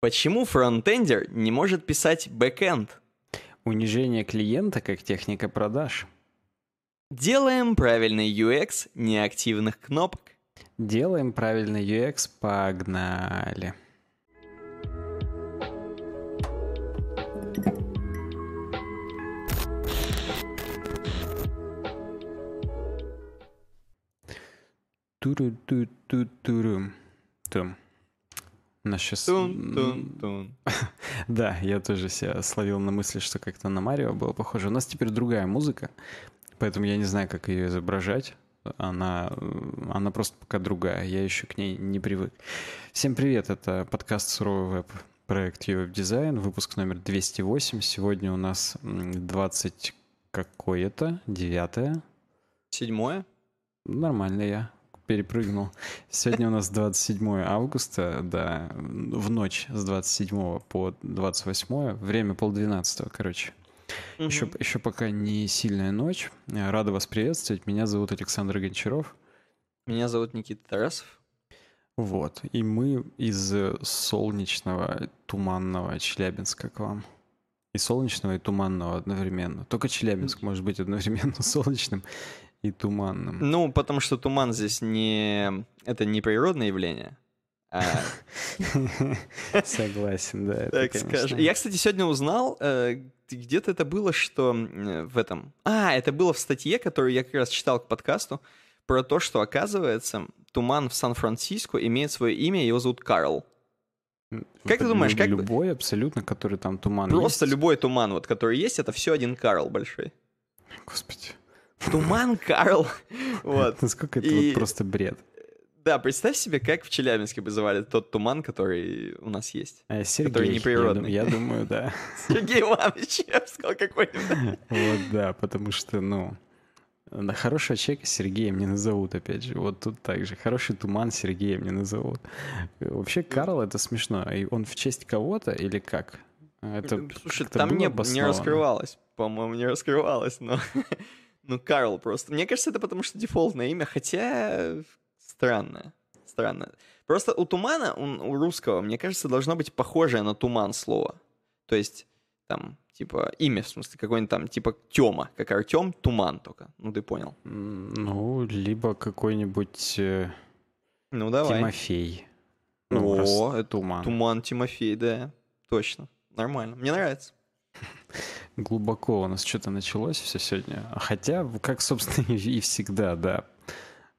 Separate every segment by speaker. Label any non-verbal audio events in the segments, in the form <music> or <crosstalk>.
Speaker 1: Почему фронтендер не может писать бэкэнд?
Speaker 2: Унижение клиента как техника продаж.
Speaker 1: Делаем правильный UX неактивных кнопок.
Speaker 2: Делаем правильный UX, погнали. туру ту ту туру Тум. У нас сейчас...
Speaker 1: Тун, тун, тун. <laughs>
Speaker 2: да, я тоже себя словил на мысли, что как-то на Марио было похоже. У нас теперь другая музыка, поэтому я не знаю, как ее изображать. Она, она просто пока другая, я еще к ней не привык. Всем привет, это подкаст «Суровый веб», проект UWeb Design, выпуск номер 208. Сегодня у нас 20 какое-то, девятое.
Speaker 1: Седьмое?
Speaker 2: Нормально я перепрыгнул. Сегодня у нас 27 августа, да, в ночь с 27 по 28, время полдвенадцатого, короче. Угу. Еще, еще пока не сильная ночь. Рада вас приветствовать. Меня зовут Александр Гончаров.
Speaker 1: Меня зовут Никита Тарасов.
Speaker 2: Вот. И мы из солнечного, туманного Челябинска к вам. И солнечного, и туманного одновременно. Только Челябинск может быть одновременно <laughs> солнечным и туманным.
Speaker 1: Ну, потому что туман здесь не... Это не природное явление. А... <laughs>
Speaker 2: Согласен, да. Это,
Speaker 1: так скажем. Я, кстати, сегодня узнал, э, где-то это было, что в этом... А, это было в статье, которую я как раз читал к подкасту, про то, что, оказывается, туман в Сан-Франциско имеет свое имя, его зовут Карл. Как ты думаешь, как...
Speaker 2: Любой абсолютно, который там туман
Speaker 1: Просто есть? любой туман, вот, который есть, это все один Карл большой.
Speaker 2: Господи.
Speaker 1: Туман Карл. Вот. <laughs>
Speaker 2: Насколько это вот просто бред.
Speaker 1: Да, представь себе, как в Челябинске вызывали тот туман, который у нас есть.
Speaker 2: А, Сергей,
Speaker 1: который неприродный.
Speaker 2: Я, я думаю, да. <laughs>
Speaker 1: Сергей Иванович, я бы сказал, какой-то. <laughs>
Speaker 2: Вот, да, потому что, ну, на хорошего человека Сергеем не назовут, опять же. Вот тут так же. Хороший туман Сергеем не назовут. Вообще, Карл — это смешно. И он в честь кого-то или как?
Speaker 1: Это Слушай, там не, не раскрывалось. По-моему, не раскрывалось, но... Ну, Карл просто. Мне кажется, это потому что дефолтное имя, хотя странно. Странно. Просто у тумана, у, у русского, мне кажется, должно быть похожее на туман слово. То есть, там, типа, имя, в смысле, какой-нибудь там, типа, Тёма, как Артём, туман только. Ну, ты понял.
Speaker 2: Ну, либо какой-нибудь... Э,
Speaker 1: ну, давай.
Speaker 2: Тимофей.
Speaker 1: Ну, О, это туман. Туман Тимофей, да. Точно. Нормально. Мне нравится.
Speaker 2: Глубоко у нас что-то началось все сегодня. Хотя, как, собственно, <laughs> и всегда, да.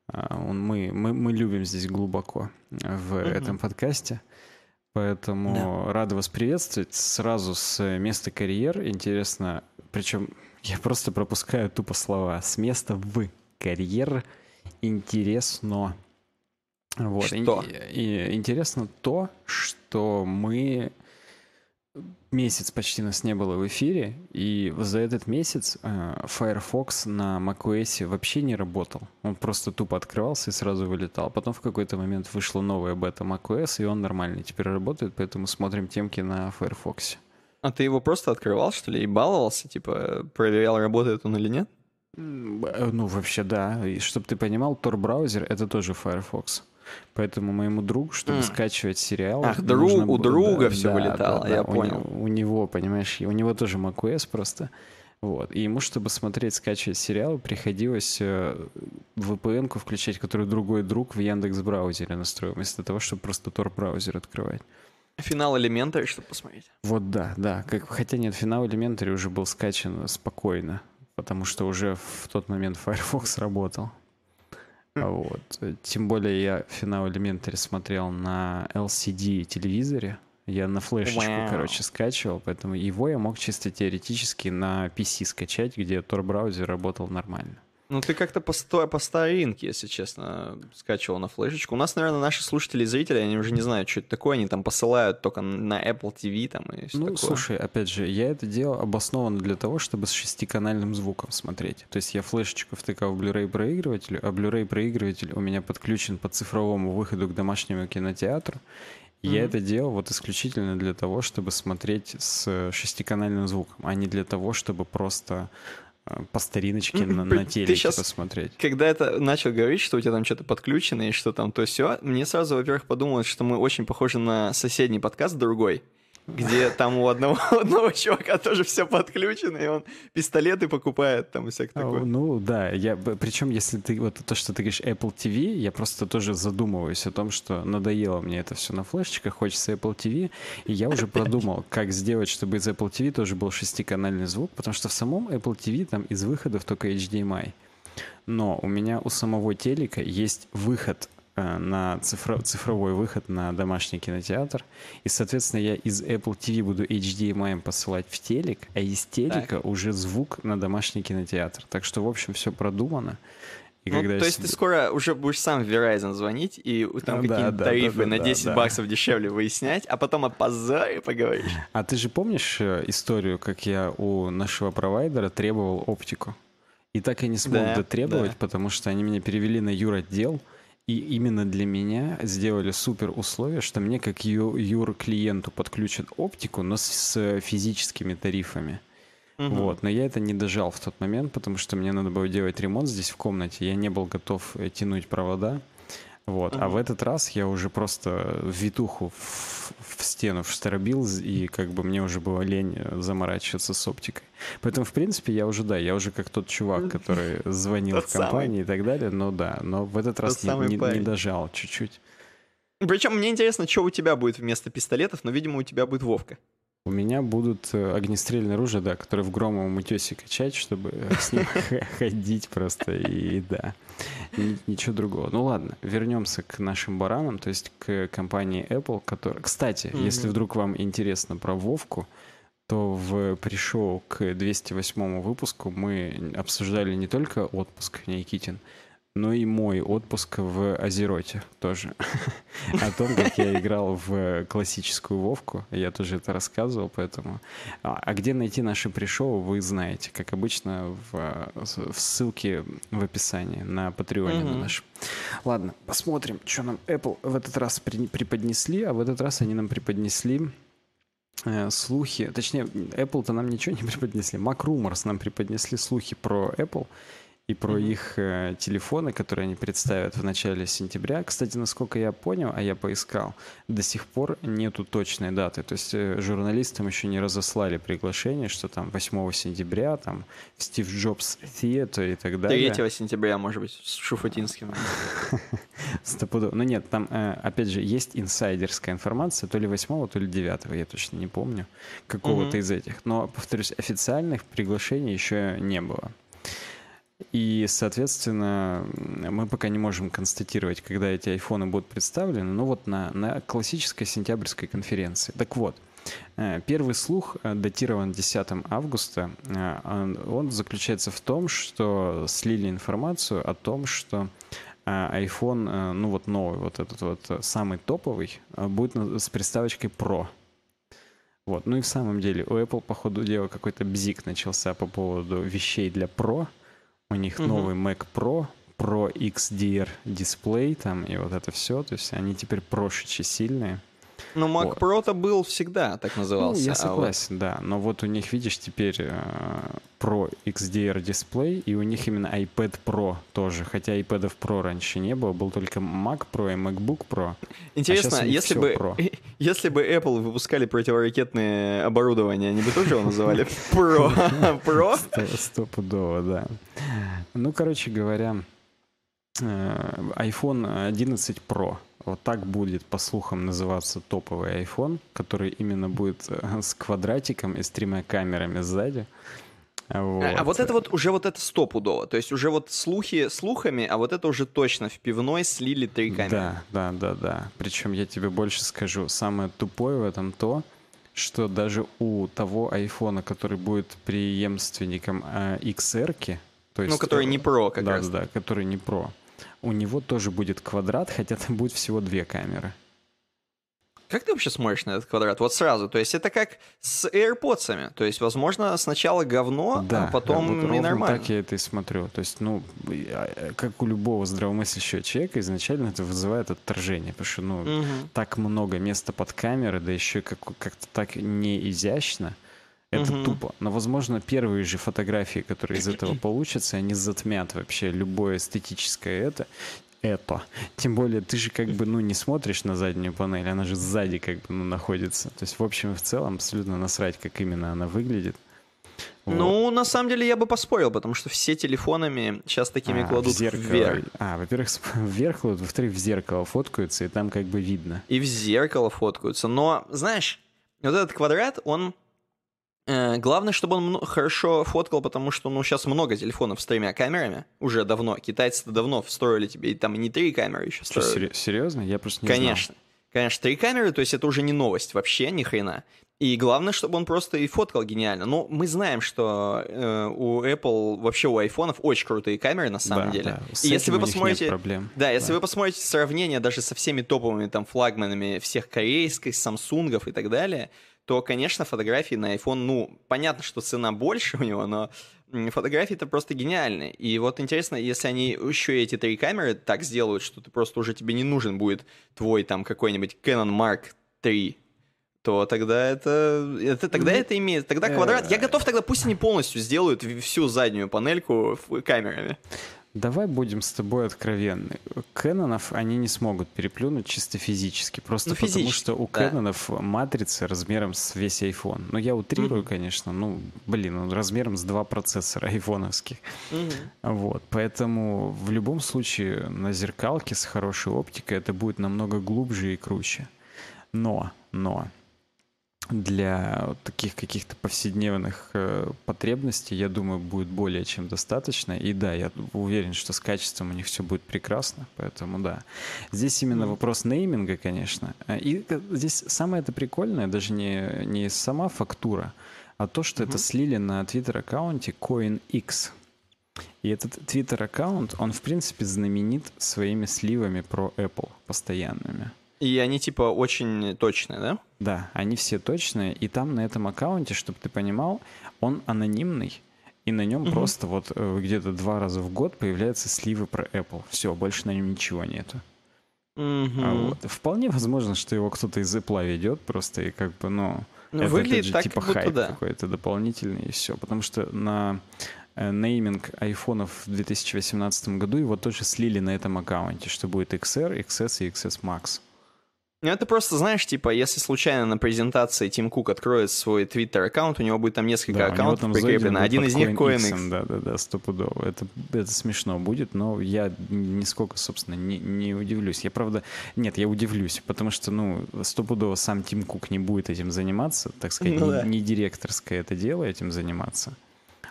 Speaker 2: А, мы, мы, мы любим здесь глубоко в mm этом подкасте. Поэтому да. рада вас приветствовать. Сразу с места карьер. Интересно, причем я просто пропускаю тупо слова. С места в карьер интересно. Вот.
Speaker 1: Что?
Speaker 2: И, и интересно то, что мы месяц почти нас не было в эфире, и за этот месяц э, Firefox на macOS вообще не работал. Он просто тупо открывался и сразу вылетал. Потом в какой-то момент вышла новая бета macOS, и он нормальный теперь работает, поэтому смотрим темки на Firefox.
Speaker 1: А ты его просто открывал, что ли, и баловался? Типа, проверял, работает он или нет?
Speaker 2: Э, ну, вообще, да. И чтобы ты понимал, Tor-браузер — это тоже Firefox. Поэтому моему другу, чтобы mm. скачивать сериал...
Speaker 1: Ах, друг, у друга да, все да, вылетало, да, да, я
Speaker 2: у
Speaker 1: понял.
Speaker 2: Него, у него, понимаешь, у него тоже macOS просто. Вот. И ему, чтобы смотреть, скачивать сериал, приходилось э, VPN-ку включать, которую другой друг в Яндекс браузере настроил, вместо того, чтобы просто Tor браузер открывать.
Speaker 1: Финал Elementary, чтобы посмотреть.
Speaker 2: Вот да, да. Как, хотя нет, финал Elementary уже был скачан спокойно, потому что уже в тот момент Firefox работал. <laughs> Вот. Тем более я финал Elementary смотрел на LCD телевизоре. Я на флешечку, wow. короче, скачивал, поэтому его я мог чисто теоретически на PC скачать, где Tor браузер работал нормально.
Speaker 1: Ну, ты как-то по, по старинке, если честно, скачивал на флешечку. У нас, наверное, наши слушатели и зрители, они уже не знают, что это такое, они там посылают только на Apple TV там и все
Speaker 2: Ну,
Speaker 1: такое.
Speaker 2: слушай, опять же, я это делал обоснованно для того, чтобы с шестиканальным звуком смотреть. То есть я флешечку втыкал в Blu-ray проигрыватель, а Blu-ray проигрыватель у меня подключен по цифровому выходу к домашнему кинотеатру. Mm-hmm. Я это делал вот исключительно для того, чтобы смотреть с шестиканальным звуком, а не для того, чтобы просто по стариночке на, на телеке сейчас, посмотреть.
Speaker 1: Когда это начал говорить, что у тебя там что-то подключено и что там то все, мне сразу, во-первых, подумалось, что мы очень похожи на соседний подкаст другой где там у одного, <laughs> одного чувака тоже все подключено, и он пистолеты покупает там и всякое такое.
Speaker 2: Ну да, я, причем если ты, вот то, что ты говоришь Apple TV, я просто тоже задумываюсь о том, что надоело мне это все на флешечках, хочется Apple TV, и я уже <laughs> продумал, как сделать, чтобы из Apple TV тоже был шестиканальный звук, потому что в самом Apple TV там из выходов только HDMI. Но у меня у самого телека есть выход на цифро, цифровой выход на домашний кинотеатр. И, соответственно, я из Apple TV буду HDMI посылать в телек, а из телека так. уже звук на домашний кинотеатр. Так что, в общем, все продумано.
Speaker 1: И ну, когда то есть себе... ты скоро уже будешь сам в Verizon звонить и там ну, какие-то да, тарифы да, да, на 10 да, баксов да. дешевле выяснять, а потом о позоре поговоришь.
Speaker 2: А ты же помнишь э, историю, как я у нашего провайдера требовал оптику? И так и не смог да, дотребовать, да. потому что они меня перевели на юротдел, и именно для меня сделали супер условия, что мне как ю, юр клиенту подключат оптику, но с, с физическими тарифами. Угу. Вот, но я это не дожал в тот момент, потому что мне надо было делать ремонт здесь в комнате. Я не был готов э, тянуть провода. Вот. Uh-huh. А в этот раз я уже просто витуху в, в стену встробил, и как бы мне уже было лень э, заморачиваться с оптикой. Поэтому, в принципе, я уже, да, я уже как тот чувак, который звонил в компании и так далее, но да, но в этот раз не дожал чуть-чуть.
Speaker 1: Причем мне интересно, что у тебя будет вместо пистолетов, но, видимо, у тебя будет Вовка.
Speaker 2: У меня будут э, огнестрельные оружия, да, которые в громовом утесе качать, чтобы э, с ним <laughs> ходить просто, и да, ничего другого. Ну ладно, вернемся к нашим баранам, то есть к компании Apple, которая... Кстати, если вдруг вам интересно про Вовку, то в пришел к 208 выпуску мы обсуждали не только отпуск Никитин, но и мой отпуск в Азероте тоже. <laughs> О том, как я играл в классическую Вовку. Я тоже это рассказывал, поэтому... А, а где найти наши пришоу, вы знаете. Как обычно, в, в ссылке в описании на Патреоне на нашем. Ладно, посмотрим, что нам Apple в этот раз при, преподнесли. А в этот раз они нам преподнесли э, слухи, точнее, Apple-то нам ничего не преподнесли, Mac Rumors нам преподнесли слухи про Apple, и про mm-hmm. их э, телефоны, которые они представят в начале сентября. Кстати, насколько я понял, а я поискал, до сих пор нету точной даты. То есть э, журналистам еще не разослали приглашение, что там 8 сентября, там Стив Джобс Theater и так далее.
Speaker 1: 3 сентября, может быть, с Шуфутинским. <laughs>
Speaker 2: Стопудово. Ну нет, там, э, опять же, есть инсайдерская информация, то ли 8, то ли 9, я точно не помню, какого-то mm-hmm. из этих. Но, повторюсь, официальных приглашений еще не было. И, соответственно, мы пока не можем констатировать, когда эти айфоны будут представлены, но вот на, на классической сентябрьской конференции. Так вот, э, Первый слух э, датирован 10 августа. Э, он заключается в том, что слили информацию о том, что iPhone, ну вот новый, вот этот вот самый топовый, будет с приставочкой Pro. Вот. Ну и в самом деле у Apple, по ходу дела, какой-то бзик начался по поводу вещей для Pro – у них угу. новый Mac Pro, Pro XDR дисплей там и вот это все. То есть они теперь проще сильные.
Speaker 1: Ну, Mac вот. Pro-то был всегда, так назывался. Ну,
Speaker 2: я согласен, а вот... да. Но вот у них, видишь, теперь э, Pro XDR дисплей, и у них именно iPad Pro тоже. Хотя iPad Pro раньше не было, был только Mac Pro и MacBook Pro.
Speaker 1: Интересно, а если бы, Pro. <laughs> если бы Apple выпускали противоракетное оборудование, они бы тоже его называли <laughs> Pro? <laughs> Pro?
Speaker 2: Стопудово, да. Ну, короче говоря, э, iPhone 11 Pro — вот так будет, по слухам, называться топовый iPhone, который именно будет э, с квадратиком и с тремя камерами сзади.
Speaker 1: Вот. А, а вот это вот уже вот это стопудово. То есть уже вот слухи слухами, а вот это уже точно в пивной слили три камеры.
Speaker 2: Да, да, да, да. Причем я тебе больше скажу, самое тупое в этом то, что даже у того айфона, который будет преемственником э, XR,
Speaker 1: то есть... Ну, который не Pro как
Speaker 2: да,
Speaker 1: раз.
Speaker 2: Да, да, который не Pro у него тоже будет квадрат, хотя там будет всего две камеры.
Speaker 1: Как ты вообще смотришь на этот квадрат? Вот сразу. То есть это как с AirPods. То есть, возможно, сначала говно, да, а потом вот ненормально.
Speaker 2: так я это и смотрю. То есть, ну, а, как у любого здравомыслящего человека, изначально это вызывает отторжение. Потому что, ну, угу. так много места под камеры, да еще как- как-то так неизящно. Это угу. тупо. Но, возможно, первые же фотографии, которые из этого получатся, они затмят вообще любое эстетическое это. Это. Тем более, ты же как бы, ну, не смотришь на заднюю панель, она же сзади как бы, ну, находится. То есть, в общем и в целом, абсолютно насрать, как именно она выглядит.
Speaker 1: Вот. Ну, на самом деле, я бы поспорил, потому что все телефонами сейчас такими а, кладут в зеркало. вверх.
Speaker 2: А, во-первых, <laughs> вверх кладут, во-вторых, в зеркало фоткаются, и там как бы видно.
Speaker 1: И в зеркало фоткаются. Но, знаешь, вот этот квадрат, он... Э, главное, чтобы он хорошо фоткал, потому что, ну, сейчас много телефонов с тремя камерами, уже давно. Китайцы-то давно встроили тебе, и там и не три камеры еще строили.
Speaker 2: Что, серьезно? Я просто не
Speaker 1: Конечно.
Speaker 2: знал.
Speaker 1: Конечно, три камеры, то есть это уже не новость вообще, ни хрена. И главное, чтобы он просто и фоткал гениально. Ну, мы знаем, что э, у Apple, вообще у айфонов очень крутые камеры на самом
Speaker 2: да,
Speaker 1: деле.
Speaker 2: Да.
Speaker 1: С и если вы посмотрите,
Speaker 2: проблем.
Speaker 1: да, если да. вы посмотрите сравнение даже со всеми топовыми там флагманами всех корейских, самсунгов и так далее, то, конечно, фотографии на iPhone, ну, понятно, что цена больше <laughs> у него, но фотографии это просто гениальные. И вот интересно, если они еще эти три камеры так сделают, что ты просто уже тебе не нужен будет твой там какой-нибудь Canon Mark III то тогда это, это тогда это имеет, тогда квадрат. Я э. готов тогда, пусть они полностью сделают всю заднюю панельку камерами.
Speaker 2: Давай будем с тобой откровенны. Кэнонов они не смогут переплюнуть чисто физически. Просто ну, физически, потому, что у да. Кэнонов матрицы размером с весь iPhone. Ну, я утрирую, mm-hmm. конечно. Ну, блин, он размером с два процессора айфоновских. Mm-hmm. Вот. Поэтому в любом случае на зеркалке с хорошей оптикой это будет намного глубже и круче. Но, но, для вот таких каких-то повседневных э, потребностей, я думаю, будет более чем достаточно. И да, я уверен, что с качеством у них все будет прекрасно, поэтому да. Здесь именно вопрос нейминга, конечно. Э, и здесь самое это прикольное даже не, не сама фактура, а то, что mm-hmm. это слили на твиттер-аккаунте CoinX. И этот твиттер-аккаунт, он, в принципе, знаменит своими сливами про Apple постоянными.
Speaker 1: И они типа очень точные, да?
Speaker 2: Да, они все точные. И там на этом аккаунте, чтобы ты понимал, он анонимный. И на нем угу. просто вот э, где-то два раза в год появляются сливы про Apple. Все, больше на нем ничего нету.
Speaker 1: Угу.
Speaker 2: Вот. Вполне возможно, что его кто-то из Apple ведет просто и как бы, ну...
Speaker 1: ну это, выглядит же, так,
Speaker 2: типа
Speaker 1: как
Speaker 2: хайп
Speaker 1: да.
Speaker 2: какой-то дополнительный и все. Потому что на э, нейминг айфонов в 2018 году его тоже слили на этом аккаунте, что будет XR, XS и XS Max.
Speaker 1: Ну, это просто, знаешь, типа, если случайно на презентации Тим Кук откроет свой твиттер-аккаунт, у него будет там несколько да, аккаунтов там прикреплено. Один из них CoinX.
Speaker 2: Да, да, да, стопудово. Это, это смешно будет, но я нисколько, собственно, не, не удивлюсь. Я, правда, нет, я удивлюсь, потому что, ну, стопудово сам Тим Кук не будет этим заниматься, так сказать, ну, не, да. не директорское это дело этим заниматься.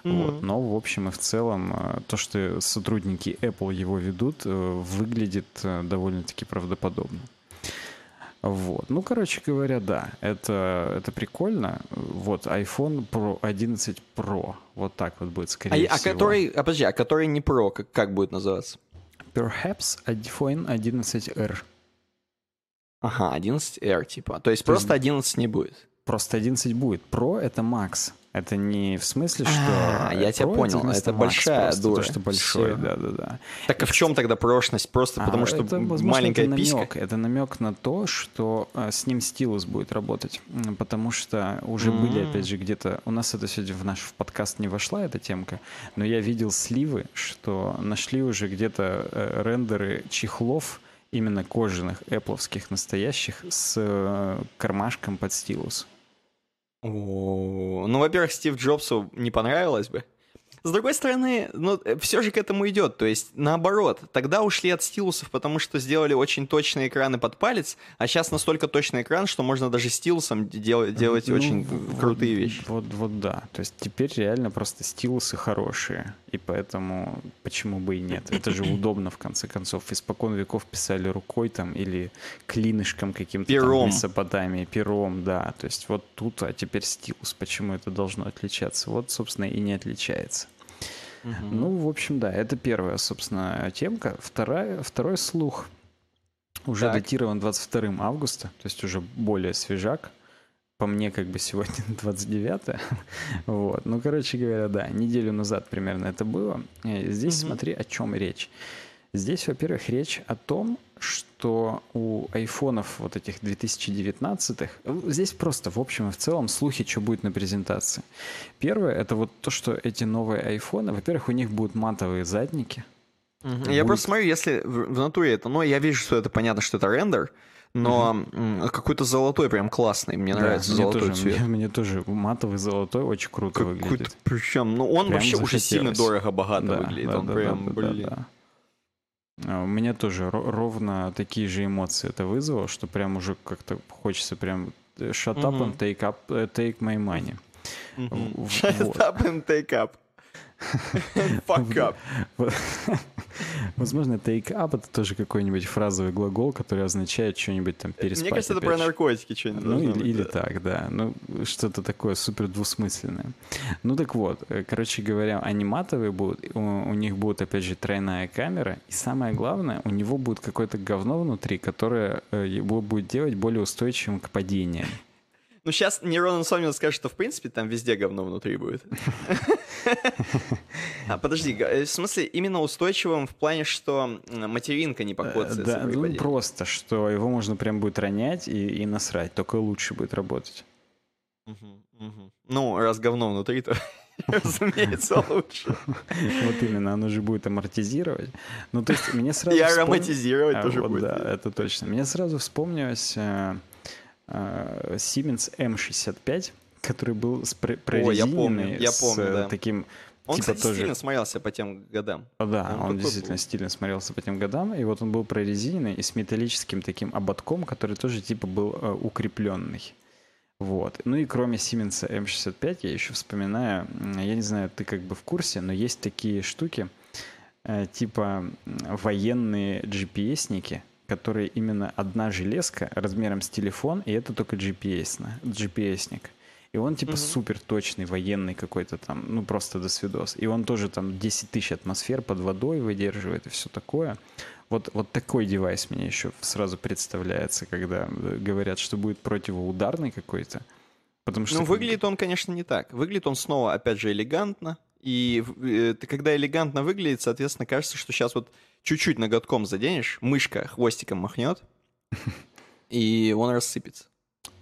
Speaker 2: Mm-hmm. Вот. Но, в общем и в целом, э, то, что сотрудники Apple его ведут, э, выглядит э, довольно-таки правдоподобно. Вот. Ну, короче говоря, да, это, это прикольно. Вот iPhone Pro 11 Pro. Вот так вот будет, скорее
Speaker 1: а,
Speaker 2: всего.
Speaker 1: А который, а подожди, а который не Pro, как, как будет называться?
Speaker 2: Perhaps iPhone 11R.
Speaker 1: Ага, 11R типа. То есть То просто есть... 11 не будет.
Speaker 2: Просто 11 будет. Pro — это Max. Это не в смысле, что...
Speaker 1: А, я тебя понял, это большая
Speaker 2: дура. То, что большой, да-да-да.
Speaker 1: Так а в чем тогда прошность? Просто а, потому что маленькая писька?
Speaker 2: Намек, это намек на то, что а, с ним стилус будет работать. Потому что уже были, опять же, где-то... У нас это сегодня в наш в подкаст не вошла, эта темка, но я видел сливы, что нашли уже где-то э, рендеры чехлов, именно кожаных, эпловских, настоящих, с э, кармашком под стилус.
Speaker 1: О, ну, во-первых, Стив Джобсу не понравилось бы. С другой стороны, ну, э, все же к этому идет. То есть, наоборот, тогда ушли от стилусов, потому что сделали очень точные экраны под палец, а сейчас настолько точный экран, что можно даже стилусом дел- делать ну, очень вот, крутые вещи.
Speaker 2: Вот, вот да. То есть теперь реально просто стилусы хорошие. И поэтому почему бы и нет? Это же удобно, в конце концов. Испокон веков писали рукой там или клинышком каким-то
Speaker 1: пером. там
Speaker 2: Месопотамии, пером, да. То есть вот тут, а теперь стилус. Почему это должно отличаться? Вот, собственно, и не отличается. Угу. Ну, в общем, да, это первая, собственно, темка. Вторая, второй слух уже так. датирован 22 августа, то есть уже более свежак. По мне, как бы сегодня <laughs> 29 <laughs> Вот. Ну, короче говоря, да, неделю назад примерно это было. И здесь угу. смотри, о чем речь. Здесь, во-первых, речь о том, что у айфонов вот этих 2019-х, здесь просто в общем и в целом слухи, что будет на презентации. Первое, это вот то, что эти новые айфоны, во-первых, у них будут матовые задники.
Speaker 1: Угу. Будет... Я просто смотрю, если в, в натуре это, ну, я вижу, что это понятно, что это рендер, но угу. какой-то золотой прям классный, мне да, нравится мне золотой
Speaker 2: тоже,
Speaker 1: цвет.
Speaker 2: Мне, <laughs> мне тоже матовый золотой очень круто Какой выглядит.
Speaker 1: Причем, ну он прям вообще уже сильно дорого-богато да, выглядит, да, он да, прям, да, блин. Да, да.
Speaker 2: У меня тоже ровно такие же эмоции это вызвало, что прям уже как-то хочется прям э, shut up mm-hmm. and take up, э, take my money.
Speaker 1: Mm-hmm. <laughs> Вот. Shut up and take up. <laughs> Fuck up. <laughs>
Speaker 2: Возможно, take up это тоже какой-нибудь фразовый глагол, который означает что-нибудь там переспать.
Speaker 1: Мне кажется, это про наркотики что-нибудь.
Speaker 2: Ну, или, или так, да. Ну, что-то такое супер двусмысленное. Ну, так вот, э, короче говоря, аниматовые будут, у, у них будет, опять же, тройная камера, и самое главное, у него будет какое-то говно внутри, которое э, его будет делать более устойчивым к падениям.
Speaker 1: Ну, сейчас Нейрон Insomniac скажет, что, в принципе, там везде говно внутри будет. <laughs> А, подожди, э, в смысле, именно устойчивым в плане, что материнка не покоцается?
Speaker 2: Да, ну, просто, что его можно прям будет ронять и, насрать, только лучше будет работать.
Speaker 1: Ну, раз говно внутри, то <laughs> разумеется, <laughs> лучше.
Speaker 2: Вот именно, оно же будет амортизировать. Ну, то есть, мне сразу...
Speaker 1: И ароматизировать а, тоже будет.
Speaker 2: Да, это точно. Мне сразу вспомнилось э, Э, Siemens M65, который был с прорезиненный, О, я помню, с да. таким
Speaker 1: он, типа, кстати, тоже... стильно смотрелся по тем годам.
Speaker 2: Да, он, он действительно был. стильно смотрелся по тем годам. И вот он был прорезиненный и с металлическим таким ободком, который тоже типа был э, укрепленный. Вот. Ну и кроме Siemens M65 я еще вспоминаю, я не знаю, ты как бы в курсе, но есть такие штуки, э, типа военные GPS-ники, которые именно одна железка размером с телефон, и это только GPS, GPS-ник. И он типа mm-hmm. супер точный, военный какой-то там, ну просто до свидос. И он тоже там 10 тысяч атмосфер под водой выдерживает и все такое. Вот, вот такой девайс мне еще сразу представляется, когда говорят, что будет противоударный какой-то. Потому что...
Speaker 1: Ну, выглядит он, конечно, не так. Выглядит он снова, опять же, элегантно. И э, когда элегантно выглядит, соответственно, кажется, что сейчас вот чуть-чуть ноготком заденешь, мышка хвостиком махнет, <laughs> и он рассыпется.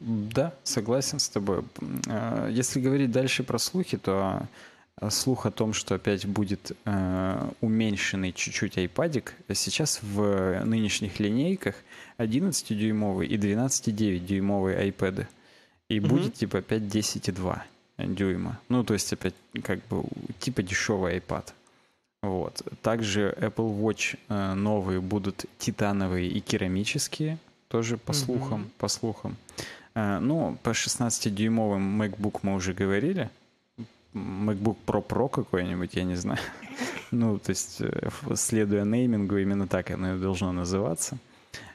Speaker 2: Да, согласен с тобой. А, если говорить дальше про слухи, то а, слух о том, что опять будет э, уменьшенный чуть-чуть айпадик, сейчас в нынешних линейках 11-дюймовый и 12,9-дюймовые iPad. И угу. будет типа опять 10,2 дюйма. Ну, то есть опять как бы типа дешевый iPad. Вот. Также Apple Watch э, новые будут титановые и керамические, тоже по слухам, mm-hmm. по слухам. Э, ну, по 16-дюймовым MacBook мы уже говорили. MacBook Pro Pro какой-нибудь, я не знаю. <laughs> ну, то есть, э, следуя неймингу, именно так оно и должно называться.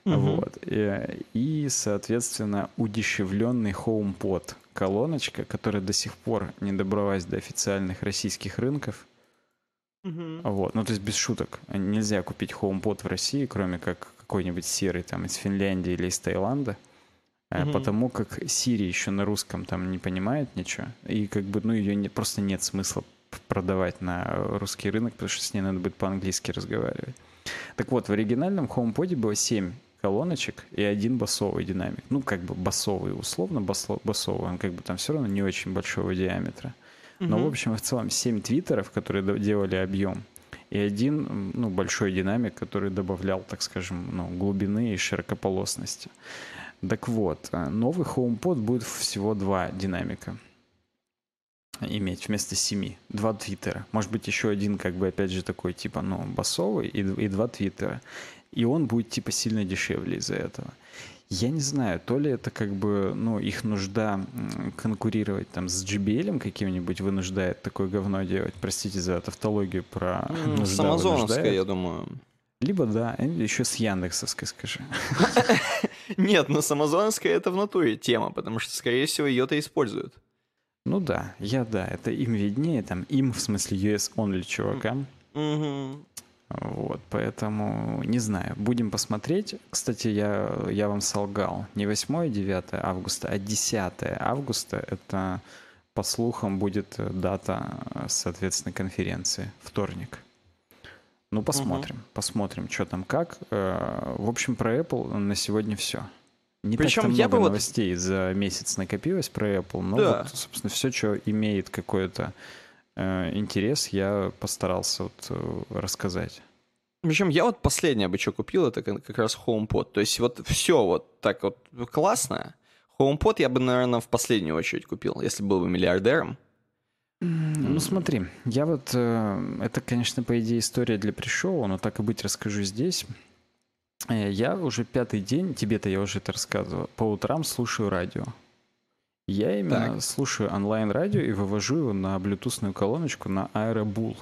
Speaker 2: Mm-hmm. Вот. И, и, соответственно, удешевленный HomePod колоночка, которая до сих пор не добралась до официальных российских рынков. Угу. Вот, ну то есть без шуток. Нельзя купить HomePod в России, кроме как какой-нибудь серый там из Финляндии или из Таиланда. Угу. Потому как Siri еще на русском там не понимает ничего. И как бы, ну, ее не, просто нет смысла продавать на русский рынок, потому что с ней надо будет по-английски разговаривать. Так вот, в оригинальном HomePod было 7 колоночек и один басовый динамик. Ну, как бы басовый, условно басовый, он как бы там все равно не очень большого диаметра. Но, в общем, в целом 7 твиттеров, которые делали объем, и один ну, большой динамик, который добавлял, так скажем, ну, глубины и широкополосности. Так вот, э, новый HomePod будет всего два динамика иметь вместо семи. Два твиттера. Может быть, еще один, как бы, опять же, такой, типа, ну, басовый и, и два твиттера. И он будет, типа, сильно дешевле из-за этого. Я не знаю, то ли это как бы, ну, их нужда конкурировать там с JBL каким-нибудь вынуждает такое говно делать. Простите за тавтологию про
Speaker 1: mm, С Амазоновской, я думаю.
Speaker 2: Либо да, еще с Яндексовской, скажи. <laughs>
Speaker 1: Нет, но с Амазоновской это в натуре тема, потому что, скорее всего, ее-то используют.
Speaker 2: Ну да, я да, это им виднее, там им в смысле US only чувакам. Вот, поэтому не знаю, будем посмотреть. Кстати, я, я вам солгал. Не 8 и 9 августа, а 10 августа. Это, по слухам, будет дата, соответственно, конференции. Вторник. Ну, посмотрим, угу. посмотрим, что там как. Э, в общем, про Apple на сегодня все. Не Причем так я много бы новостей вот... за месяц накопилось про Apple, но да. вот, собственно, все, что имеет какой-то э, интерес, я постарался вот э, рассказать.
Speaker 1: Причем я вот последнее бы что купил, это как раз HomePod. То есть вот все вот так вот классно. HomePod я бы, наверное, в последнюю очередь купил, если был бы миллиардером.
Speaker 2: Ну смотри, я вот, э, это, конечно, по идее история для пришоу, но так и быть расскажу здесь. Э, я уже пятый день, тебе-то я уже это рассказывал, по утрам слушаю радио. Я именно так. слушаю онлайн-радио и вывожу его на блютусную колоночку на Aerobull.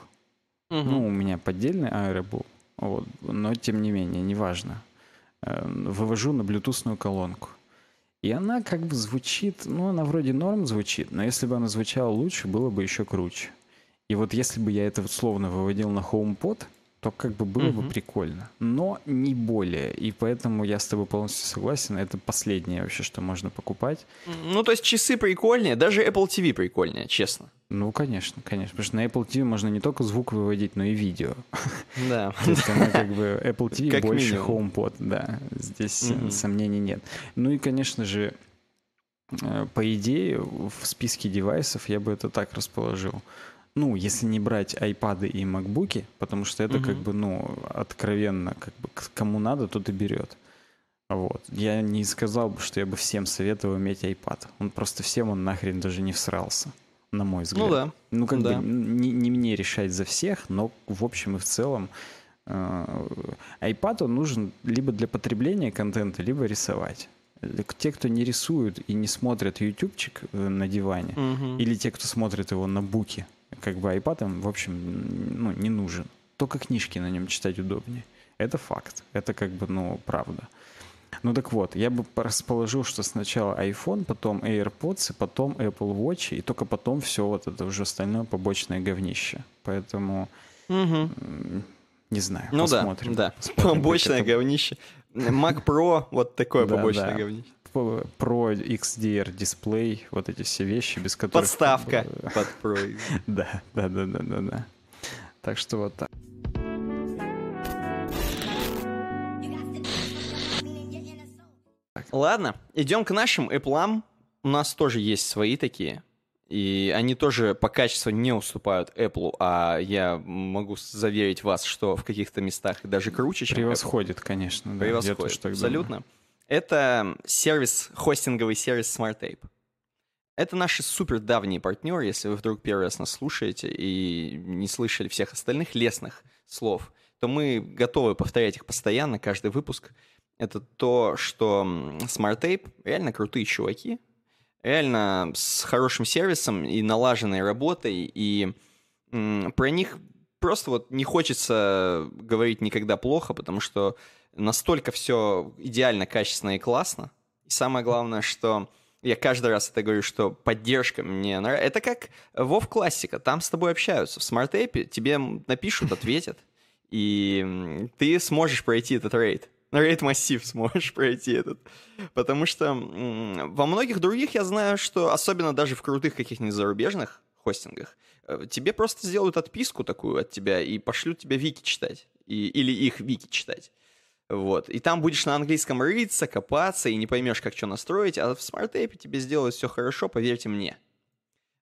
Speaker 2: Угу. Ну, у меня поддельный Aerobull, вот, но тем не менее, неважно. Э, вывожу на блютусную колонку. И она как бы звучит, ну, она вроде норм звучит, но если бы она звучала лучше, было бы еще круче. И вот если бы я это словно выводил на HomePod, то как бы было угу. бы прикольно. Но не более. И поэтому я с тобой полностью согласен. Это последнее вообще, что можно покупать.
Speaker 1: Ну, то есть часы прикольнее, даже Apple TV прикольнее, честно.
Speaker 2: Ну, конечно, конечно. Потому что на Apple TV можно не только звук выводить, но и видео.
Speaker 1: Да. <laughs>
Speaker 2: То есть она как бы Apple TV как больше минимум. HomePod, да. Здесь mm сомнений нет. Ну и, конечно же, э, по идее, в списке девайсов я бы это так расположил ну, если не брать iPad и MacBook, потому что это угу. как бы, ну, откровенно, как бы кому надо, тот и берет. Вот. Я не сказал бы, что я бы всем советовал иметь iPad. Он просто всем он нахрен даже не всрался, на мой взгляд.
Speaker 1: Ну да.
Speaker 2: Ну как да. бы не, не мне решать за всех, но в общем и в целом э, iPad он нужен либо для потребления контента, либо рисовать. Те, кто не рисуют и не смотрят ютубчик э, на диване, угу. или те, кто смотрит его на буке, как бы iPad им, в общем, ну, не нужен. Только книжки на нем читать удобнее. Это факт. Это как бы, ну, правда. Ну так вот, я бы расположил, что сначала iPhone, потом AirPods, и потом Apple Watch, и только потом все вот это уже остальное побочное говнище. Поэтому угу. не знаю,
Speaker 1: ну посмотрим. Да, да. Посмотрим, побочное говнище. Mac Pro вот такое побочное говнище.
Speaker 2: Pro XDR дисплей, вот эти все вещи, без которых...
Speaker 1: Подставка <laughs> под Pro.
Speaker 2: Да, да, да, да, да, да. Так что вот так.
Speaker 1: Ладно, идем к нашим Apple. У нас тоже есть свои такие. И они тоже по качеству не уступают Apple, а я могу заверить вас, что в каких-то местах даже круче, чем
Speaker 2: Превосходит, Apple. конечно.
Speaker 1: Да, Превосходит, абсолютно. Думаю. Это сервис, хостинговый сервис SmartTape. Это наши супер давние партнеры, если вы вдруг первый раз нас слушаете и не слышали всех остальных лесных слов, то мы готовы повторять их постоянно, каждый выпуск. Это то, что SmartTape реально крутые чуваки, реально с хорошим сервисом и налаженной работой, и про них просто вот не хочется говорить никогда плохо, потому что настолько все идеально, качественно и классно. И самое главное, что я каждый раз это говорю, что поддержка мне нравится. Это как WoW классика, там с тобой общаются. В App тебе напишут, ответят, и ты сможешь пройти этот рейд. <laughs> Рейд массив сможешь пройти этот. Потому что во многих других я знаю, что особенно даже в крутых каких-нибудь зарубежных хостингах, э, тебе просто сделают отписку такую от тебя и пошлют тебя вики читать. И, или их вики читать. Вот. И там будешь на английском рыться, копаться, и не поймешь, как что настроить, а в SmartApe тебе сделают все хорошо, поверьте мне.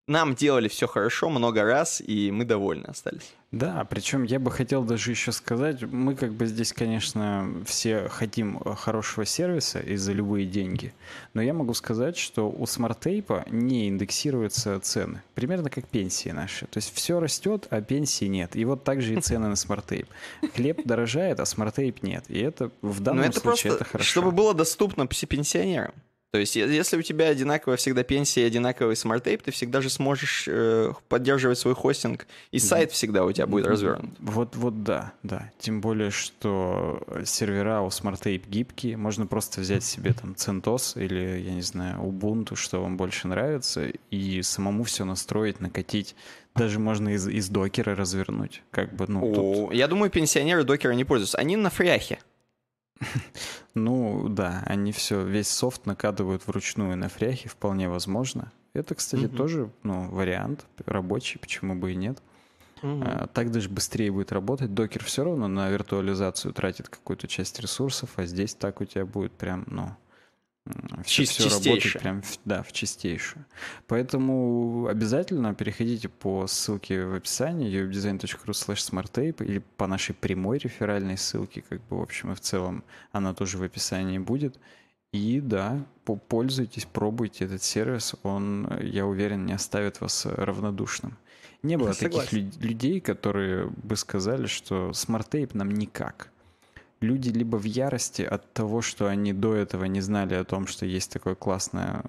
Speaker 1: Нам делали все хорошо много раз, и мы довольны остались.
Speaker 2: Да, причем я бы хотел даже еще сказать, мы как бы здесь, конечно, все хотим хорошего сервиса и за любые деньги, но я могу сказать, что у SmartApe не индексируются цены, примерно как пенсии наши. То есть все растет, а пенсии нет. И вот также и цены на SmartApe. Хлеб дорожает, а SmartApe нет. И это в данном это случае просто, это хорошо.
Speaker 1: Чтобы было доступно пенсионерам. То есть, если у тебя одинаковая всегда пенсия и одинаковый SmartApe, ты всегда же сможешь э, поддерживать свой хостинг, и сайт всегда у тебя будет развернут.
Speaker 2: Вот, вот да, да. Тем более, что сервера у SmartApe гибкие, можно просто взять себе там CentOS или, я не знаю, Ubuntu, что вам больше нравится, и самому все настроить, накатить. Даже можно из, из докера развернуть. Как бы, ну,
Speaker 1: О, тут... Я думаю, пенсионеры докера не пользуются. Они на фряхе. <laughs>
Speaker 2: Ну да, они все, весь софт накатывают вручную на фряхе, вполне возможно. Это, кстати, угу. тоже ну, вариант рабочий, почему бы и нет. Угу. Так даже быстрее будет работать. Докер все равно на виртуализацию тратит какую-то часть ресурсов, а здесь так у тебя будет прям, ну, все, все работает прям, да, в чистейшую. Поэтому обязательно переходите по ссылке в описании webdesign.ru slash smartape или по нашей прямой реферальной ссылке, как бы в общем и в целом она тоже в описании будет. И да, пользуйтесь, пробуйте этот сервис, он, я уверен, не оставит вас равнодушным. Не было Согласен. таких людей, которые бы сказали, что Smartape нам никак. Люди либо в ярости от того, что они до этого не знали о том, что есть такой классный,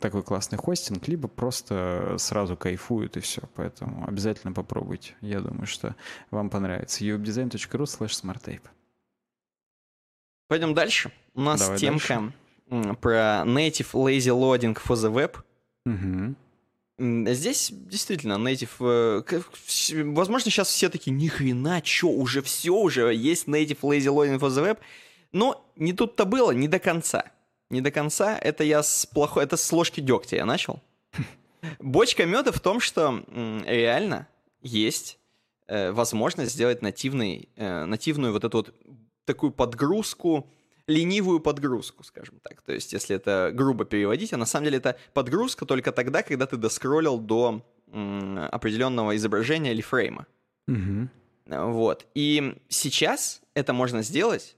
Speaker 2: такой классный хостинг, либо просто сразу кайфуют и все. Поэтому обязательно попробуйте. Я думаю, что вам понравится. ubdesign.ru slash smarttape.
Speaker 1: Пойдем дальше. У нас Давай темка дальше. про native lazy loading for the web. Угу. Здесь действительно native... Э, возможно, сейчас все такие, ни хрена, чё, уже все, уже есть native lazy loading for the web. Но не тут-то было, не до конца. Не до конца. Это я с плохой... Это с ложки дегтя я начал. Бочка меда в том, что реально есть э, возможность сделать нативный, э, нативную вот эту вот такую подгрузку ленивую подгрузку, скажем так. То есть, если это грубо переводить, а на самом деле это подгрузка только тогда, когда ты доскроллил до определенного изображения или фрейма. Угу. Вот. И сейчас это можно сделать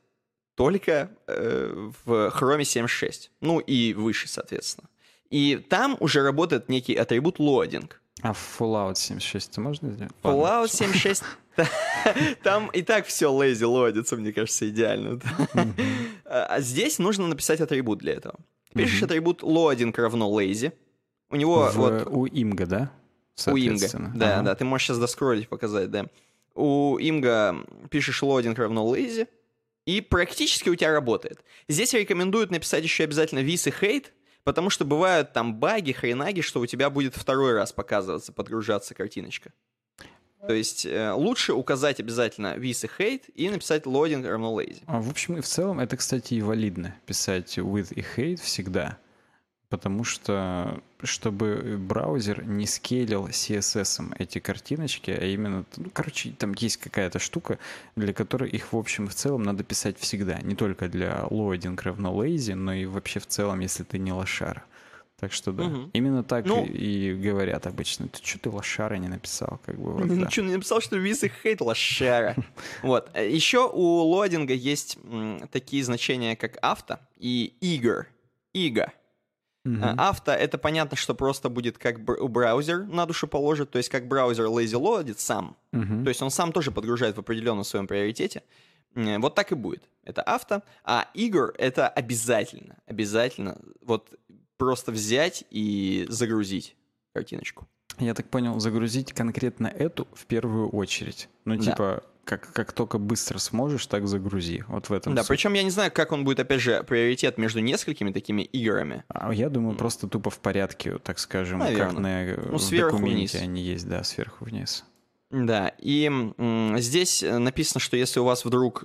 Speaker 1: только э, в Chrome 7.6. Ну и выше, соответственно. И там уже работает некий атрибут loading.
Speaker 2: А в Fallout 76 это можно сделать?
Speaker 1: Fallout 76 там и так все lazy лодится, мне кажется, идеально. А, здесь нужно написать атрибут для этого. Пишешь атрибут loading равно lazy. У него вот...
Speaker 2: У имга, да?
Speaker 1: У имга, да, да. Ты можешь сейчас доскролить, показать, да. У имга пишешь loading равно lazy, и практически у тебя работает. Здесь рекомендуют написать еще обязательно vis и hate, потому что бывают там баги, хренаги, что у тебя будет второй раз показываться, подгружаться картиночка. То есть э, лучше указать обязательно with и hate и написать loading равно lazy.
Speaker 2: А, в общем, и в целом это, кстати, и валидно писать with и hate всегда. Потому что, чтобы браузер не скейлил CSS эти картиночки, а именно, ну, короче, там есть какая-то штука, для которой их, в общем, в целом надо писать всегда. Не только для loading равно lazy, но и вообще в целом, если ты не лошара. Так что да. Угу. Именно так ну, и, говорят обычно. Ты что ты лошара не написал? Как бы, вот,
Speaker 1: да. Ничего не написал, что виз и хейт лошара. <laughs> Вот. Еще у лодинга есть такие значения, как авто и игр. Иго. Авто — это понятно, что просто будет как браузер на душу положит, то есть как браузер lazy loadит сам. То есть он сам тоже подгружает в определенном своем приоритете. Вот так и будет. Это авто. А игр — это обязательно, обязательно. Вот просто взять и загрузить картиночку.
Speaker 2: Я так понял, загрузить конкретно эту в первую очередь. Ну, да. типа, как, как только быстро сможешь, так загрузи. Вот в этом.
Speaker 1: Да, суть. причем я не знаю, как он будет, опять же, приоритет между несколькими такими играми.
Speaker 2: А я думаю, mm. просто тупо в порядке, так скажем, Наверное. как на ну, сверху документе вниз. они есть, да, сверху вниз.
Speaker 1: Да, и м, здесь написано, что если у вас вдруг,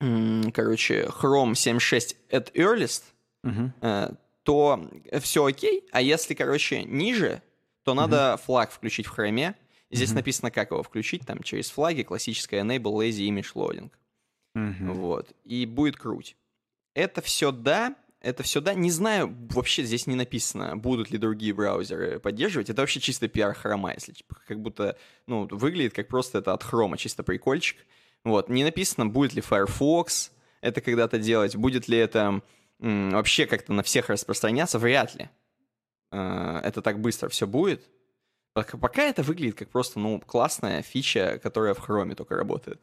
Speaker 1: м, короче, Chrome 7.6 at earliest, угу. Э, то все окей, а если, короче, ниже, то надо mm-hmm. флаг включить в хроме. Здесь mm-hmm. написано, как его включить, там через флаги, классическая enable lazy image loading. Mm-hmm. Вот. И будет круть. Это все да, это все да. Не знаю, вообще здесь не написано, будут ли другие браузеры поддерживать. Это вообще чисто пиар хрома, если как будто, ну, выглядит как просто это от хрома, чисто прикольчик. Вот. Не написано, будет ли Firefox это когда-то делать, будет ли это вообще как-то на всех распространяться, вряд ли. Э, это так быстро все будет. Пока это выглядит как просто, ну, классная фича, которая в хроме только работает.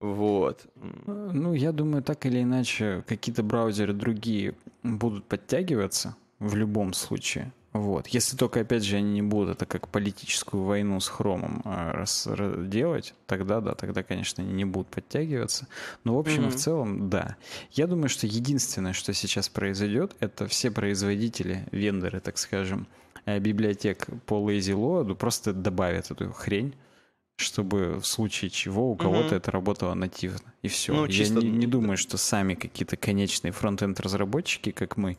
Speaker 1: Вот.
Speaker 2: Э, ну, я думаю, так или иначе, какие-то браузеры другие будут подтягиваться в любом случае. Вот. Если только, опять же, они не будут это как политическую войну с хромом а, раз, делать, тогда да, тогда, конечно, они не будут подтягиваться. Но, в общем mm-hmm. и в целом, да. Я думаю, что единственное, что сейчас произойдет, это все производители, вендоры, так скажем, э, библиотек по Lazy Load просто добавят эту хрень, чтобы в случае чего у кого-то угу. это работало нативно. И все. Ну, Я не, не думаю, что сами какие-то конечные фронтенд разработчики, как мы,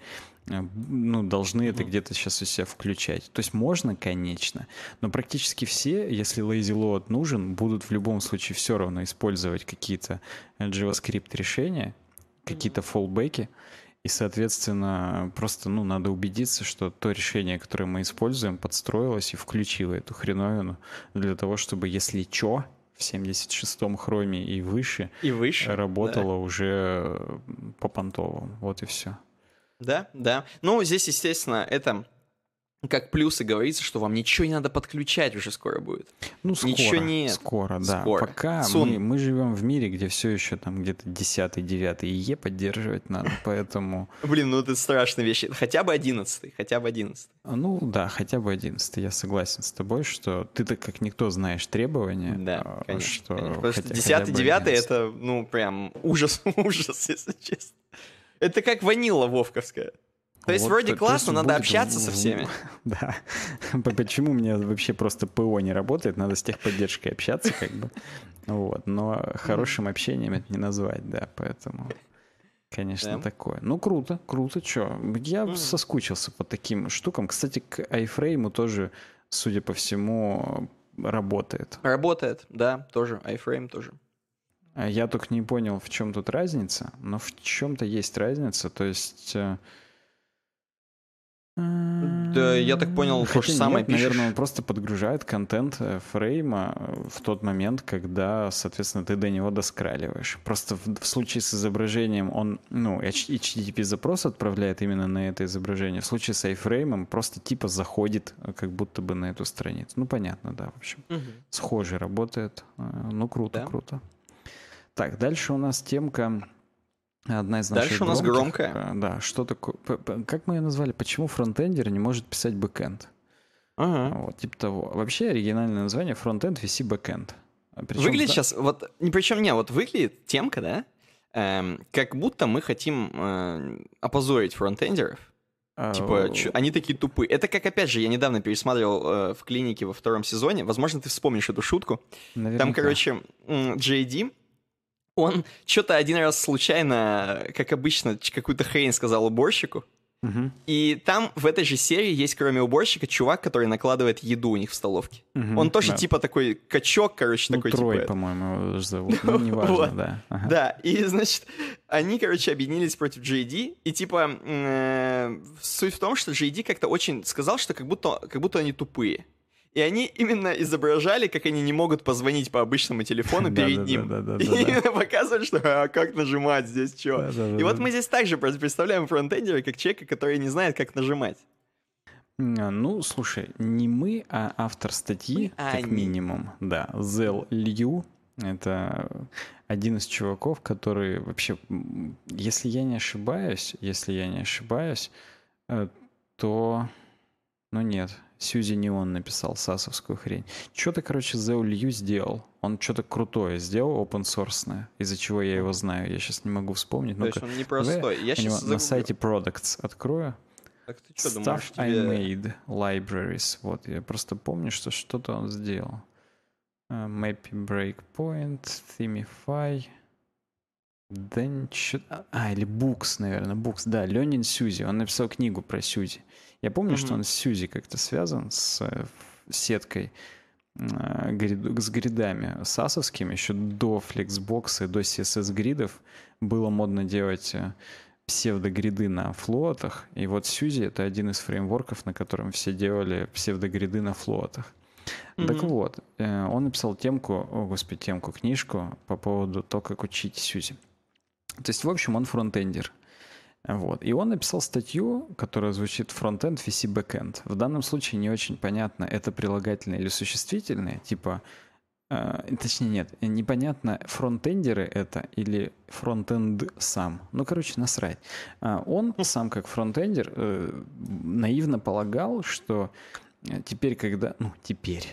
Speaker 2: э, ну, должны угу. это где-то сейчас у себя включать. То есть можно, конечно, но практически все, если lazy load нужен, будут в любом случае все равно использовать какие-то JavaScript решения, какие-то фоллбеки. И, соответственно, просто ну, надо убедиться, что то решение, которое мы используем, подстроилось и включило эту хреновину для того, чтобы, если что, в 76-м хроме и выше,
Speaker 1: и выше
Speaker 2: работало да. уже по понтовому. Вот и все.
Speaker 1: Да, да. Ну, здесь, естественно, это как плюсы говорится, что вам ничего не надо подключать уже скоро будет.
Speaker 2: Ну, скоро, ничего не... скоро, да. Скоро. Пока мы, мы живем в мире, где все еще там где-то 10 9 ИЕ поддерживать надо, <laughs> поэтому...
Speaker 1: Блин, ну это страшные вещи. Хотя бы 11 хотя бы 11
Speaker 2: а, Ну да, хотя бы 11 Я согласен с тобой, что ты-то как никто знаешь требования.
Speaker 1: Да, а, конечно. Что конечно. Потому что 10 9 это, ну, прям ужас, <laughs> ужас, если честно. Это как ванила вовковская. То есть вот, вроде классно, надо общаться со всеми. <laughs>
Speaker 2: Да. <laughs> Почему мне вообще просто ПО не работает? Надо с техподдержкой общаться, как бы. Вот. Но хорошим общением это не назвать, да, поэтому... Конечно, да. такое. Ну, круто, круто, чё. Я mm. соскучился по таким штукам. Кстати, к iFrame тоже, судя по всему, работает.
Speaker 1: Работает, да, тоже. iFrame тоже.
Speaker 2: А я только не понял, в чем тут разница, но в чем-то есть разница. То есть э,
Speaker 1: да, я так понял, Хотя то же самое
Speaker 2: нет, Наверное, он просто подгружает контент э, фрейма э, в тот момент, когда, соответственно, ты до него доскраливаешь. Просто в, в случае с изображением он, ну, HTTP запрос отправляет именно на это изображение. В случае с iFrame просто типа заходит э, как будто бы на эту страницу. Ну, понятно, да, в общем. Угу. Схоже работает. Ну, круто, да? круто. Так, дальше у нас темка Одна из наших
Speaker 1: Дальше у нас громкая.
Speaker 2: Да, что такое... Как мы ее назвали? Почему фронтендер не может писать бэкэнд? Ага. Вот, типа того. Вообще оригинальное название фронтенд vs бэкэнд.
Speaker 1: Причем, выглядит да... сейчас, вот, причем не, вот выглядит темка, да, эм, как будто мы хотим э, опозорить фронтендеров. А, типа, чё, они такие тупые. Это как, опять же, я недавно пересматривал э, в клинике во втором сезоне. Возможно, ты вспомнишь эту шутку. Наверняка. Там, короче, JD он что-то один раз случайно, как обычно, какую-то хрень сказал уборщику. Угу. И там в этой же серии есть, кроме уборщика, чувак, который накладывает еду у них в столовке. Угу, Он тоже да. типа такой качок, короче, ну, такой
Speaker 2: Трой,
Speaker 1: типа...
Speaker 2: по-моему, его зовут. <laughs> Ну, неважно, вот. да.
Speaker 1: Ага. Да, и, значит, они, короче, объединились против JD, и типа э, суть в том, что JD как-то очень сказал, что как будто, как будто они тупые. И они именно изображали, как они не могут позвонить по обычному телефону <laughs> перед ним. И именно <laughs> показывают, что а как нажимать здесь, что. И вот мы здесь также представляем фронтендера как человека, который не знает, как нажимать.
Speaker 2: А, ну, слушай, не мы, а автор статьи, а как минимум, да, Зел Лью, это один из чуваков, который вообще, если я не ошибаюсь, если я не ошибаюсь, э, то, ну нет, Сьюзи не он написал сасовскую хрень. Что-то, короче, Зео Лью сделал. Он что-то крутое сделал, open source, из-за чего я его знаю. Я сейчас не могу вспомнить.
Speaker 1: То есть он не простой. Я
Speaker 2: сейчас на сайте Products открою.
Speaker 1: Так ты что
Speaker 2: Stuff
Speaker 1: думаешь,
Speaker 2: I made, libraries. Вот, я просто помню, что что-то он сделал. Uh, Mappy Breakpoint, Themify. Да ничего... А, или Books, наверное, Books. Да, Ленин Сьюзи. Он написал книгу про Сьюзи. Я помню, mm-hmm. что он с Сьюзи как-то связан с э, сеткой э, с гридами сасовскими. Еще до Flexbox и до CSS-гридов было модно делать э, псевдогриды на флотах. И вот Сьюзи — это один из фреймворков, на котором все делали псевдогриды на флотах. Mm-hmm. Так вот, он написал темку, о господи, темку, книжку по поводу того, как учить Сьюзи. То есть, в общем, он фронтендер. Вот. И он написал статью, которая звучит фронтенд, VC backend. В данном случае не очень понятно, это прилагательное или существительное, типа, э, точнее нет, непонятно, фронтендеры это или фронтенд сам. Ну, короче, насрать. А он сам как фронтендер э, наивно полагал, что э, теперь, когда, ну, теперь,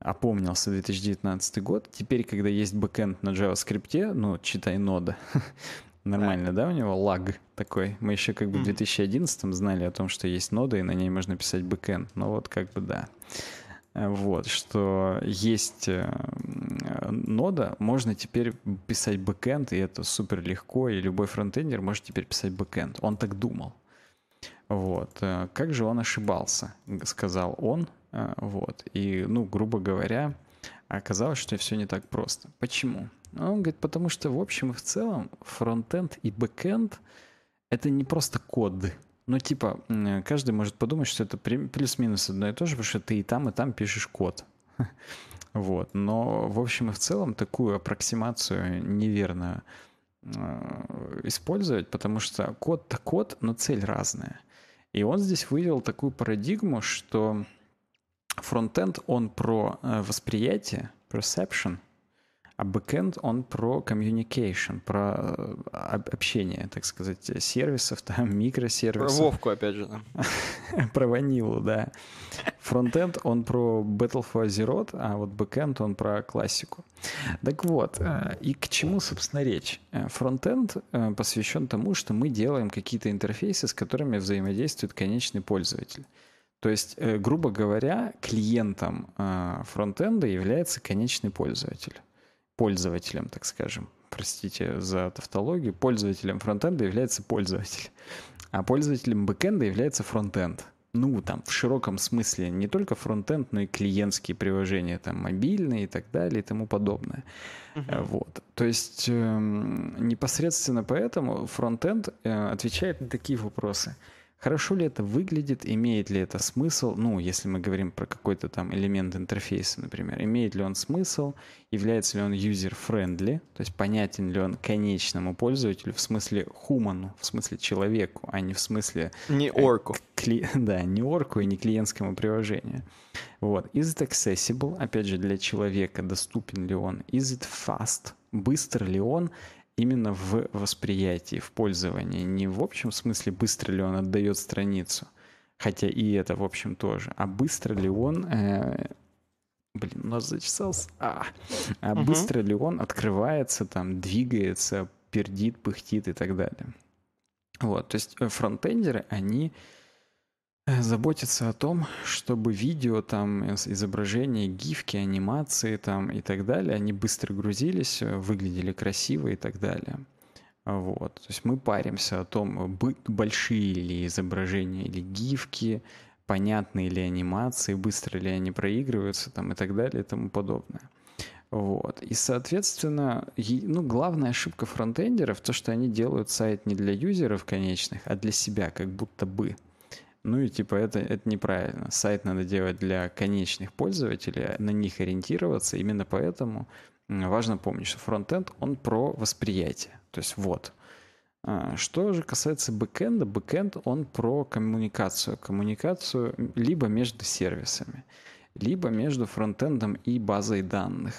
Speaker 2: опомнился 2019 год. Теперь, когда есть бэкэнд на JavaScript, ну, читай нода, <laughs> Нормально, да, у него лаг такой? Мы еще как бы в 2011 знали о том, что есть нода, и на ней можно писать бэкэнд. Ну вот как бы да. Э, вот, что есть э, нода, можно теперь писать бэкэнд, и это супер легко, и любой фронтендер может теперь писать бэкэнд. Он так думал. Вот. Э, как же он ошибался, сказал он. Э, вот. И, ну, грубо говоря, оказалось, что все не так просто. Почему? Он говорит, потому что в общем и в целом фронтенд и бэкенд — это не просто код. Ну, типа, каждый может подумать, что это плюс-минус одно и то же, потому что ты и там, и там пишешь код. <laughs> Вот. Но, в общем и в целом, такую аппроксимацию неверно э, использовать, потому что код-то код, но цель разная. И он здесь вывел такую парадигму, что фронтенд, он про э, восприятие, perception, а бэкэнд, он про communication, про э, общение, так сказать, сервисов, <laughs> там, микросервисов.
Speaker 1: Про Вовку, опять же. <laughs>
Speaker 2: про ванилу, да. Фронтенд, он про Battle for Azeroth, а вот бэкэнд, он про классику. Так вот, э, и к чему, собственно, речь? Э, фронтенд посвящен тому, что мы делаем какие-то интерфейсы, с которыми взаимодействует конечный пользователь. То есть, грубо говоря, клиентом фронтенда является конечный пользователь пользователем, так скажем. Простите за тавтологию. Пользователем фронтенда является пользователь. А пользователем бэкенда является фронтенд. Ну, там, в широком смысле не только фронтенд, но и клиентские приложения, там, мобильные и так далее и тому подобное. Uh-huh. Вот. То есть э, непосредственно поэтому фронтенд э, отвечает на такие вопросы – Хорошо ли это выглядит, имеет ли это смысл, ну, если мы говорим про какой-то там элемент интерфейса, например, имеет ли он смысл, является ли он user-friendly, то есть понятен ли он конечному пользователю в смысле хуману, в смысле человеку, а не в смысле...
Speaker 1: Не э, орку.
Speaker 2: Кли... <laughs> Да, не орку и не клиентскому приложению. Вот. Is it accessible? Опять же, для человека доступен ли он? Is it fast? Быстр ли он? Именно в восприятии, в пользовании. Не в общем смысле, быстро ли он отдает страницу, хотя и это, в общем, тоже, а быстро ли он... Э, блин, у нас зачесался. А, а угу. быстро ли он открывается, там, двигается, пердит, пыхтит и так далее. Вот, то есть э, фронтендеры, они заботиться о том, чтобы видео, там, изображения, гифки, анимации там, и так далее, они быстро грузились, э, выглядели красиво и так далее. Вот. То есть мы паримся о том, большие ли изображения или гифки, понятные ли анимации, быстро ли они проигрываются там, и так далее и тому подобное. Вот. И, соответственно, ну, главная ошибка фронтендеров то, что они делают сайт не для юзеров конечных, а для себя, как будто бы. Ну и типа это, это неправильно. Сайт надо делать для конечных пользователей, на них ориентироваться. Именно поэтому важно помнить, что фронтенд, он про восприятие. То есть вот. А, что же касается бэкэнда, бэкэнд, он про коммуникацию. Коммуникацию либо между сервисами, либо между фронтендом и базой данных,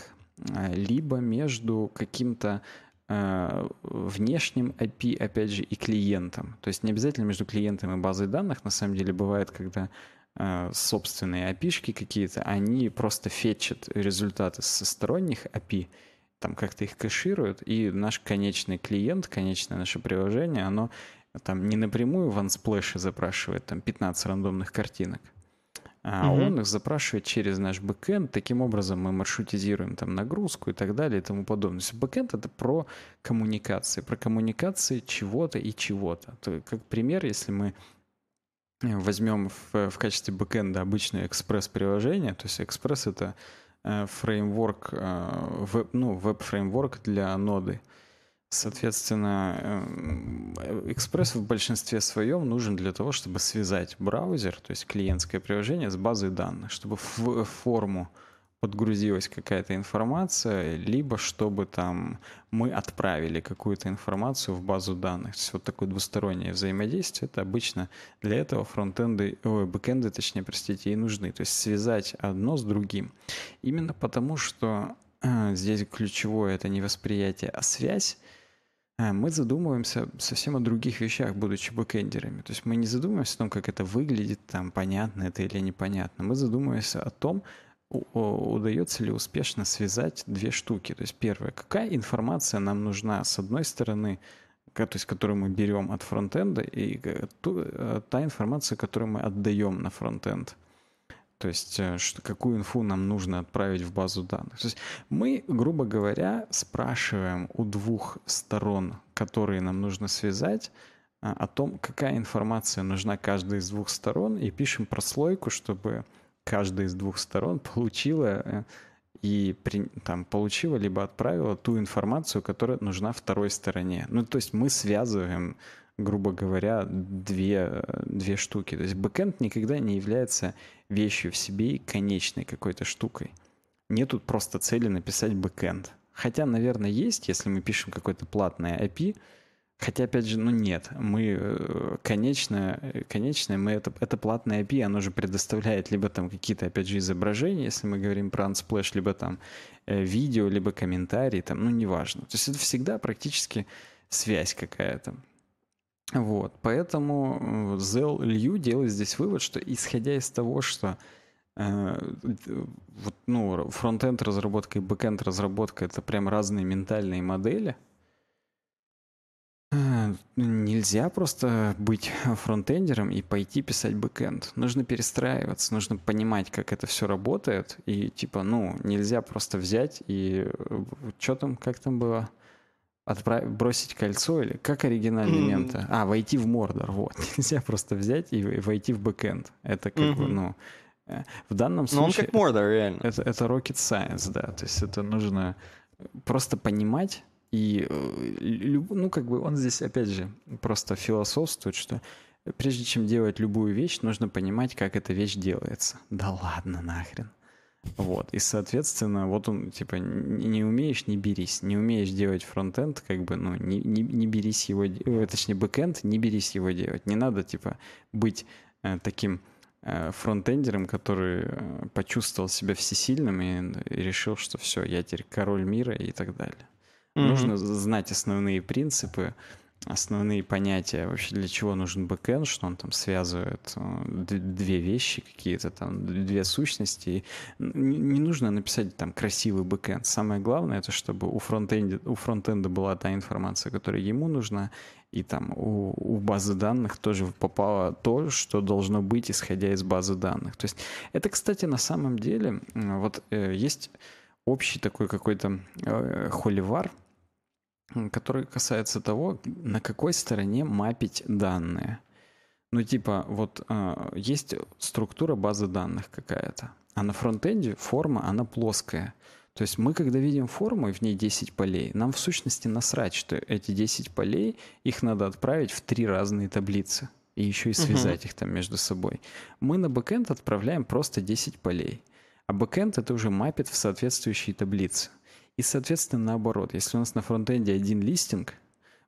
Speaker 2: а, либо между каким-то внешним API, опять же, и клиентом. То есть не обязательно между клиентом и базой данных, на самом деле бывает, когда э, собственные API какие-то, они просто фетчат результаты со сторонних API, там как-то их кэшируют, и наш конечный клиент, конечное наше приложение, оно там не напрямую в Unsplash запрашивает там 15 рандомных картинок, а угу. он их запрашивает через наш бэкэнд. Таким образом мы маршрутизируем там нагрузку и так далее и тому подобное. То есть бэкэнд — это про коммуникации, про коммуникации чего-то и чего-то. То, как пример, если мы возьмем в, в качестве бэкэнда обычное экспресс-приложение, то есть экспресс — это э, фреймворк, э, веб, ну, веб-фреймворк для ноды — Соответственно, эм, экспресс в большинстве своем нужен для того, чтобы связать браузер, то есть клиентское приложение, с базой данных, чтобы в форму подгрузилась какая-то информация, либо чтобы там мы отправили какую-то информацию в базу данных. То есть вот такое двустороннее взаимодействие, это обычно для этого фронтенды, ой, бэкенды, точнее, простите, и нужны. То есть связать одно с другим. Именно потому, что э, здесь ключевое это не восприятие, а связь, мы задумываемся совсем о других вещах, будучи бэкэндерами. То есть мы не задумываемся о том, как это выглядит, там, понятно это или непонятно. Мы задумываемся о том, удается ли успешно связать две штуки. То есть первое, какая информация нам нужна с одной стороны, то есть которую мы берем от фронтенда, и э, та информация, которую мы отдаем на фронтенд. То есть, э, что, какую инфу нам нужно отправить в базу данных. То есть мы, грубо говоря, спрашиваем у двух сторон, которые нам нужно связать, а, о том, какая информация нужна каждой из двух сторон, и пишем прослойку, чтобы каждая из двух сторон получила э, и при, там, получила либо отправила ту информацию, которая нужна второй стороне. Ну, то есть мы связываем грубо говоря, две, две штуки. То есть бэкэнд никогда не является вещью в себе и конечной какой-то штукой. Нету просто цели написать бэкэнд. Хотя, наверное, есть, если мы пишем какое-то платное API, Хотя, опять же, ну нет, мы э, конечно, конечно, мы это, это платное API, оно же предоставляет либо там какие-то, опять же, изображения, если мы говорим про Unsplash, либо там э, видео, либо комментарии, там, ну неважно. То есть это всегда практически связь какая-то. Вот, поэтому Zell Liew делает здесь вывод, что исходя из того, что э, вот, ну, фронтенд разработка и бэкенд разработка это прям разные ментальные модели, э, нельзя просто быть фронтендером и пойти писать бэкенд. Нужно перестраиваться, нужно понимать, как это все работает. И типа, ну, нельзя просто взять и э, что там, как там было? Отправить, бросить кольцо или как оригинальный мм. мем-то? А, войти в Мордор, вот. <laughs> Нельзя просто взять и войти в бэкэнд. Это как mm-hmm. бы, ну, э, в данном случае... Но
Speaker 1: он как Мордор, реально.
Speaker 2: Это, это rocket science, да. То есть это нужно просто понимать и, э, ну, как бы он здесь, опять же, просто философствует, что прежде чем делать любую вещь, нужно понимать, как эта вещь делается. Да ладно нахрен. Вот, и, соответственно, вот он, типа, не умеешь, не берись. Не умеешь делать фронтенд, как бы, ну, не, не, не берись его, э, точнее, бэкенд, не берись его делать. Не надо, типа, быть э, таким э, фронтендером, который э, почувствовал себя всесильным и, и решил, что все, я теперь король мира и так далее. Mm-hmm. Нужно знать основные принципы, основные понятия вообще, для чего нужен бэкэнд, что он там связывает э, две вещи какие-то там, две сущности. Не нужно написать там красивый бэкэнд. Самое главное, это чтобы у фронтенда, у фронтенда была та информация, которая ему нужна, и там у, у базы данных тоже попало то, что должно быть, исходя из базы данных. То есть это, кстати, на самом деле, вот э, есть общий такой какой-то э, холивар, который касается того, на какой стороне мапить данные. Ну, типа, вот э, есть структура базы данных какая-то, а на фронтенде форма, она плоская. То есть мы, когда видим форму, и в ней 10 полей, нам в сущности насрать, что эти 10 полей, их надо отправить в три разные таблицы. И еще и связать uh-huh. их там между собой. Мы на бэкэнд отправляем просто 10 полей. А бэкэнд это уже мапит в соответствующие таблицы. И, соответственно, наоборот, если у нас на фронтенде один листинг,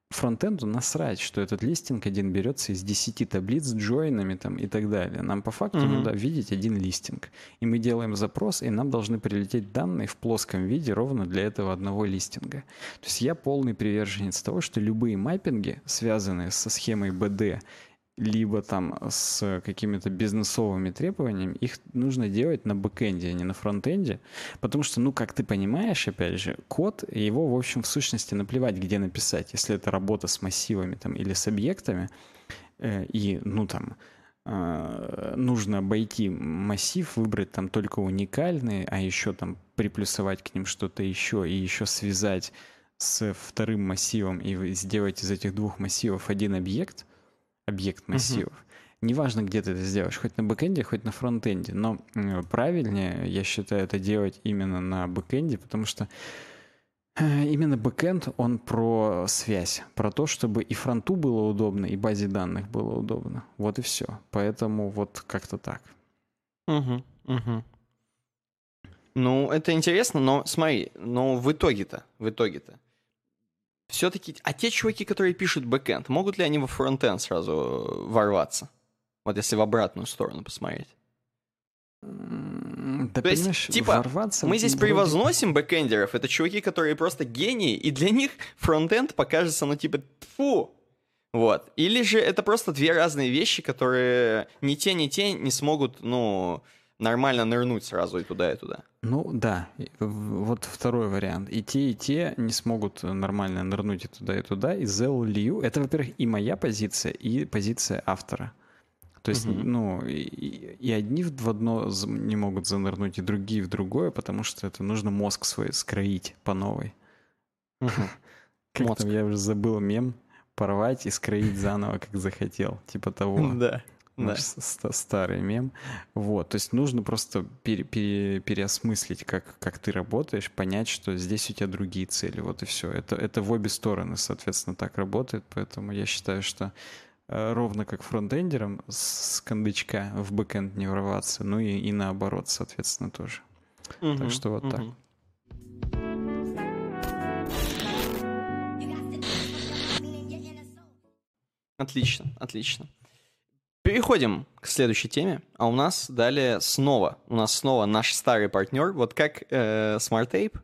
Speaker 2: фронтенду насрать, что этот листинг один берется из 10 таблиц с джойнами там и так далее. Нам по факту mm-hmm. надо видеть один листинг. И мы делаем запрос, и нам должны прилететь данные в плоском виде ровно для этого одного листинга. То есть я полный приверженец того, что любые маппинги, связанные со схемой BD либо там с какими-то бизнесовыми требованиями, их нужно делать на бэкэнде, а не на фронтенде, потому что, ну, как ты понимаешь, опять же, код, его, в общем, в сущности наплевать, где написать, если это работа с массивами там или с объектами, э, и, ну, там, э, нужно обойти массив, выбрать там только уникальные, а еще там приплюсовать к ним что-то еще и еще связать с вторым массивом и сделать из этих двух массивов один объект – объект массивов. Uh-huh. Неважно, где ты это сделаешь, хоть на бэкэнде, хоть на фронтенде, но правильнее, я считаю, это делать именно на бэкэнде, потому что э, именно бэкэнд, он про связь, про то, чтобы и фронту было удобно, и базе данных было удобно. Вот и все. Поэтому вот как-то так.
Speaker 1: Угу, угу. Ну, это интересно, но смотри, но в итоге-то, в итоге-то, все-таки, а те чуваки, которые пишут бэкэнд, могут ли они во фронтенд сразу э, ворваться? Вот если в обратную сторону посмотреть. Да, То есть, типа, мы здесь вроде... превозносим бэкэндеров, это чуваки, которые просто гении, и для них фронтенд покажется, ну, типа, фу. Вот. Или же это просто две разные вещи, которые ни те, ни те не смогут, ну, нормально нырнуть сразу и туда, и туда.
Speaker 2: Ну да, вот второй вариант. И те, и те не смогут нормально нырнуть и туда, и туда. И Зел Лью, это, во-первых, и моя позиция, и позиция автора. То есть, угу. ну, и, и одни в одно не могут занырнуть, и другие в другое, потому что это нужно мозг свой скроить по новой. Угу. <laughs> Как там, я уже забыл мем, порвать и скроить заново, как захотел, типа того. <laughs>
Speaker 1: Да.
Speaker 2: Наш да. старый мем. Вот, то есть нужно просто пере, пере, переосмыслить, как, как ты работаешь, понять, что здесь у тебя другие цели, вот и все. Это, это в обе стороны, соответственно, так работает, поэтому я считаю, что э, ровно как фронтендерам с кондычка в бэкэнд не врываться, ну и, и наоборот, соответственно, тоже. Угу, так что вот угу. так.
Speaker 1: Отлично, отлично. Переходим к следующей теме, а у нас далее снова, у нас снова наш старый партнер, вот как э, SmartApe,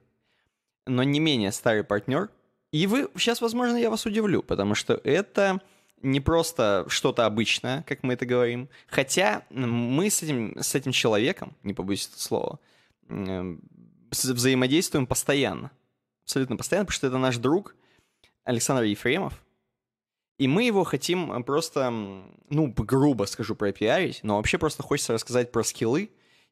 Speaker 1: но не менее старый партнер. И вы, сейчас, возможно, я вас удивлю, потому что это не просто что-то обычное, как мы это говорим, хотя мы с этим, с этим человеком, не побоюсь этого слова, э, взаимодействуем постоянно, абсолютно постоянно, потому что это наш друг Александр Ефремов, и мы его хотим э, просто, ну, грубо скажу, пропиарить, но вообще просто хочется рассказать про скиллы,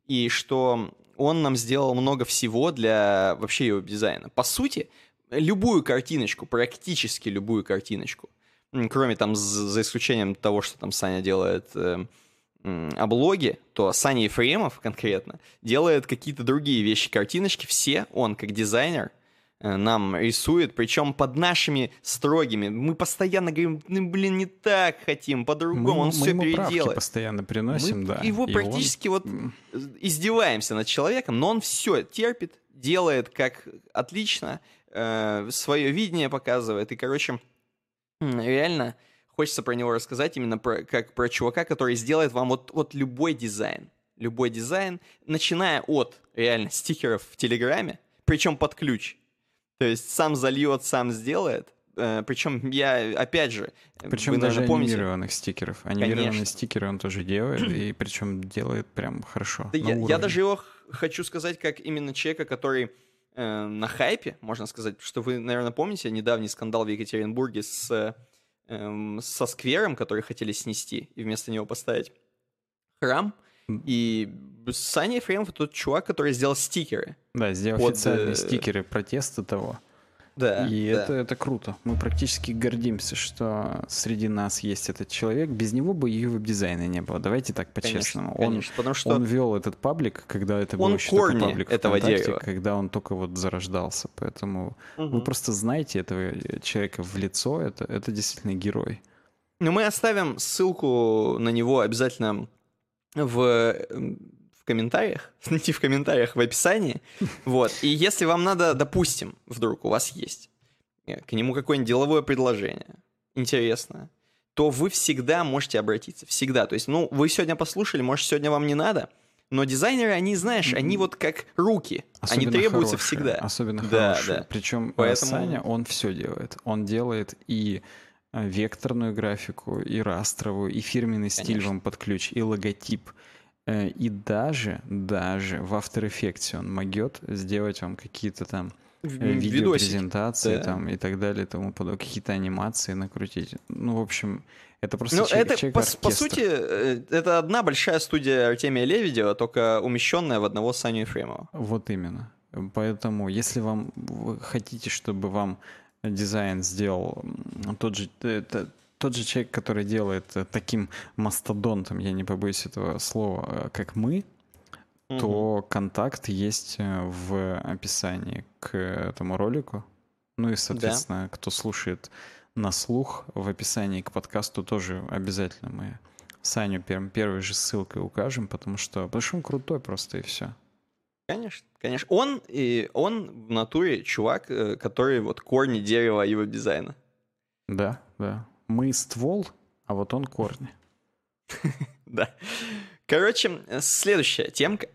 Speaker 1: и что он нам сделал много всего для вообще его дизайна. По сути, любую картиночку, практически любую картиночку, кроме там, за исключением того, что там Саня делает э, облоги, то Саня Ефремов конкретно делает какие-то другие вещи, картиночки, все он как дизайнер Э, нам рисует, причем под нашими строгими. Мы постоянно говорим, ну, блин, не так хотим, по-другому, он мы все ему переделает.
Speaker 2: постоянно приносим,
Speaker 1: мы
Speaker 2: да.
Speaker 1: Его и практически он... вот издеваемся над человеком, но он все терпит, делает как отлично, э, свое видение показывает, и, короче, реально хочется про него рассказать именно про, как про чувака, который сделает вам вот, вот любой дизайн. Любой дизайн, начиная от реально стикеров в Телеграме, причем под ключ. То есть сам зальет, сам сделает. Э, Причем я, опять же,
Speaker 2: причем даже помните... анимированных стикеров. Анимированные Конечно. стикеры он тоже делает, <clears throat> и причем делает прям хорошо.
Speaker 1: Да я, я даже его хочу сказать как именно человека, который э, на хайпе, можно сказать, что вы, наверное, помните недавний скандал в Екатеринбурге с, э, со сквером, который хотели снести и вместо него поставить храм. И Саня Ефремов тот чувак, который сделал стикеры.
Speaker 2: Да, сделал под... официальные э, стикеры протеста того.
Speaker 1: Да,
Speaker 2: и
Speaker 1: да.
Speaker 2: Это, это круто. Мы практически гордимся, что среди нас есть этот человек. Без него бы и веб-дизайна не было. Давайте так по-честному.
Speaker 1: Конечно, конечно,
Speaker 2: он,
Speaker 1: потому что
Speaker 2: он вел этот паблик, когда это был еще только паблик этого дерева. когда он только вот зарождался. Поэтому угу. вы просто знаете этого человека в лицо. Это, это действительно герой.
Speaker 1: Ну, мы оставим ссылку на него обязательно в, в комментариях, <laughs> не в комментариях, в описании. <laughs> Вот. И если вам надо, допустим, вдруг у вас есть э, к нему какое-нибудь деловое предложение, интересное, то вы всегда можете обратиться. Всегда. То есть, ну, вы сегодня послушали, может, сегодня вам не надо, но дизайнеры, они, знаешь, они вот как руки. Особенно они требуются
Speaker 2: хорошие,
Speaker 1: всегда.
Speaker 2: Особенно да, хорошие. Да. Причем э, Поэтому... Саня, он все делает. Он делает и векторную графику, и растровую, и фирменный Конечно. стиль вам под ключ, и логотип. Э, и даже, даже в After Effects он могет сделать вам какие-то там э, видеопрезентации да. там и так далее, тому подобное, какие-то анимации накрутить. Ну, в общем, это просто ну,
Speaker 1: человек, это, человек по, по сути, это одна большая студия Артемия Левидева, только умещенная в одного Саню Ефремова.
Speaker 2: Вот именно. Поэтому, если вам вы хотите, чтобы вам дизайн сделал тот же, это, тот же человек, который делает э, таким мастодонтом, я не побоюсь этого слова, э, как мы, угу. то контакт есть э, в описании к этому ролику. Ну и, соответственно, да. кто слушает на слух, в описании к подкасту тоже обязательно мы Саню первой же ссылкой укажем, потому что, потому что он крутой просто и все.
Speaker 1: Конечно, конечно. Он, и он в натуре чувак, э, который вот корни дерева его дизайна.
Speaker 2: Да, да. Мы ствол, а вот он корни. <laughs>
Speaker 1: Да. Короче, следующая темка.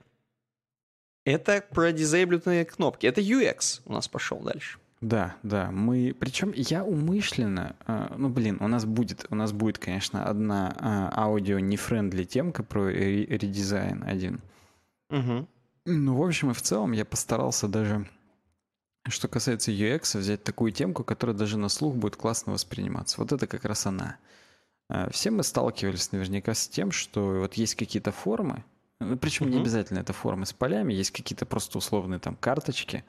Speaker 1: Это про дизейбленные кнопки. Это UX у нас пошел дальше.
Speaker 2: Да, да, мы, причем я умышленно, э, ну блин, у нас будет, у нас будет, конечно, одна э, аудио не friendly темка про редизайн один.
Speaker 1: Угу.
Speaker 2: Ну, в общем и в целом я постарался даже, что касается UX, взять такую темку, которая даже на слух будет классно восприниматься. Вот это как раз она. Э, все мы сталкивались наверняка с тем, что вот есть какие-то формы, ну, причем не обязательно это формы с полями, есть какие-то просто условные там карточки,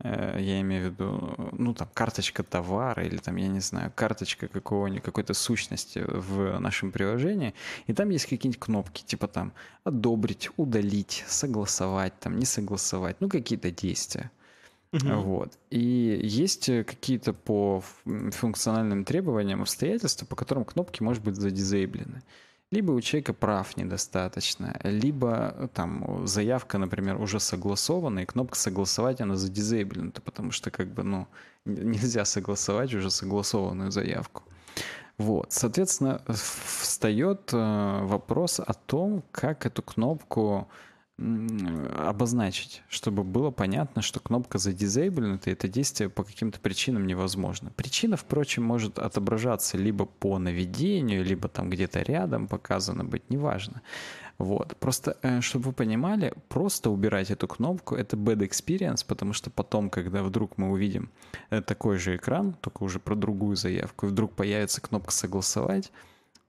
Speaker 2: я имею в виду, ну, там, карточка товара или там, я не знаю, карточка какого-нибудь, какой-то сущности в нашем приложении, и там есть какие-нибудь кнопки, типа там одобрить, удалить, согласовать, там, не согласовать, ну, какие-то действия. Угу. Вот. И есть какие-то по функциональным требованиям обстоятельства, по которым кнопки, может быть, задизейблены. Либо у человека прав недостаточно, либо там заявка, например, уже согласована, и кнопка «Согласовать» она задизейблена, потому что как бы, ну, нельзя согласовать уже согласованную заявку. Вот, соответственно, встает э, вопрос о том, как эту кнопку обозначить, чтобы было понятно, что кнопка задизейблена, и это действие по каким-то причинам невозможно. Причина, впрочем, может отображаться либо по наведению, либо там где-то рядом показано быть, неважно. Вот. Просто, э, чтобы вы понимали, просто убирать эту кнопку — это bad experience, потому что потом, когда вдруг мы увидим э, такой же экран, только уже про другую заявку, и вдруг появится кнопка «Согласовать»,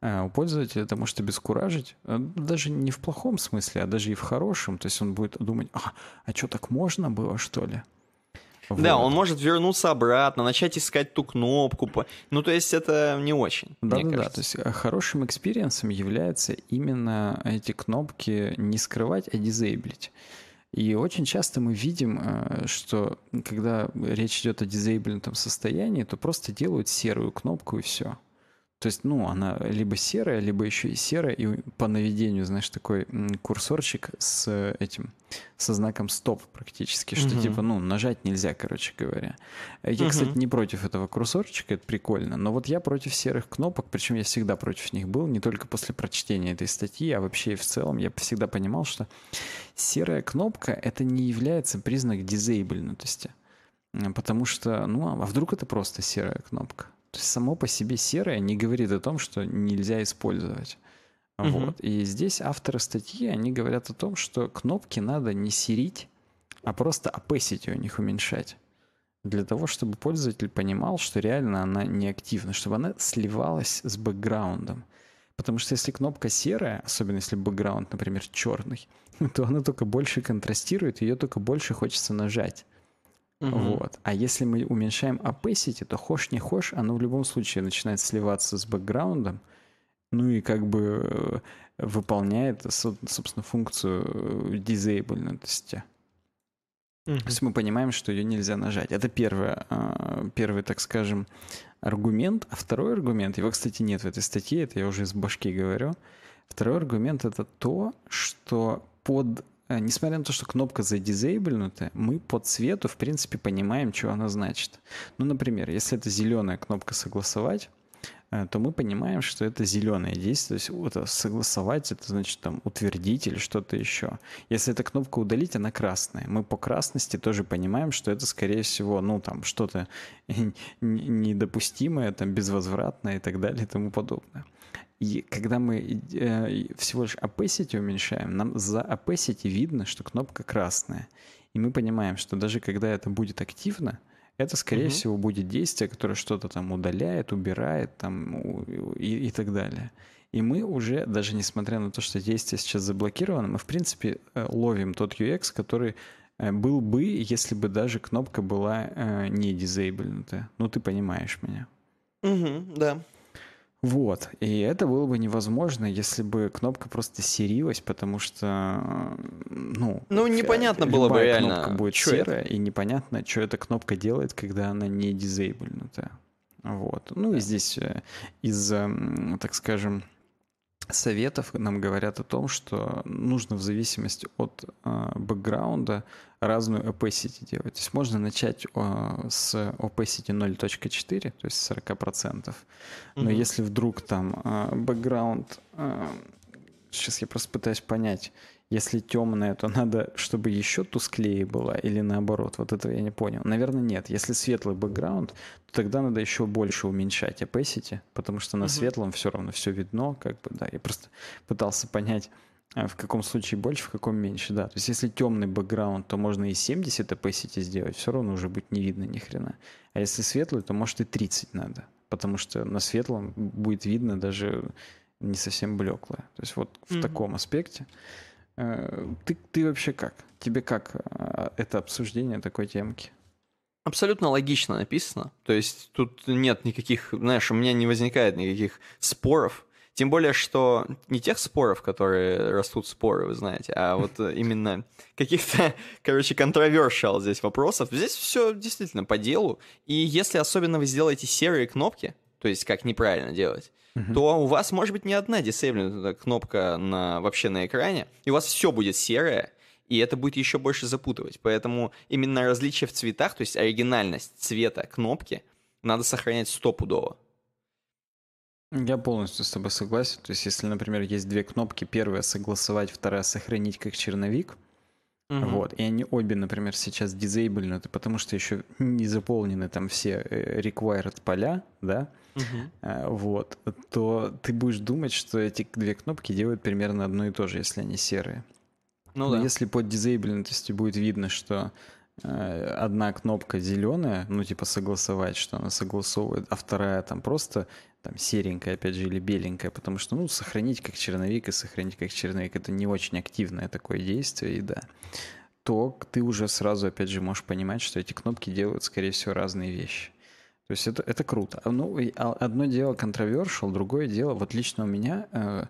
Speaker 2: у пользователя это может обескуражить, э, даже не в плохом смысле, а даже и в хорошем. То есть он будет думать, а, а что, так можно было, что ли?
Speaker 1: Вот. Да, он может вернуться обратно, начать искать ту кнопку. Ну, то есть это не очень.
Speaker 2: Да, да, да. То есть э, хорошим experience ом является именно эти кнопки не скрывать, а disable ить. И очень часто мы видим, э, что когда речь идет о дизейбленном состоянии, то просто делают серую кнопку и все. То есть, ну, она либо серая, либо еще и серая, и по наведению, знаешь, такой курсорчик с этим, со знаком стоп практически, что угу. типа, ну, нажать нельзя, короче говоря. Я, угу. кстати, не против этого курсорчика, это прикольно, но вот я против серых кнопок, причем я всегда против них был, не только после прочтения этой статьи, а вообще и в целом я всегда понимал, что серая кнопка это не является признак дизейбельности, потому что, ну, а вдруг это просто серая кнопка? То есть само по себе серое не говорит о том, что нельзя использовать. Угу. Вот. И здесь авторы статьи, они говорят о том, что кнопки надо не серить, а просто опесить у них уменьшать. Для того, чтобы пользователь понимал, что реально она неактивна, чтобы она сливалась с бэкграундом. Потому что если кнопка серая, особенно если бэкграунд, например, черный, <laughs> то она только больше контрастирует, ее только больше хочется нажать. Угу. Вот. А если мы уменьшаем opacity, то хошь не хошь, оно в любом случае начинает сливаться с бэкграундом, ну и как бы э, выполняет, собственно, функцию дизейбленности. Uh-huh. То есть мы понимаем, что ее нельзя нажать. Это первое, а, первый, так скажем, аргумент. А второй аргумент, его, кстати, нет в этой статье, это я уже из башки говорю. Второй аргумент это то, что под Э, несмотря на то, что кнопка задизейблнута, мы по цвету, в принципе, понимаем, что она значит. Ну, например, если это зеленая кнопка «Согласовать», э, то мы понимаем, что это зеленое действие. То есть это согласовать, это значит там утвердить или что-то еще. Если эта кнопка удалить, она красная. Мы по красности тоже понимаем, что это, скорее всего, ну там что-то <laughs> недопустимое, там безвозвратное и так далее и тому подобное. И когда мы э, всего лишь opacity уменьшаем, нам за opacity видно, что кнопка красная. И мы понимаем, что даже когда это будет активно, это, скорее угу. всего, будет действие, которое что-то там удаляет, убирает там, и, и так далее. И мы уже, даже несмотря на то, что действие сейчас заблокировано, мы, в принципе, э, ловим тот UX, который э, был бы, если бы даже кнопка была не дизейблнутая. Ну, ты понимаешь меня.
Speaker 1: Угу, да.
Speaker 2: Вот. И это было бы невозможно, если бы кнопка просто серилась, потому что, ну...
Speaker 1: Ну, непонятно было бы реально.
Speaker 2: кнопка будет серая, это? и непонятно, что эта кнопка делает, когда она не дизейблнутая. Вот. Ну, и здесь э, из, так скажем, советов нам говорят о том, что нужно в зависимости от э, бэкграунда разную opacity делать. То есть можно начать э, с opacity 0.4, то есть 40%. Но mm-hmm. если вдруг там э, бэкграунд... Э, сейчас я просто пытаюсь понять. Если темная, то надо, чтобы еще тусклее была или наоборот? Вот этого я не понял. Наверное, нет. Если светлый бэкграунд, то тогда надо еще больше уменьшать opacity, потому что на угу. светлом все равно все видно, как бы, да. Я просто пытался понять, а в каком случае больше, в каком меньше, да. То есть если темный бэкграунд, то можно и 70 opacity сделать, все равно уже будет не видно ни хрена. А если светлый, то может и 30 надо. потому что на светлом будет видно даже не совсем блеклое. То есть вот mm-hmm. в таком аспекте. Э, ты, ты вообще как? Тебе как э, это обсуждение такой темки?
Speaker 1: Абсолютно логично написано. То есть тут нет никаких, знаешь, у меня не возникает никаких споров. Тем более, что не тех споров, которые растут споры, вы знаете, а вот <laughs> именно каких-то, короче, контровершал здесь вопросов. Здесь все действительно по делу. И если особенно вы сделаете серые кнопки, то есть как неправильно делать, uh-huh. то у вас может быть не одна дисейблинг кнопка на, вообще на экране, и у вас все будет серое, и это будет еще больше запутывать. Поэтому именно различие в цветах, то есть оригинальность цвета кнопки, надо сохранять стопудово.
Speaker 2: Я полностью с тобой согласен. То есть, если, например, есть две кнопки, первая согласовать, вторая сохранить как черновик, uh вот, и они обе, например, сейчас дизейблены, потому что еще не заполнены там все э, required поля, да, uh вот, то ты будешь думать, что эти две кнопки делают примерно одно и то же, если они серые. Ну, Но да. если под дизейбленностью будет видно, что э, одна кнопка зеленая, ну типа согласовать, что она согласовывает, а вторая там просто там серенькая, опять же, или беленькая, потому что, ну, сохранить как черновик и сохранить как черновик это не очень активное такое действие, и да, то ты уже сразу, опять же, можешь понимать, что эти кнопки делают, скорее всего, разные вещи. То есть это, это круто. Ну, одно дело controversial, другое дело, вот лично у меня э,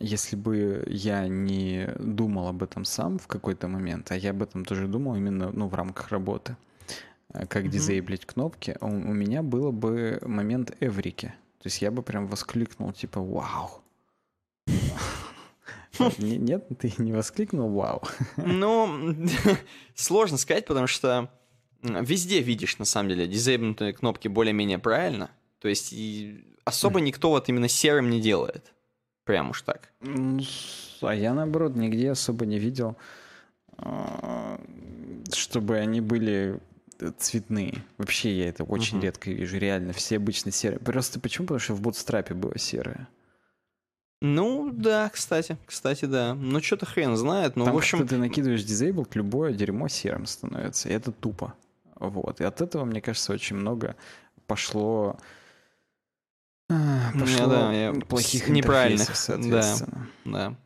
Speaker 2: если бы я не думал об этом сам в какой-то момент, а я об этом тоже думал именно ну, в рамках работы, э, как mm-hmm. дизейблить кнопки, у, у меня было бы момент эврики. То есть я бы прям воскликнул, типа, вау. <laughs> Нет, ты не воскликнул вау.
Speaker 1: Ну, <laughs> сложно сказать, потому что везде видишь, на самом деле, дизейбнутые кнопки более-менее правильно. То есть особо никто вот именно серым не делает. Прям уж так.
Speaker 2: А я, наоборот, нигде особо не видел, а, чтобы они были цветные. Вообще я это очень угу. редко вижу. Реально, все обычно серые. Просто почему? Потому что в бутстрапе было серое.
Speaker 1: Ну, да, кстати, кстати, да. Ну, что-то хрен знает, но,
Speaker 2: Там,
Speaker 1: в общем...
Speaker 2: ты накидываешь дизейблк, любое дерьмо серым становится, и это тупо. Вот, и от этого, мне кажется, очень много пошло
Speaker 1: а, пошло да, я плохих неправильных, соответственно. Да, да.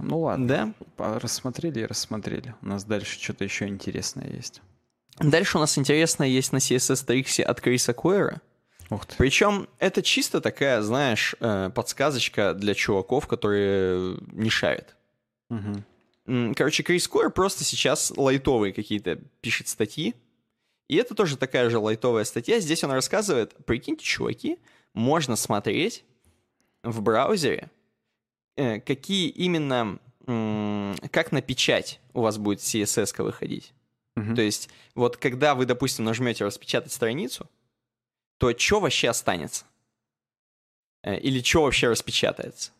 Speaker 2: Ну ладно. Да. Рассмотрели и рассмотрели. У нас дальше что-то еще интересное есть.
Speaker 1: Дальше у нас интересное есть на CSS Tricks от Криса Койера. Ух ты. Причем это чисто такая, знаешь, э, подсказочка для чуваков, которые не шарят. Угу. Короче, Крис Койер просто сейчас лайтовые какие-то пишет статьи. И это тоже такая же лайтовая статья. Здесь он рассказывает, прикиньте, чуваки, можно смотреть в браузере, э, какие именно, как на печать у вас будет CSS выходить. Uh-huh. То есть, вот когда вы, допустим, нажмете распечатать страницу, то что вообще останется? Э, или что вообще распечатается?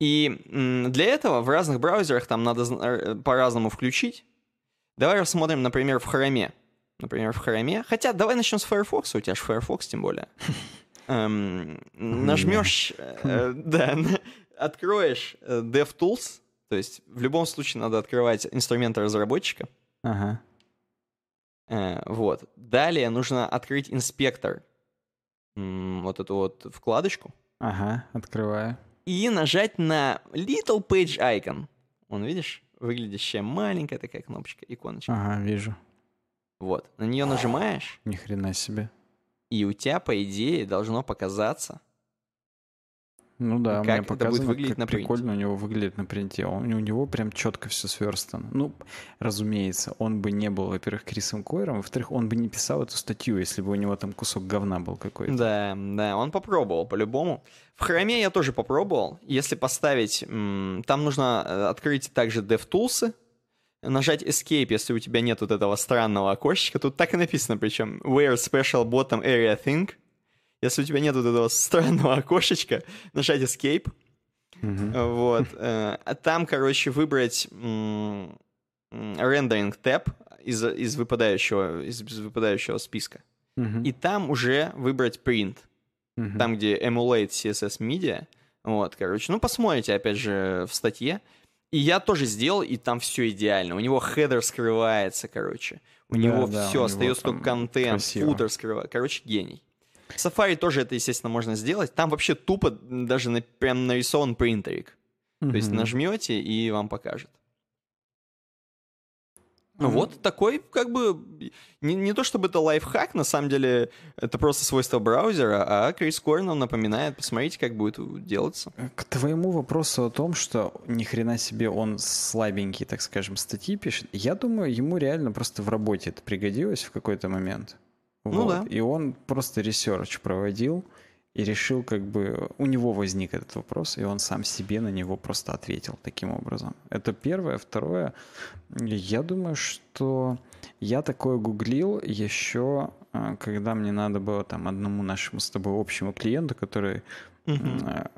Speaker 1: И для этого в разных браузерах там надо э, по-разному включить. Давай рассмотрим, например, в Chrome например, в Chrome. Хотя давай начнем с Firefox, у тебя же Firefox тем более. <laughs> Эм, нажмешь, э, да, откроешь э, DevTools, то есть в любом случае надо открывать инструменты разработчика. Ага. Э, вот. Далее нужно открыть инспектор, вот эту вот вкладочку.
Speaker 2: Ага, открываю.
Speaker 1: И нажать на Little Page Icon. Он, видишь, выглядящая маленькая такая кнопочка, иконочка.
Speaker 2: Ага, вижу.
Speaker 1: Вот. На нее нажимаешь.
Speaker 2: Ни хрена себе.
Speaker 1: И у тебя, по идее, должно показаться.
Speaker 2: Ну да, как мне это будет выглядеть как на принте. прикольно у него выглядит на принте. Он, у него прям четко все сверстано. Ну, разумеется, он бы не был, во-первых, Крисом Койером, во-вторых, он бы не писал эту статью, если бы у него там кусок говна был какой-то.
Speaker 1: Да, да, он попробовал по-любому. В Хроме я тоже попробовал. Если поставить... Там нужно э, открыть также DevTools, нажать Escape, если у тебя нет вот этого странного окошечка. Тут так и написано, причем Where Special Bottom Area Thing. Если у тебя нет вот этого странного окошечка, нажать Escape. Mm-hmm. Вот. Э, а там, короче, выбрать рендеринг tab из, из, выпадающего, из, из выпадающего списка. Mm-hmm. И там уже выбрать print. Mm-hmm. Там, где emulate CSS media. Вот, короче. Ну, посмотрите, опять же, в статье. И я тоже сделал, и там все идеально. У него хедер скрывается, короче. У да, него да, все, остается только контент, красиво. футер скрывается. Короче, гений. В Safari тоже это, естественно, можно сделать. Там вообще тупо даже на, прям нарисован принтерик. Mm-hmm. То есть нажмете, и вам покажет. Mm-hmm. вот такой, как бы, не, не то чтобы это лайфхак, на самом деле это просто свойство браузера, а Крис Кор нам напоминает, посмотрите, как будет делаться.
Speaker 2: К твоему вопросу о том, что ни хрена себе он слабенький, так скажем, статьи пишет, я думаю, ему реально просто в работе это пригодилось в какой-то момент. Ну вот. да. И он просто research проводил, и решил, как бы, у него возник этот вопрос, и он сам себе на него просто ответил таким образом. Это первое. Второе, я думаю, что я такое гуглил еще, а, когда мне надо было там одному нашему с тобой общему клиенту, который угу.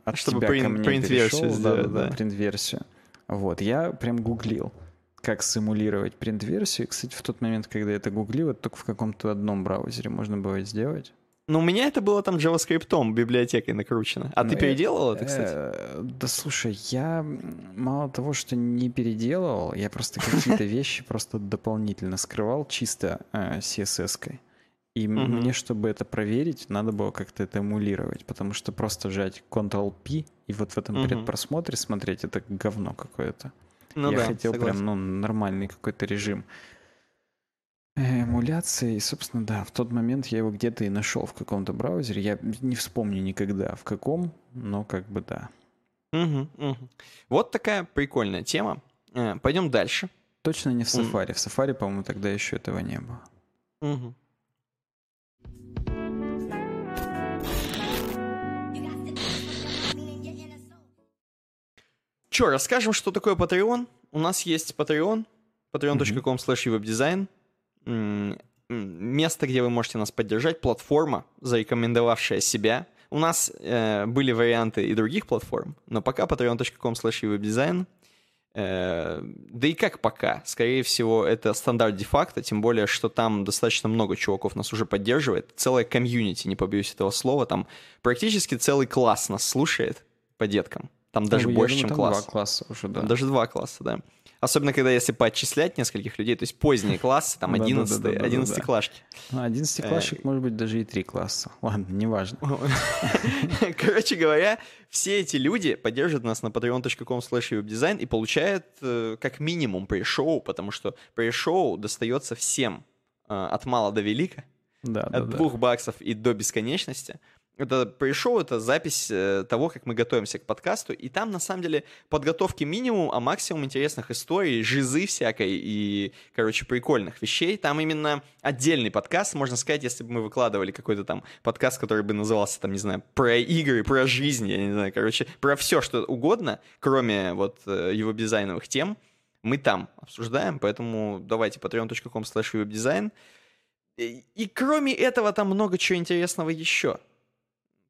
Speaker 2: от Чтобы тебя print, ко мне перешел, сделать, да, да, да. принт-версию. Вот, я прям гуглил как симулировать принт-версию. Кстати, в тот момент, когда я это гуглил, это только в каком-то одном браузере можно было сделать.
Speaker 1: Но у меня это было там JavaScript, библиотекой накручено. А ну, ты переделал это, кстати?
Speaker 2: Э, да слушай, я мало того, что не переделывал, я просто какие-то <laughs> вещи просто дополнительно скрывал чисто э, CSS-кой. И мне, чтобы это проверить, надо было как-то это эмулировать, потому что просто жать Ctrl-P и вот в этом предпросмотре смотреть, это говно какое-то. Ну я да, хотел согласен. прям ну, нормальный какой-то режим эмуляции. И, собственно, да, в тот момент я его где-то и нашел в каком-то браузере. Я не вспомню никогда в каком, но как бы да.
Speaker 1: Угу, угу. Вот такая прикольная тема. Э, пойдем дальше.
Speaker 2: Точно не в Safari. В Safari, по-моему, тогда еще этого не было. Угу.
Speaker 1: Че, расскажем, что такое Patreon? У нас есть Patreon, patreon.com slash webdesign место, где вы можете нас поддержать, платформа, зарекомендовавшая себя. У нас э, были варианты и других платформ, но пока patreon.com slash webdesign. Э, да и как пока? Скорее всего, это стандарт де-факто, тем более, что там достаточно много чуваков нас уже поддерживает. Целая комьюнити, не побоюсь этого слова. Там практически целый класс нас слушает по деткам. Там даже ну, больше, чем класс.
Speaker 2: Два класса уже, да.
Speaker 1: Даже два класса, да. Особенно, когда если поотчислять нескольких людей, то есть поздние классы, там 11 11 клашки.
Speaker 2: Ну, 11 клашек, может быть, даже и 3 класса. Ладно, неважно. <laughs>
Speaker 1: Короче говоря, все эти люди поддерживают нас на patreon.com slash webdesign и получают э, как минимум пришоу, потому что пришоу достается всем э, от мала до велика, да, от двух баксов и до бесконечности. Это пришел, это запись э, того, как мы готовимся к подкасту, и там, на самом деле, подготовки минимум, а максимум интересных историй, жизы всякой и, короче, прикольных вещей. Там именно отдельный подкаст, можно сказать, если бы мы выкладывали какой-то там подкаст, который бы назывался, там, не знаю, про игры, про жизнь, я не знаю, короче, про все, что угодно, кроме вот э, его дизайновых тем, мы там обсуждаем, поэтому давайте patreon.com slash. И, и кроме этого там много чего интересного еще.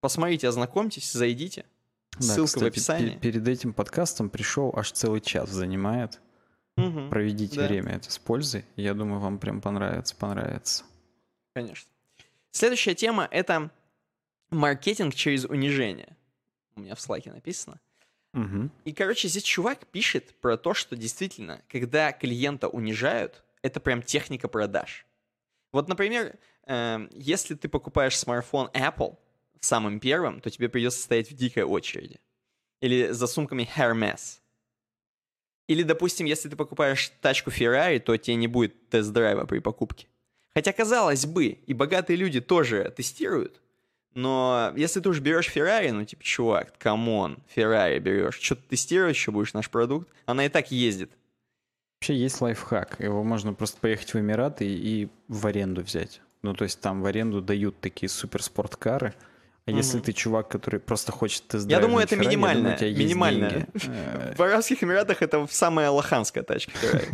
Speaker 1: Посмотрите, ознакомьтесь, зайдите. Да, Ссылка кстати, в описании.
Speaker 2: перед этим подкастом пришел аж целый час занимает. Угу, Проведите да. время это с пользой. Я думаю, вам прям понравится, понравится.
Speaker 1: Конечно. Следующая тема — это маркетинг через унижение. У меня в слайке написано. Угу. И, короче, здесь чувак пишет про то, что действительно, когда клиента унижают, это прям техника продаж. Вот, например, э, если ты покупаешь смартфон Apple, самым первым, то тебе придется стоять в дикой очереди. Или за сумками Hermes. Или, допустим, если ты покупаешь тачку Ferrari, то тебе не будет тест-драйва при покупке. Хотя, казалось бы, и богатые люди тоже тестируют, но если ты уж берешь Ferrari, ну типа, чувак, come on, Ferrari берешь, что ты тестировать еще будешь наш продукт? Она и так ездит.
Speaker 2: Вообще есть лайфхак, его можно просто поехать в Эмираты и в аренду взять. Ну, то есть там в аренду дают такие суперспорткары, а если ты чувак, который просто хочет тест
Speaker 1: Я думаю, это. Думаю, минимальное. <laughs> В Арабских Эмиратах это самая лоханская тачка. <laughs>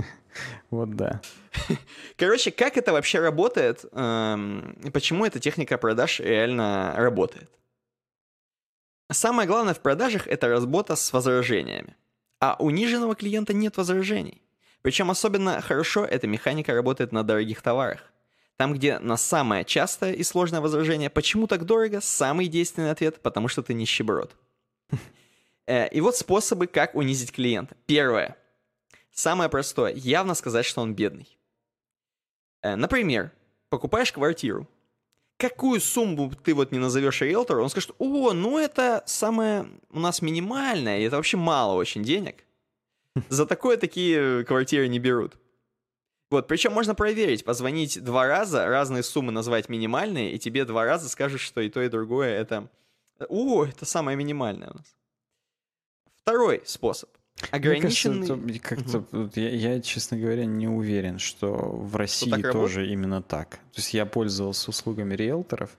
Speaker 2: Вот да. <laughs>
Speaker 1: Короче, как это вообще работает? Эм, почему эта техника продаж реально работает? Самое главное в продажах — это работа с возражениями. А у униженного клиента нет возражений. Причем особенно хорошо эта механика работает на дорогих товарах. Там, где на самое частое и сложное возражение «почему так дорого?» самый действенный ответ «потому что ты нищеброд». <laughs> Э, и вот способы, как унизить клиента. Первое. Самое простое. Явно сказать, что он бедный. Э, например, покупаешь квартиру. какую сумму ты вот не назовешь риэлтору, он скажет, о, ну это самое у нас минимальное, и это вообще мало очень денег. <laughs> За такое такие квартиры не берут. Вот, причем можно проверить, позвонить два раза, разные суммы назвать минимальные, и тебе два раза скажут, что и то, и другое это... О, это самое минимальное у нас. Второй способ. Ограниченный...
Speaker 2: Кажется, как-то, угу. я, я, честно говоря, не уверен, что в России что тоже работает? именно так. То есть я пользовался услугами риэлторов,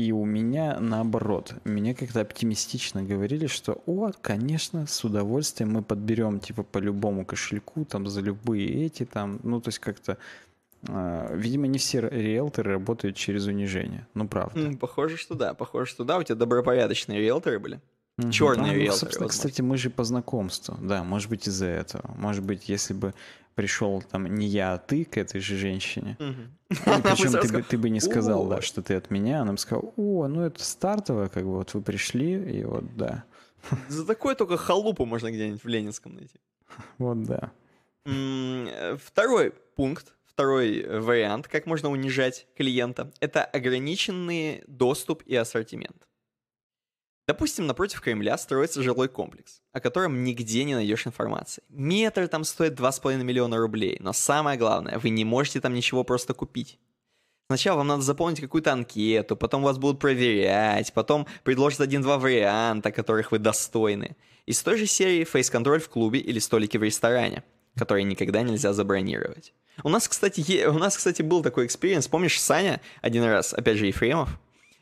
Speaker 2: и у меня наоборот. Мне как-то оптимистично говорили, что, о, конечно, с удовольствием мы подберем, типа, по любому кошельку, там, за любые эти, там, ну, то есть как-то... Uh, видимо, не все риэлторы работают через унижение. Ну, правда.
Speaker 1: Похоже, что да. Похоже, что да. У тебя добропорядочные риэлторы были. Угу. Черные а, риэлторы. Ну, собственно,
Speaker 2: кстати, мы же по знакомству. Да, может быть, из-за этого. Может быть, если бы пришел там не я, а ты к этой же женщине. Угу. <laughs> Причем ты, бы, ты бы не сказал, да, что ты от меня. Она бы сказала, о, ну это стартовое, как бы вот вы пришли, и вот да. <laughs>
Speaker 1: За такое только халупу можно где-нибудь в Ленинском найти.
Speaker 2: Вот да.
Speaker 1: Второй пункт, второй вариант, как можно унижать клиента, это ограниченный доступ и ассортимент. Допустим, напротив Кремля строится жилой комплекс, о котором нигде не найдешь информации. Метр там стоит 2,5 миллиона рублей, но самое главное, вы не можете там ничего просто купить. Сначала вам надо заполнить какую-то анкету, потом вас будут проверять, потом предложат один-два варианта, которых вы достойны. Из той же серии фейс-контроль в клубе или столики в ресторане, которые никогда нельзя забронировать. У нас, кстати, у нас, кстати, был такой experience. Помнишь, Саня один раз, опять же, Ефремов,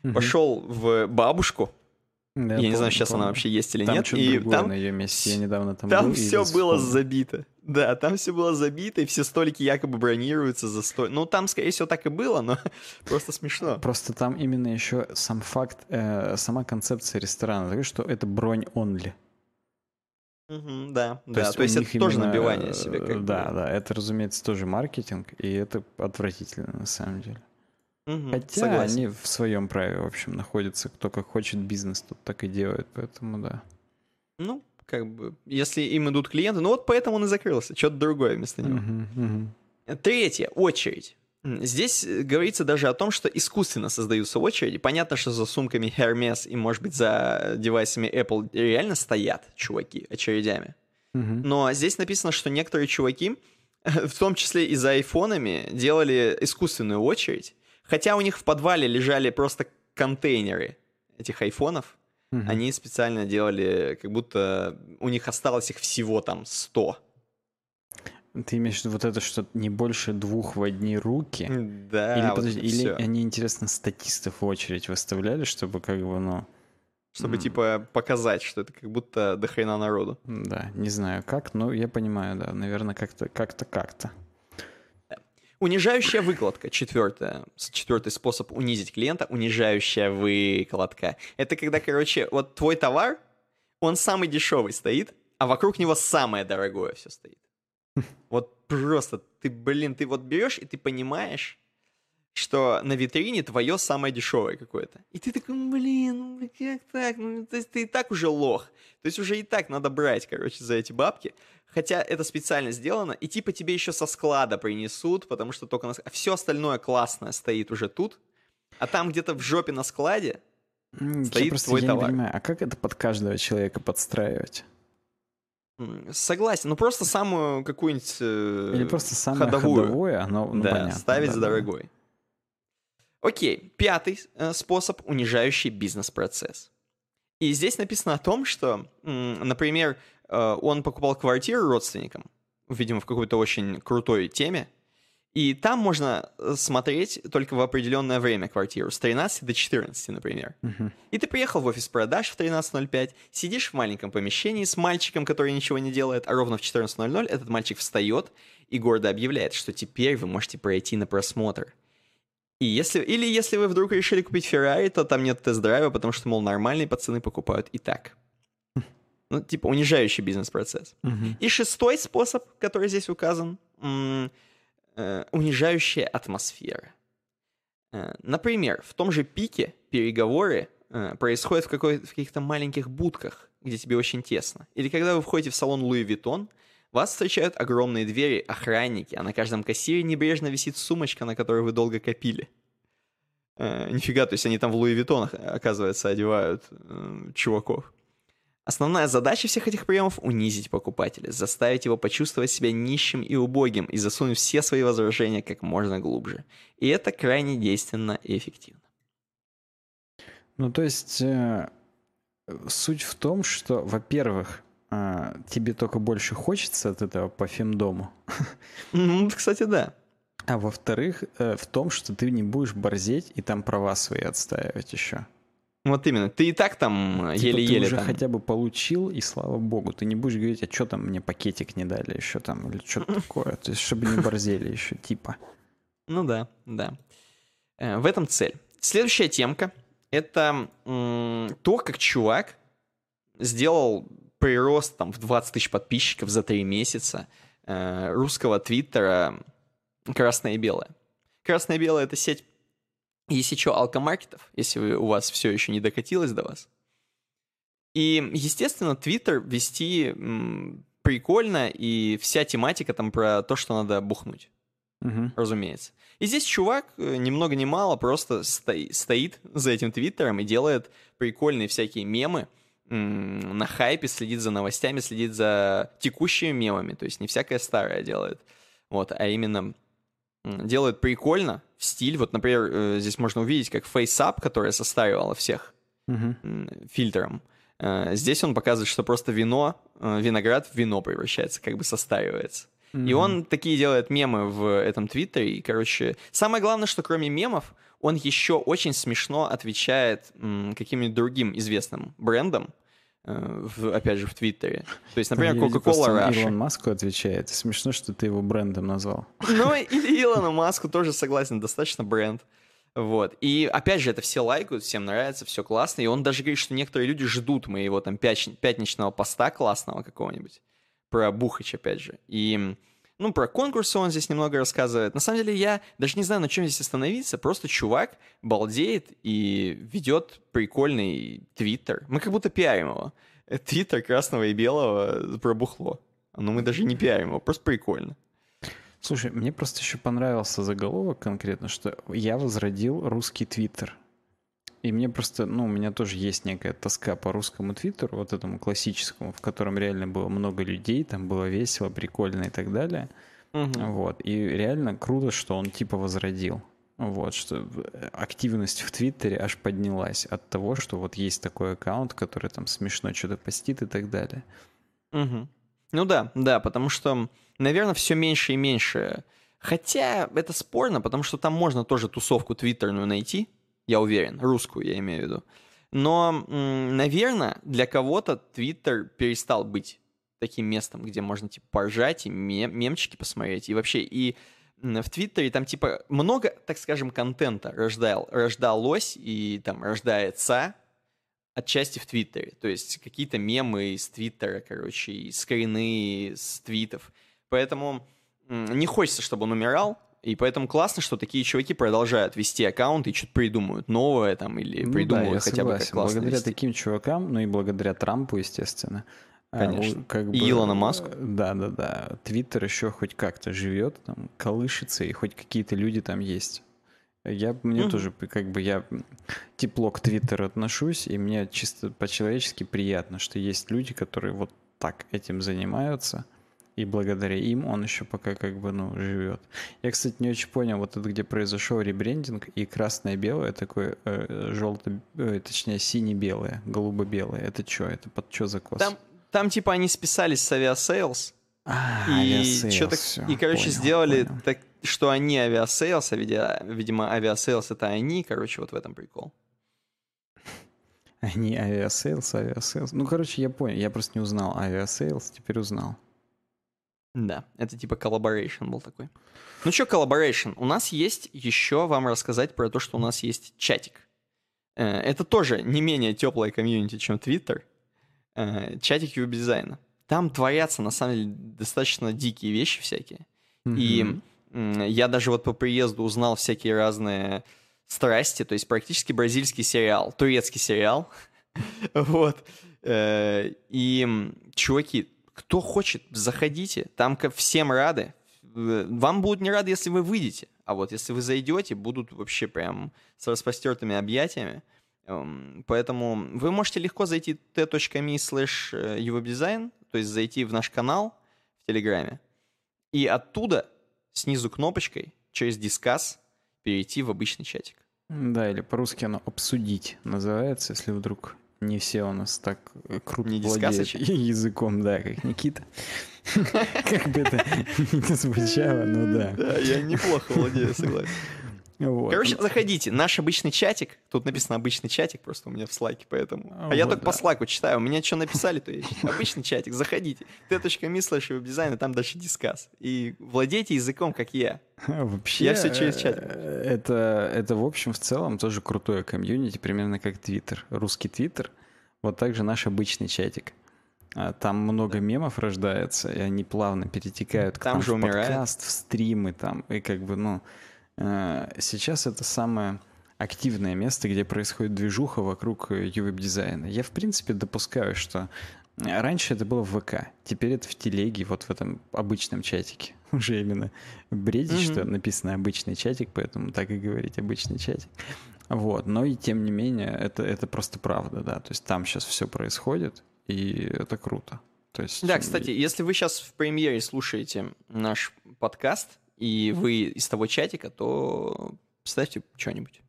Speaker 1: пошел в бабушку, я, я не знаю, сейчас помню. она вообще есть или
Speaker 2: там
Speaker 1: нет.
Speaker 2: И там на ее месте. Я недавно там
Speaker 1: Там
Speaker 2: был
Speaker 1: все было забито. Да, там все было забито, и все столики якобы бронируются за столик. Ну, там, скорее всего, так и было, но <laughs> просто смешно.
Speaker 2: Просто там именно еще сам факт, э, сама концепция ресторана, такая, что это бронь only.
Speaker 1: Угу, да, то да, есть то есть это тоже набивание себе. Как
Speaker 2: да, бы. да, это, разумеется, тоже маркетинг, и это отвратительно на самом деле. Угу, Хотя согласен. они в своем праве, в общем, находятся. Кто как хочет бизнес, тут так и делает, поэтому да.
Speaker 1: Ну, как бы, если им идут клиенты, ну вот поэтому он и закрылся, что-то другое вместо него. Угу, угу. Третье, очередь. Здесь э, говорится даже о том, что искусственно создаются очереди. Понятно, что за сумками Hermes и, может быть, за девайсами Apple реально стоят чуваки очередями. Угу. Но здесь написано, что некоторые чуваки, <laughs> в том числе и за айфонами, делали искусственную очередь, Хотя у них в подвале лежали просто контейнеры этих айфонов. Угу. Они специально делали, как будто у них осталось их всего там 100.
Speaker 2: Ты имеешь в виду вот это, что не больше двух в одни руки?
Speaker 1: Да.
Speaker 2: Или, подожди, или они, интересно, статистов в очередь выставляли, чтобы как бы, ну...
Speaker 1: Чтобы, mm. типа, показать, что это как будто до хрена народу.
Speaker 2: Да, не знаю как, но я понимаю, да, наверное, как-то, как-то, как-то.
Speaker 1: Унижающая выкладка, четвертое, четвертый способ унизить клиента, унижающая выкладка. Это когда, короче, вот твой товар, он самый дешевый стоит, а вокруг него самое дорогое все стоит. Вот просто ты, блин, ты вот берешь и ты понимаешь, что на витрине твое самое дешевое какое-то. И ты такой, блин, ну как так? Ну, то есть ты и так уже лох. То есть уже и так надо брать, короче, за эти бабки. Хотя это специально сделано, и типа тебе еще со склада принесут, потому что только на... А все остальное классное стоит уже тут, а там где-то в жопе на складе
Speaker 2: я стоит просто, твой я товар. Не понимаю, а как это под каждого человека подстраивать?
Speaker 1: Согласен, ну просто самую какую-нибудь э,
Speaker 2: Или просто самое ходовую, ходовое, оно, ну,
Speaker 1: да,
Speaker 2: понятно.
Speaker 1: ставить да, за дорогой. Да. Окей, пятый э, способ, унижающий бизнес-процесс. И здесь написано о том, что, например, он покупал квартиру родственникам, видимо, в какой-то очень крутой теме, и там можно э, смотреть только в определенное время квартиру, с 13 до 14, например. Uh-huh. И ты приехал в офис продаж в 13.05, сидишь в маленьком помещении с мальчиком, который ничего не делает, а ровно в 14.00 этот мальчик встает и гордо объявляет, что теперь вы можете пройти на просмотр. И если, или если вы вдруг решили купить Феррари, то там нет тест-драйва, потому что, мол, нормальные пацаны покупают и так. Ну, типа унижающий бизнес-процесс. Угу. И шестой способ, который здесь указан, э, унижающая атмосфера. Э, например, в том же пике переговоры э, происходят в, какой- в каких-то маленьких будках, где тебе очень тесно. Или когда вы входите в салон Луи Виттон, вас встречают огромные двери, охранники, а на каждом кассире небрежно висит сумочка, на которую вы долго копили. Э, нифига, то есть они там в Луи Виттонах, оказывается, одевают э, чуваков. Основная задача всех этих приемов — унизить покупателя, заставить его почувствовать себя нищим и убогим и засунуть все свои возражения как можно глубже. И это крайне действенно и эффективно.
Speaker 2: Ну, то есть э, суть в том, что, во-первых, э, тебе только больше хочется от этого по фемдому.
Speaker 1: Ну, кстати, да.
Speaker 2: А во-вторых, э, в том, что ты не будешь борзеть и там права свои отстаивать еще.
Speaker 1: Вот именно. Ты и так там типа еле-еле.
Speaker 2: Ты уже
Speaker 1: там...
Speaker 2: хотя бы получил, и слава богу. Ты не будешь говорить, а что там мне пакетик не дали еще там, или что <laughs> такое. То есть, чтобы не борзели еще, типа.
Speaker 1: Ну да, да. Э, в этом цель. Следующая темка — это то, как чувак сделал прирост там в 20 тысяч подписчиков за 3 месяца э, русского твиттера «Красное и белое». «Красное и белое» — это сеть есть еще алкомаркетов, если вы, у вас все еще не докатилось до вас. И, естественно, Твиттер вести прикольно, и вся тематика там про то, что надо бухнуть. Угу. Разумеется. И здесь чувак, э, ни много ни мало, просто стои, стоит за этим твиттером и делает прикольные всякие мемы, на хайпе, следит за новостями, следит за текущими мемами, то есть не всякое старое делает, вот, а именно делает прикольно, в стиль. Вот, например, э, здесь можно увидеть, как FaceUp, которая состаривала всех uh-huh. фильтром. Э, здесь он показывает, что просто вино, э, виноград в вино превращается, как бы состаривается. Uh-huh. И он такие делает мемы в этом твиттере. И, короче, самое главное, что кроме мемов, он еще очень смешно отвечает м, каким-нибудь другим известным брендам, в, опять же, в Твиттере. То есть, например, Coca-Cola Russia.
Speaker 2: Илон Маску отвечает. Смешно, что ты его брендом назвал.
Speaker 1: Ну, и <laughs> Илону Маску тоже согласен, достаточно бренд. Вот. И опять же, это все лайкают, всем нравится, все классно. И он даже говорит, что некоторые люди ждут моего там пятничного поста классного какого-нибудь. Про Бухач, опять же. И ну, про конкурсы он здесь немного рассказывает. На самом деле, я даже не знаю, на чем здесь остановиться. Просто чувак балдеет и ведет прикольный твиттер. Мы как будто пиарим его. <laughs> Твиттер красного и белого про бухло. Но мы даже не пиарим его, просто прикольно.
Speaker 2: Слушай, мне просто еще понравился заголовок конкретно, что я возродил русский твиттер. И мне просто, ну, у меня тоже есть некая тоска по русскому твиттеру, вот этому классическому, в котором реально было много людей, там было весело, прикольно и так далее. Угу. Вот. И реально круто, что он типа возродил. Вот, что активность в Твиттере аж поднялась от того, что вот есть такой аккаунт, который там смешно что-то постит и так далее.
Speaker 1: Угу. Ну да, да, потому что, наверное, все меньше и меньше. Хотя это спорно, потому что там можно тоже тусовку твиттерную найти, я уверен, русскую я имею в виду. Но, наверное, для кого-то Твиттер перестал быть таким местом, где можно, типа, поржать и мем мемчики посмотреть. И вообще, и в Твиттере там, типа, много, так скажем, контента рождал, рождалось и там рождается отчасти в Твиттере. То есть какие-то мемы из Твиттера, короче, и скрины с твитов. Поэтому не хочется, чтобы он умирал, и поэтому классно, что такие чуваки продолжают вести аккаунт и что-то придумывают новое там или ну, придумывают да, хотя согласен. бы как классно
Speaker 2: Благодаря
Speaker 1: вести.
Speaker 2: таким чувакам, ну и благодаря Трампу, естественно.
Speaker 1: А, Конечно. Как бы, и Илона Маску.
Speaker 2: Да, да, да. Твиттер еще хоть как-то живет, там, колышется, и хоть какие-то люди там есть. Я, мне угу. тоже, как бы, я тепло к Твиттеру отношусь, и мне чисто по-человечески приятно, что есть люди, которые вот так этим занимаются – и благодаря им он еще пока как бы, ну, живет. Я, кстати, не очень понял, вот это где произошел ребрендинг, и красное-белое такое, э, желто, э, точнее, сине-белое, голубо-белое. Это что? Это под что закос?
Speaker 1: Там, там типа они списались с Aviasales,
Speaker 2: а,
Speaker 1: и что-то, и, короче, понял, сделали понял. так, что они Aviasales, а видимо, Aviasales это они, короче, вот в этом прикол.
Speaker 2: Они Aviasales, Aviasales. Ну, короче, я понял. Я просто не узнал Aviasales, теперь узнал.
Speaker 1: Да, это типа collaboration был такой. Ну что collaboration? У нас есть еще вам рассказать про то, что у нас есть чатик. Э, это тоже не менее теплая комьюнити, чем Twitter. Э, чатик веб-дизайна. Там творятся, на самом деле, достаточно дикие вещи всякие. Mm-hmm. И я даже вот по приезду узнал всякие разные страсти, то есть практически бразильский сериал, турецкий сериал. <laughs> вот. Э, и, чуваки, кто хочет, заходите. Там ко всем рады. э, вам будут не рады, если вы выйдете. А вот если вы зайдете, будут вообще прям с распростертыми объятиями. Эм, поэтому вы можете легко зайти t.me slash uwebdesign, то есть зайти в наш канал в Телеграме, и оттуда снизу кнопочкой через дискас перейти в обычный чатик.
Speaker 2: Да, или по-русски оно «обсудить» называется, если вдруг не все у нас так э, круто не владеют <laughs> языком, да, как Никита. <laughs> Как бы это <laughs> ни звучало, но да.
Speaker 1: Да, я неплохо владею, согласен. Вот. Короче, заходите. Наш обычный чатик. Тут написано обычный чатик, просто у меня в Slack е, поэтому. А, а я только да. по Slack у читаю. У меня что написали, то есть обычный чатик. Заходите. t.me slash web design, и там дальше discuss. И владейте языком, как я.
Speaker 2: Вообще, я все через чатик. Э, это, это, в общем, в целом тоже крутое комьюнити, примерно как Твиттер. Русский Твиттер. Вот также наш обычный чатик. А, там много да. мемов рождается, и они плавно перетекают
Speaker 1: там, там же в
Speaker 2: подкаст, в стримы там, и как бы, ну, сейчас это самое активное место, где происходит движуха вокруг UWeb-дизайна. Я, в принципе, допускаю, что раньше это было в ВК, теперь это в телеге, вот в этом обычном чатике. <laughs> Уже именно бредить, mm-hmm. что написано обычный чатик, поэтому так и говорить обычный чатик. Вот, но и тем не менее, это, это просто правда, да. То есть там сейчас все происходит, и это круто. То есть...
Speaker 1: Да, кстати, если вы сейчас в премьере слушаете наш подкаст, и вы из того чатика, то ставьте что-нибудь.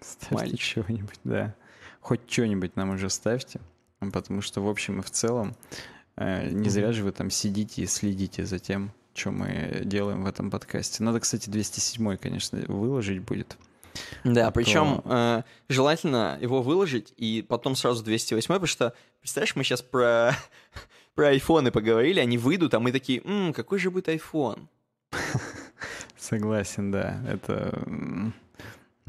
Speaker 2: Ставьте что-нибудь, да. Хоть что-нибудь нам уже ставьте, потому что, в общем и в целом, э, не зря же вы там сидите и следите за тем, что мы делаем в этом подкасте. Надо, кстати, 207 конечно, выложить будет.
Speaker 1: Да, а причем э, желательно его выложить и потом сразу 208, потому что, представляешь, мы сейчас про, <laughs> про айфоны поговорили, они выйдут, а мы такие, М, какой же будет iPhone? <laughs>
Speaker 2: Согласен, да. Это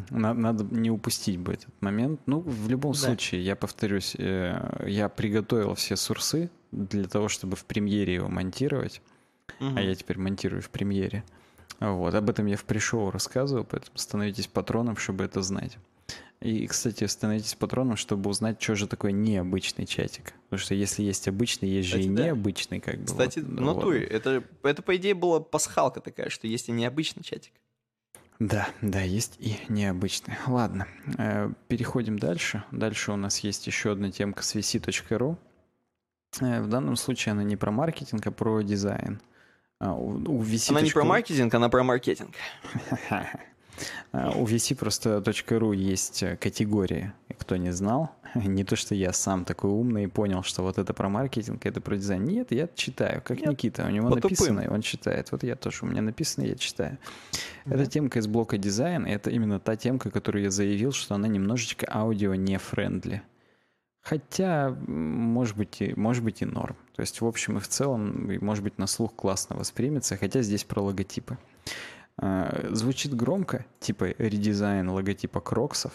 Speaker 2: надо не упустить бы этот момент. Ну, в любом да. случае, я повторюсь, э, я приготовил все сурсы для того, чтобы в премьере его монтировать. Угу. А я теперь монтирую в премьере. Вот, об этом я в пришоу рассказываю, поэтому становитесь патроном, чтобы это знать. И, кстати, становитесь патроном, чтобы узнать, что же такое необычный чатик. Потому что если есть обычный, есть кстати, же и да. необычный, как бы.
Speaker 1: Кстати, вот, в натуре. Вот. Это, это, по идее, была пасхалка такая, что есть и необычный чатик.
Speaker 2: Да, да, есть и необычный. Ладно, э, переходим дальше. Дальше у нас есть еще одна темка с vc.ru. Э, в данном случае она не про маркетинг, а про дизайн.
Speaker 1: А, у, у VC. Она не про маркетинг, она про маркетинг. <laughs>
Speaker 2: А, у VC просто .ru есть э, категории, кто не знал. <laughs> Не то, что я сам такой умный и понял, что вот это про маркетинг, это про дизайн. Нет, я читаю, как Нет, Никита. У него написано, и он читает. Вот я тоже, у меня написано, я читаю. Mm-hmm. Это темка из блока дизайн, и это именно та темка, которую я заявил, что она немножечко аудио не friendly. Хотя, может быть, и, может быть и норм. То есть, в общем и в целом, может быть, на слух классно воспримется, хотя здесь про логотипы. А, звучит громко, типа редизайн логотипа Кроксов,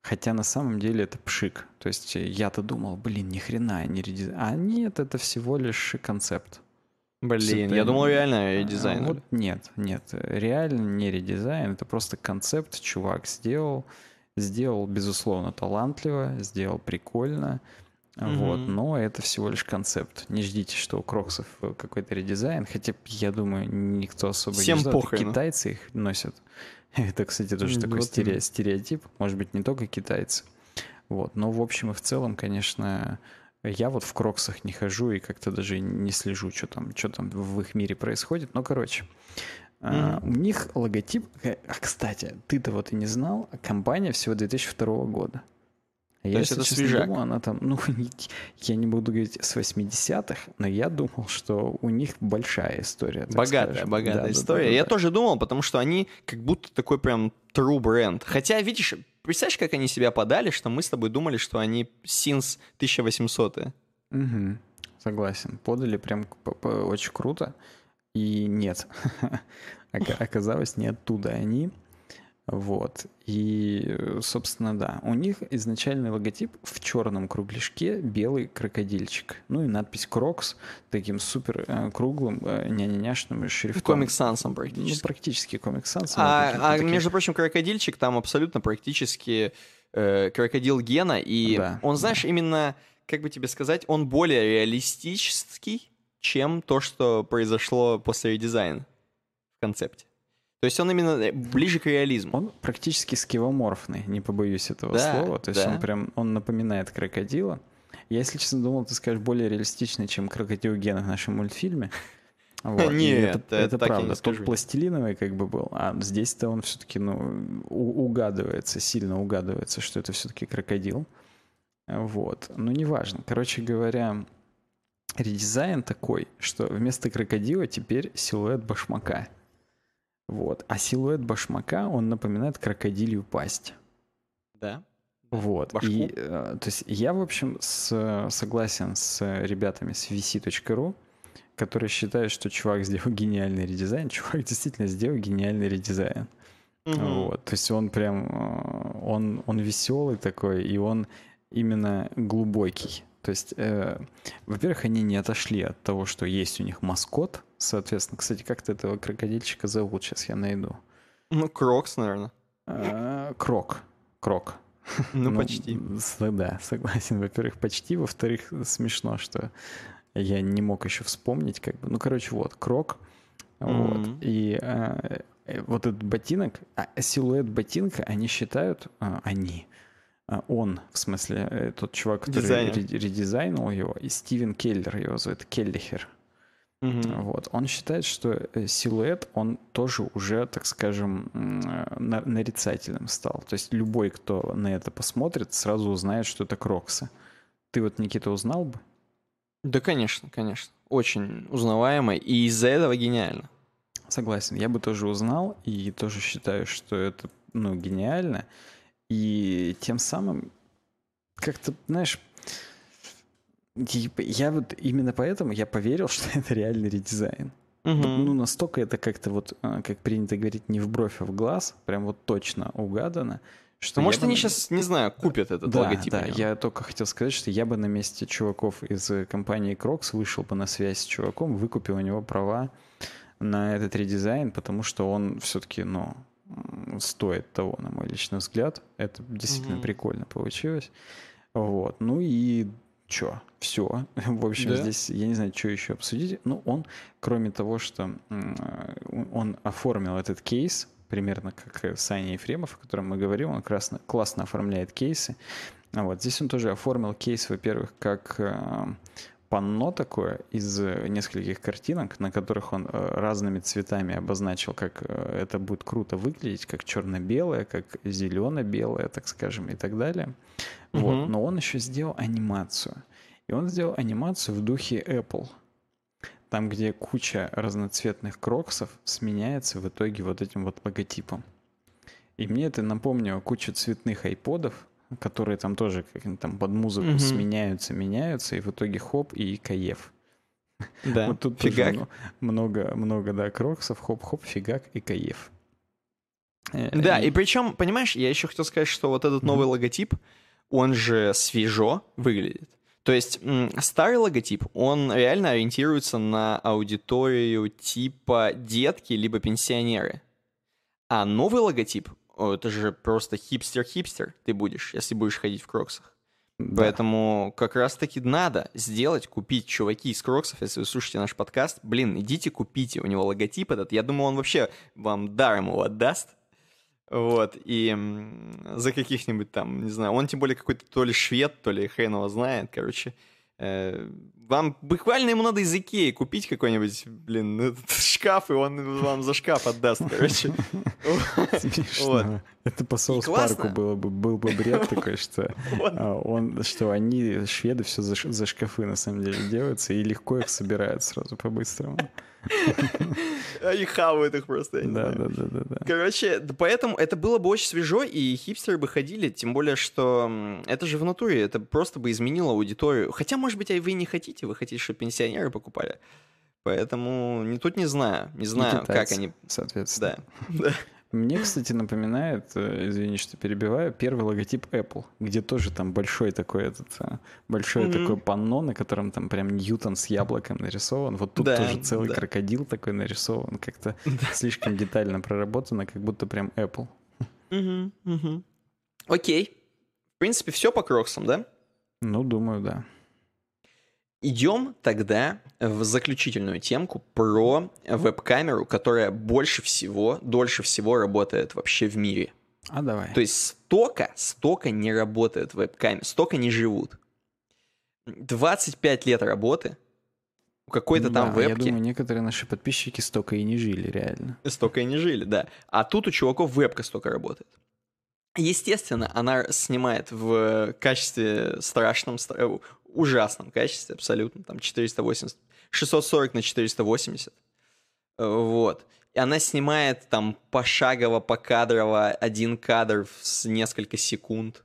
Speaker 2: хотя на самом деле это пшик. То есть я-то думал, блин, ни хрена не редизайн. А нет, это всего лишь концепт.
Speaker 1: Блин, это... я думал реально редизайн.
Speaker 2: А, вот нет, нет, реально не редизайн, это просто концепт чувак сделал, сделал, безусловно, талантливо, сделал прикольно, Mm-hmm. Вот, но это всего лишь концепт. Не ждите, что у Кроксов какой-то редизайн, хотя, я думаю, никто особо
Speaker 1: Всем
Speaker 2: не
Speaker 1: ждет. Похрен.
Speaker 2: Китайцы их носят. <laughs> Это, кстати, тоже вот такой стере- стереотип. Может быть, не только китайцы. Вот, но в общем и в целом, конечно, я вот в Кроксах не хожу и как-то даже не слежу, что там, что там в их мире происходит. Но, короче, Mm-hmm. у них логотип... Э, а, кстати, ты-то вот и не знал, компания всего 2002 года.
Speaker 1: То я, есть это свежак?
Speaker 2: Думал, она там, <laughs> ну, я не буду говорить с 80-х, но я думал, что у них большая история.
Speaker 1: Богатая, скажем. богатая да, история. Да, да, я да. тоже думал, потому что они как будто такой прям true бренд. Хотя, видишь, представляешь, как они себя подали, что мы с тобой думали, что они since 1800-е.
Speaker 2: Угу, согласен. Подали прям очень круто. И нет. <laughs> Оказалось, не оттуда они. Вот. И, собственно, да, у них изначальный логотип в черном кругляшке белый крокодильчик. Ну и надпись Crocs таким супер э, круглым э, няняняшным шрифтом.
Speaker 1: Comic Sans ом практически.
Speaker 2: Ну, практически Comic Sans ом.
Speaker 1: А, а таким... между прочим, крокодильчик там абсолютно практически э, крокодил Гена. И да, он, знаешь, да. именно, как бы тебе сказать, он более реалистический, чем то, что произошло после редизайна в концепте. То есть он именно э, ближе к реализму.
Speaker 2: Он практически скивоморфный, не побоюсь этого да, слова. То есть да. он прям, он напоминает крокодила. Я, если честно, думал, ты скажешь более реалистичный, чем крокодил Гена в нашем мультфильме. <laughs>
Speaker 1: Вот. Нет,
Speaker 2: это, это, это правда. Тот пластилиновый как бы был, а здесь-то он все-таки ну, угадывается, сильно угадывается, что это все-таки крокодил. Вот. Но неважно. Короче говоря, редизайн такой, что вместо крокодила теперь силуэт башмака. Вот. А силуэт башмака, он напоминает крокодилью пасть.
Speaker 1: Да.
Speaker 2: Вот. Башку. И, э, то есть я, в общем, с, согласен с ребятами с vc.ru, которые считают, что чувак сделал <laughs> гениальный редизайн. Чувак действительно сделал гениальный редизайн. Угу. Вот. То есть он прям, э, он, он веселый такой, и он именно глубокий. То есть, э, во-первых, они не отошли от того, что есть у них маскот, соответственно. Кстати, как-то этого крокодильчика зовут, сейчас я найду.
Speaker 1: Ну, Crocs, наверное.
Speaker 2: Э, крок. Крок.
Speaker 1: Ну, ну, почти.
Speaker 2: Да, согласен. Во-первых, почти. Во-вторых, смешно, что я не мог еще вспомнить, как бы. Ну, короче, вот, крок. Вот. И э, э, вот этот ботинок, а силуэт ботинка, они считают, они, а, он, в смысле, э, тот чувак, который Дизайнер. редизайнил его, и Стивен Келлер его зовут, Келлихер. Угу. Вот. Он считает, что э, силуэт, он тоже уже, так скажем, нарицательным стал. То есть любой, кто на это посмотрит, сразу узнает, что это кроксы. Ты вот, Никита, узнал бы?
Speaker 1: Да, конечно, конечно. Очень узнаваемо, и из-за этого гениально.
Speaker 2: Согласен. Я бы тоже узнал, и тоже считаю, что это, ну, гениально. И тем самым как-то, знаешь, я вот именно поэтому я поверил, <laughs> что это реальный редизайн. Угу. Ну, настолько это как-то вот, а, как принято говорить, не в бровь, а в глаз, прям вот точно угадано, что
Speaker 1: может, бы... они сейчас, не знаю, купят этот
Speaker 2: да,
Speaker 1: логотип.
Speaker 2: Да, я только хотел сказать, что я бы на месте чуваков из компании Crocs вышел бы на связь с чуваком, выкупил у него права на этот редизайн, потому что он все-таки, ну, стоит того, на мой личный взгляд. Это действительно угу. прикольно получилось. Вот. Ну и чё? Все. <laughs> В общем, да? здесь я не знаю, что еще обсудить. Ну, он, кроме того, что он оформил этот кейс, примерно как Саня Ефремов, о котором мы говорим, он классно, классно оформляет кейсы. Вот здесь он тоже оформил кейс, во-первых, как э, панно такое из нескольких картинок, на которых он э, разными цветами обозначил, как э, это будет круто выглядеть, как черно-белое, как зелено-белое, так скажем, и так далее. Mm-hmm. Вот. Но он еще сделал анимацию. И он сделал анимацию в духе Apple. Там, где куча разноцветных кроксов сменяется в итоге вот этим вот логотипом. И мне это напомнило кучу цветных айподов, которые там тоже как там под музыку угу. сменяются, меняются, и в итоге хоп и каев.
Speaker 1: Да, <laughs>
Speaker 2: вот тут фигак. Тоже много, много, да, кроксов, хоп-хоп, фигак и каев.
Speaker 1: Э, да, и... и причем, понимаешь, я еще хотел сказать, что вот этот новый логотип, он же свежо выглядит. То есть старый логотип, он реально ориентируется на аудиторию типа детки либо пенсионеры. А новый логотип, это же просто хипстер-хипстер ты будешь, если будешь ходить в кроксах. Да. Поэтому как раз-таки надо сделать, купить чуваки из кроксов, если вы слушаете наш подкаст, блин, идите купите, у него логотип этот, я думаю, он вообще вам даром его отдаст, вот, и за каких-нибудь там, не знаю, он тем более какой-то то ли швед, то ли хрен его знает, короче, Э, вам буквально ему надо из Икеи купить какой-нибудь, блин, этот шкаф, и он вам за шкаф отдаст, короче.
Speaker 2: Смешно. Это по соус парку было бы, был бы бред <laughs> такой, что а, он, что они, шведы, все за, за шкафы на самом деле делаются и легко их собирают сразу по-быстрому. <laughs>
Speaker 1: Они хавают их просто,
Speaker 2: да, да, да, да, да.
Speaker 1: Короче, поэтому это было бы очень свежо, и хипстеры бы ходили, тем более, что это же в натуре, это просто бы изменило аудиторию. Хотя, может быть, а вы не хотите, вы хотите, чтобы пенсионеры покупали. Поэтому не тут не знаю, не знаю, как они...
Speaker 2: Соответственно. Да. <laughs> Мне, кстати, напоминает, э, извини, что перебиваю, первый логотип Apple, где тоже там большой такой этот, э, большое mm-hmm. такое панно, на котором там прям Ньютон с яблоком нарисован. Вот тут да, тоже целый да. крокодил такой нарисован, как-то <laughs> да. слишком детально проработано, как будто прям Apple.
Speaker 1: Угу, угу. Окей. В принципе, все по кроксам, да?
Speaker 2: Ну, думаю, да.
Speaker 1: Идем тогда в заключительную темку про веб-камеру, которая больше всего, дольше всего работает вообще в мире.
Speaker 2: А давай.
Speaker 1: То есть столько, столько не работает веб-камер, столько не живут. 25 лет работы у какой-то
Speaker 2: Ну
Speaker 1: там
Speaker 2: да, Я
Speaker 1: вебки.
Speaker 2: думаю, некоторые наши подписчики столько и не жили, реально.
Speaker 1: Столько и не жили, да. А тут у чуваков вебка столько работает. Естественно, она снимает в качестве страшном, стра- ужасном качестве, абсолютно, там 480, 640 на 480. Э, Вот. И она снимает там пошагово, покадрово, один кадр с несколько секунд.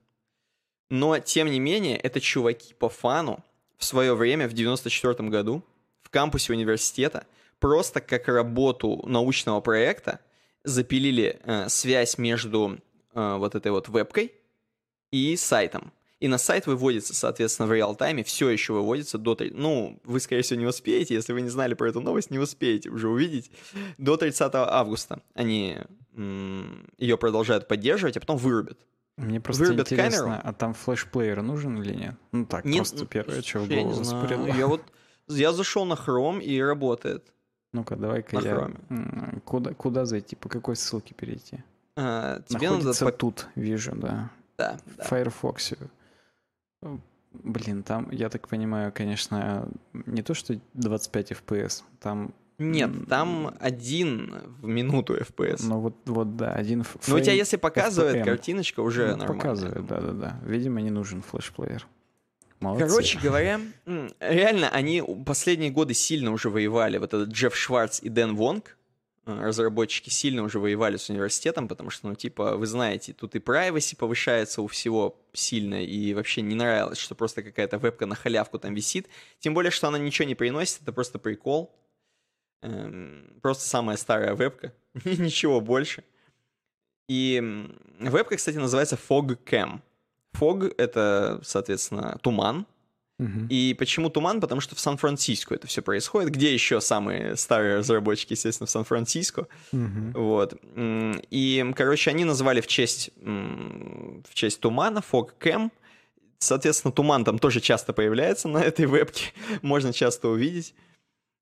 Speaker 1: Но, тем не менее, это чуваки по фану в свое время, в 94 году, в кампусе университета, просто как работу научного проекта запилили э, связь между э, вот этой вот вебкой и сайтом. И на сайт выводится, соответственно, в реал-тайме, все еще выводится до... три- Ну, вы, скорее всего, не успеете, если вы не знали про эту новость, не успеете уже увидеть. До 30 августа они м, ее продолжают поддерживать, а потом вырубят.
Speaker 2: Мне просто
Speaker 1: Вырубят
Speaker 2: интересно,
Speaker 1: камеру?
Speaker 2: а там флешплеер нужен или нет? Ну так,
Speaker 1: Не-
Speaker 2: просто первое, что в голову.
Speaker 1: Я вот... Я зашел на Chrome и работает.
Speaker 2: Ну-ка, давай-ка
Speaker 1: На
Speaker 2: я...
Speaker 1: Chrome.
Speaker 2: Куда, куда зайти? По какой ссылке перейти?
Speaker 1: А, тебе
Speaker 2: Находится
Speaker 1: надо...
Speaker 2: тут, вижу, да.
Speaker 1: Да,
Speaker 2: В
Speaker 1: да.
Speaker 2: Firefox. Блин, там, я так понимаю, конечно, не то, что 25 FPS, там,
Speaker 1: Нет, там один в минуту FPS.
Speaker 2: ну вот, вот да, один ф-
Speaker 1: Но у тебя если показывает
Speaker 2: FPM.
Speaker 1: картиночка, уже
Speaker 2: Ну,
Speaker 1: нормально.
Speaker 2: Показывает, да-да-да. Видимо, не нужен флешплеер. Молодцы.
Speaker 1: Короче говоря, реально они последние годы сильно уже воевали. Вот этот Джефф Шварц и Дэн Вонг, разработчики, сильно уже воевали с университетом, потому что, ну, типа, вы знаете, тут и privacy повышается у всего сильно, и вообще не нравилось, что просто какая-то вебка на халявку там висит. Тем более, что она ничего не приносит, это просто прикол. Эм, Просто самая старая вебка, <laughs> ничего больше. И вебка, кстати, называется FogCam. Fog — это, соответственно, туман. И почему туман? Потому что в Сан-Франциско это все происходит. Где еще самые старые разработчики, естественно, в Сан-Франциско. Вот. И, короче, они назвали в честь, в честь тумана FogCam. Соответственно, туман там тоже часто появляется на этой вебке. <laughs> Можно часто увидеть.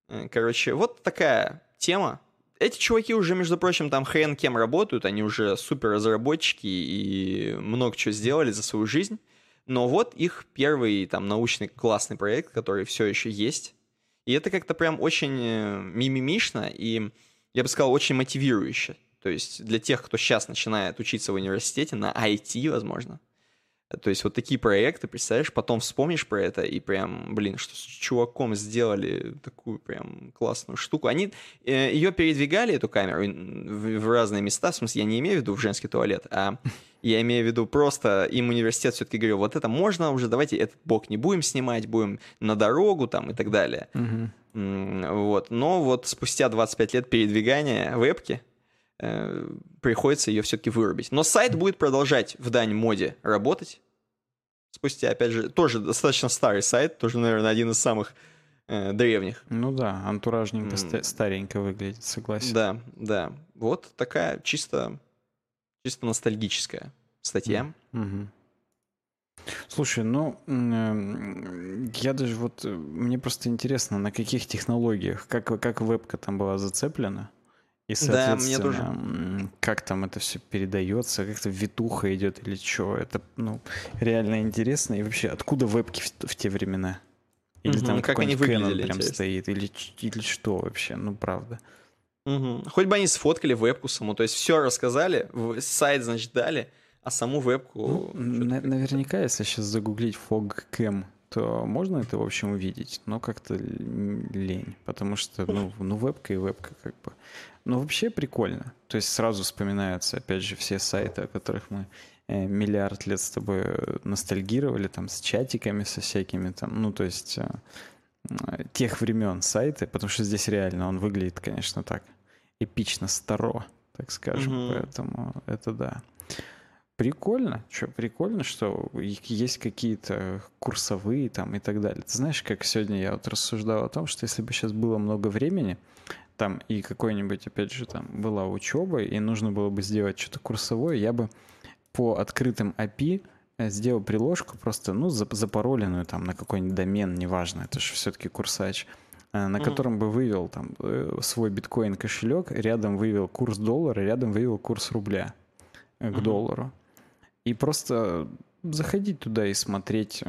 Speaker 1: Э, Короче, вот такая тема. Эти чуваки уже, между прочим, там хрен кем работают, они уже супер разработчики и много чего сделали за свою жизнь. Но вот их первый там научный классный проект, который все еще есть. И это как-то прям очень э, мимимишно и, я бы сказал, очень мотивирующе. То есть для тех, кто сейчас начинает учиться в университете, на IT, возможно. То есть вот такие проекты, представляешь, потом вспомнишь про это и прям, блин, что с чуваком сделали такую прям классную штуку. Они э, ее передвигали, эту камеру, в, в разные места, в смысле, я не имею в виду в женский туалет, а <laughs> я имею в виду просто им университет все-таки говорил, вот это можно уже, давайте этот бок не будем снимать, будем на дорогу там и так далее. М, Вот. Но вот спустя 25 лет передвигания вебки э, приходится ее все-таки вырубить. Но сайт будет продолжать в дань моде работать. Спустя, опять же, тоже достаточно старый сайт, тоже, наверное, один из самых э, древних.
Speaker 2: Ну да, антуражненько, ста- старенько выглядит, согласен.
Speaker 1: Да, да. Вот такая чисто, чисто ностальгическая статья.
Speaker 2: Мгм. Слушай, ну, м, я даже вот, э, мне просто интересно, на каких технологиях, как, как вебка там была зацеплена, и,
Speaker 1: Да, мне
Speaker 2: соответственно,
Speaker 1: тоже.
Speaker 2: как там это все передается, как-то витуха идет или что, это, ну, реально интересно, и вообще, откуда вебки в, в те времена? Или
Speaker 1: Мгм,
Speaker 2: там
Speaker 1: как они
Speaker 2: Canon прям
Speaker 1: интересно.
Speaker 2: стоит, или, или что вообще, ну, правда.
Speaker 1: Мгм. Хоть бы они сфоткали вебку саму, то есть все рассказали, сайт, значит, дали, а саму вебку...
Speaker 2: Ну, на- наверняка, если сейчас загуглить FogCam, то можно это, в общем, увидеть, но как-то лень, потому что, ну, ну, вебка и вебка как бы. Но вообще прикольно. То есть сразу вспоминаются, опять же, все сайты, о которых мы э, миллиард лет с тобой э, ностальгировали, там, с чатиками, со всякими там, ну, то есть э, тех времен сайты, потому что здесь реально он выглядит, конечно, так эпично старо, так скажем,
Speaker 1: Мгм.
Speaker 2: поэтому это да. Прикольно, что прикольно, что есть какие-то курсовые там и так далее. Ты знаешь, как сегодня я вот рассуждал о том, что если бы сейчас было много времени, там и какой-нибудь, опять же, там была учеба, и нужно было бы сделать что-то курсовое, я бы по открытым API сделал приложку просто, ну, запароленную там на какой-нибудь домен, неважно, это же все-таки курсач, э, на mm-hmm. котором бы вывел там э, свой биткоин кошелек, рядом вывел курс доллара, рядом вывел курс рубля к mm-hmm. доллару. И просто заходить туда и смотреть,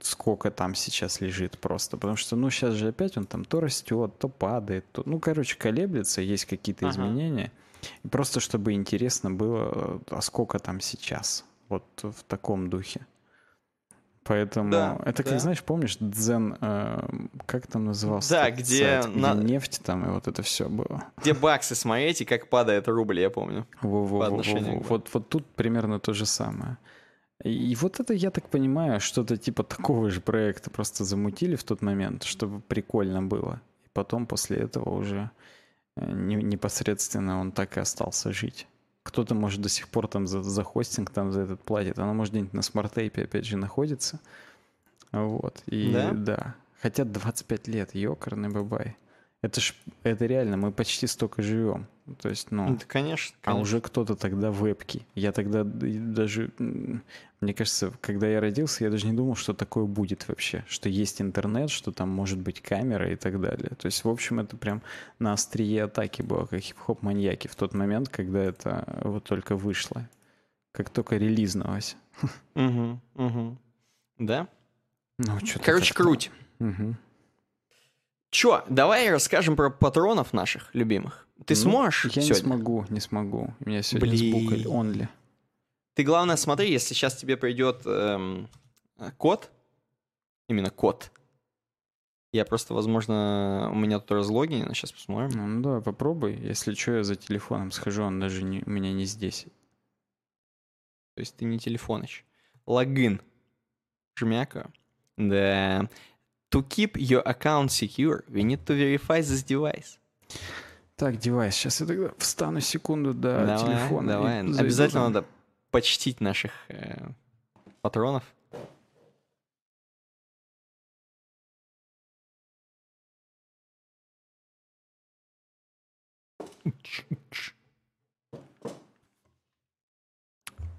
Speaker 2: сколько там сейчас лежит просто. Потому что, ну, сейчас же опять он там то растет, то падает, то, ну, короче, колеблется, есть какие-то ага. изменения. И просто чтобы интересно было, а сколько там сейчас. Вот в таком духе. Поэтому да, это как, да. знаешь, помнишь, Дзен, э, как там назывался?
Speaker 1: Да, где,
Speaker 2: сайт, на... нефть там, и вот это все было.
Speaker 1: Где баксы смотреть, и как падает рубль, я помню.
Speaker 2: Во -во -во -во -во. Вот, вот тут примерно то же самое. И вот это, я так понимаю, что-то типа такого же проекта просто замутили в тот момент, чтобы прикольно было. И потом после этого уже э, непосредственно он так и остался жить. Кто-то, может, до сих пор там за, за хостинг там за этот платит. Она, может, где-нибудь на smart tape е опять же находится. Вот. И да? да. Хотя 25 лет, ёкарный бабай. Это ж, это реально, мы почти столько живем. То есть, ну...
Speaker 1: Да, конечно,
Speaker 2: конечно. А уже кто-то тогда вебки. Я тогда даже... Мне кажется, когда я родился, я даже не думал, что такое будет вообще. Что есть интернет, что там может быть камера и так далее. То есть, в общем, это прям на острие атаки было, как хип-хоп маньяки в тот момент, когда это вот только вышло. Как только релизнулось.
Speaker 1: Угу, <laughs> угу. Да?
Speaker 2: Ну, что
Speaker 1: Короче, круть. Угу. Чё, давай расскажем про патронов наших любимых. Ты ну, сможешь
Speaker 2: Я сегодня? не смогу, не смогу. У меня сегодня Блин. сбукали онли.
Speaker 1: Ты, главное, смотри, если сейчас тебе придет эм, код, именно код, я просто, возможно, у меня тут разлогин, сейчас посмотрим.
Speaker 2: Ну, ну давай попробуй. Если что, я за телефоном схожу, он даже не, у меня не здесь.
Speaker 1: То есть ты не телефоныч. Логин. Жмяка. Да. To keep your account secure, we need to verify this device.
Speaker 2: Так, девайс. Сейчас я тогда встану секунду до давай, телефона.
Speaker 1: Давай, обязательно надо почтить наших э, патронов.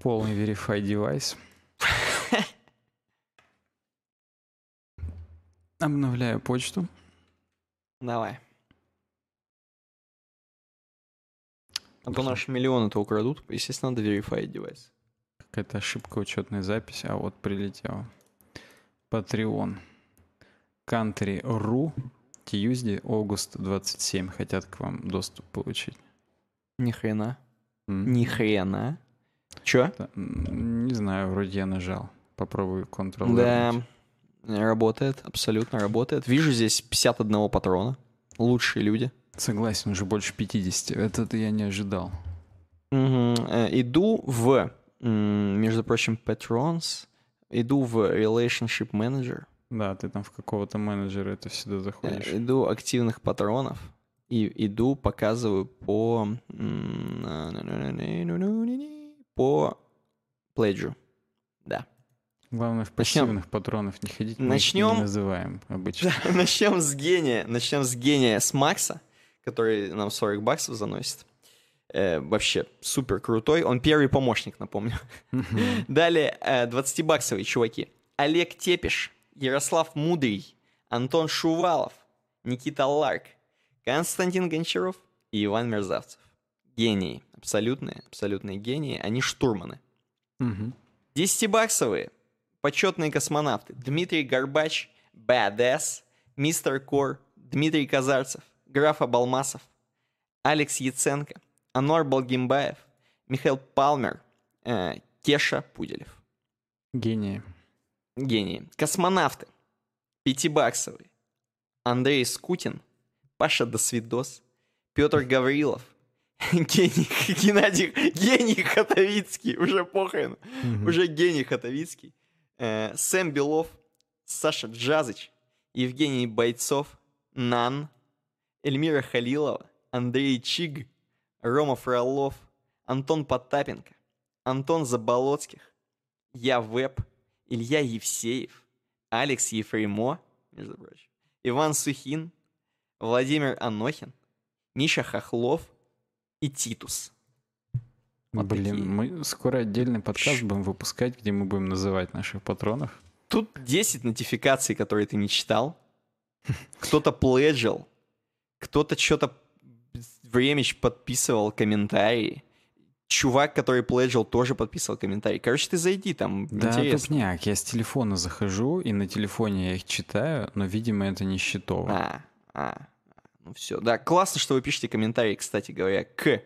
Speaker 2: Полный verify девайс. Обновляю почту.
Speaker 1: Давай. А то наши миллионы-то украдут. Естественно, надо verify девайс.
Speaker 2: Какая-то ошибка учетной записи. А вот прилетела. Patreon. Country.ru. Tuesday, August 27. Хотят к вам доступ получить.
Speaker 1: Ни хрена. Mm. Ни хрена. Чё?
Speaker 2: Не знаю, вроде я нажал. Попробую Ctrl.
Speaker 1: Да. Вернуть. Работает, абсолютно работает. Вижу здесь 51 патрона. Лучшие люди.
Speaker 2: Согласен, уже больше 50. Это я не ожидал.
Speaker 1: Угу. Иду в, между прочим, Patrons. Иду в Relationship Manager.
Speaker 2: Да, ты там в какого-то менеджера это всегда заходишь.
Speaker 1: Э, иду активных патронов. И иду, показываю по... По пледжу. Да.
Speaker 2: Главное, в пассивных Начнем. патронов не ходить, мы Начнем... не называем обычно. <laughs>
Speaker 1: Начнем с гения. Начнем с гения, с Макса, который нам 40 баксов заносит. Э, вообще супер крутой. Он первый помощник, напомню. <laughs> Далее э, 20-баксовые чуваки. Олег Тепиш, Ярослав Мудрый, Антон Шувалов, Никита Ларк, Константин Гончаров и Иван Мерзавцев. Гении. Абсолютные, абсолютные гении. Они штурманы. 10-баксовые почетные космонавты Дмитрий Горбач, Badass, Мистер Кор, Дмитрий Казарцев, Граф Абалмасов, Алекс Яценко, Анор Балгимбаев, Михаил Палмер, э, Кеша Пуделев.
Speaker 2: Гении.
Speaker 1: Гении. Космонавты. Пятибаксовый. Андрей Скутин, Паша Досвидос, Петр Гаврилов, <laughs> гений, Геннадий, гений Хатовицкий, уже похрен, mm-hmm. уже гений Хатовицкий, э, Сэм Белов, Саша Джазыч, Евгений Бойцов, Нан, Эльмира Халилова, Андрей Чиг, Рома Фролов, Антон Потапенко, Антон Заболоцких, Я Веб, Илья Евсеев, Алекс Ефремо, между прочим, Иван Сухин, Владимир Анохин, Миша Хохлов и Титус.
Speaker 2: Вот Блин, такие. мы скоро отдельный подкаст будем выпускать, где мы будем называть наших патронов.
Speaker 1: Тут 10 нотификаций, которые ты не читал. Кто-то пледжил, кто-то что-то времечь подписывал комментарии. Чувак, который пледжил, тоже подписывал комментарий. Короче, ты зайди, там
Speaker 2: да,
Speaker 1: интересно.
Speaker 2: тупняк. Я с телефона захожу, и на телефоне я их читаю, но, видимо, это не счетово.
Speaker 1: А, а, ну все. Да, классно, что вы пишете комментарии, кстати говоря, к...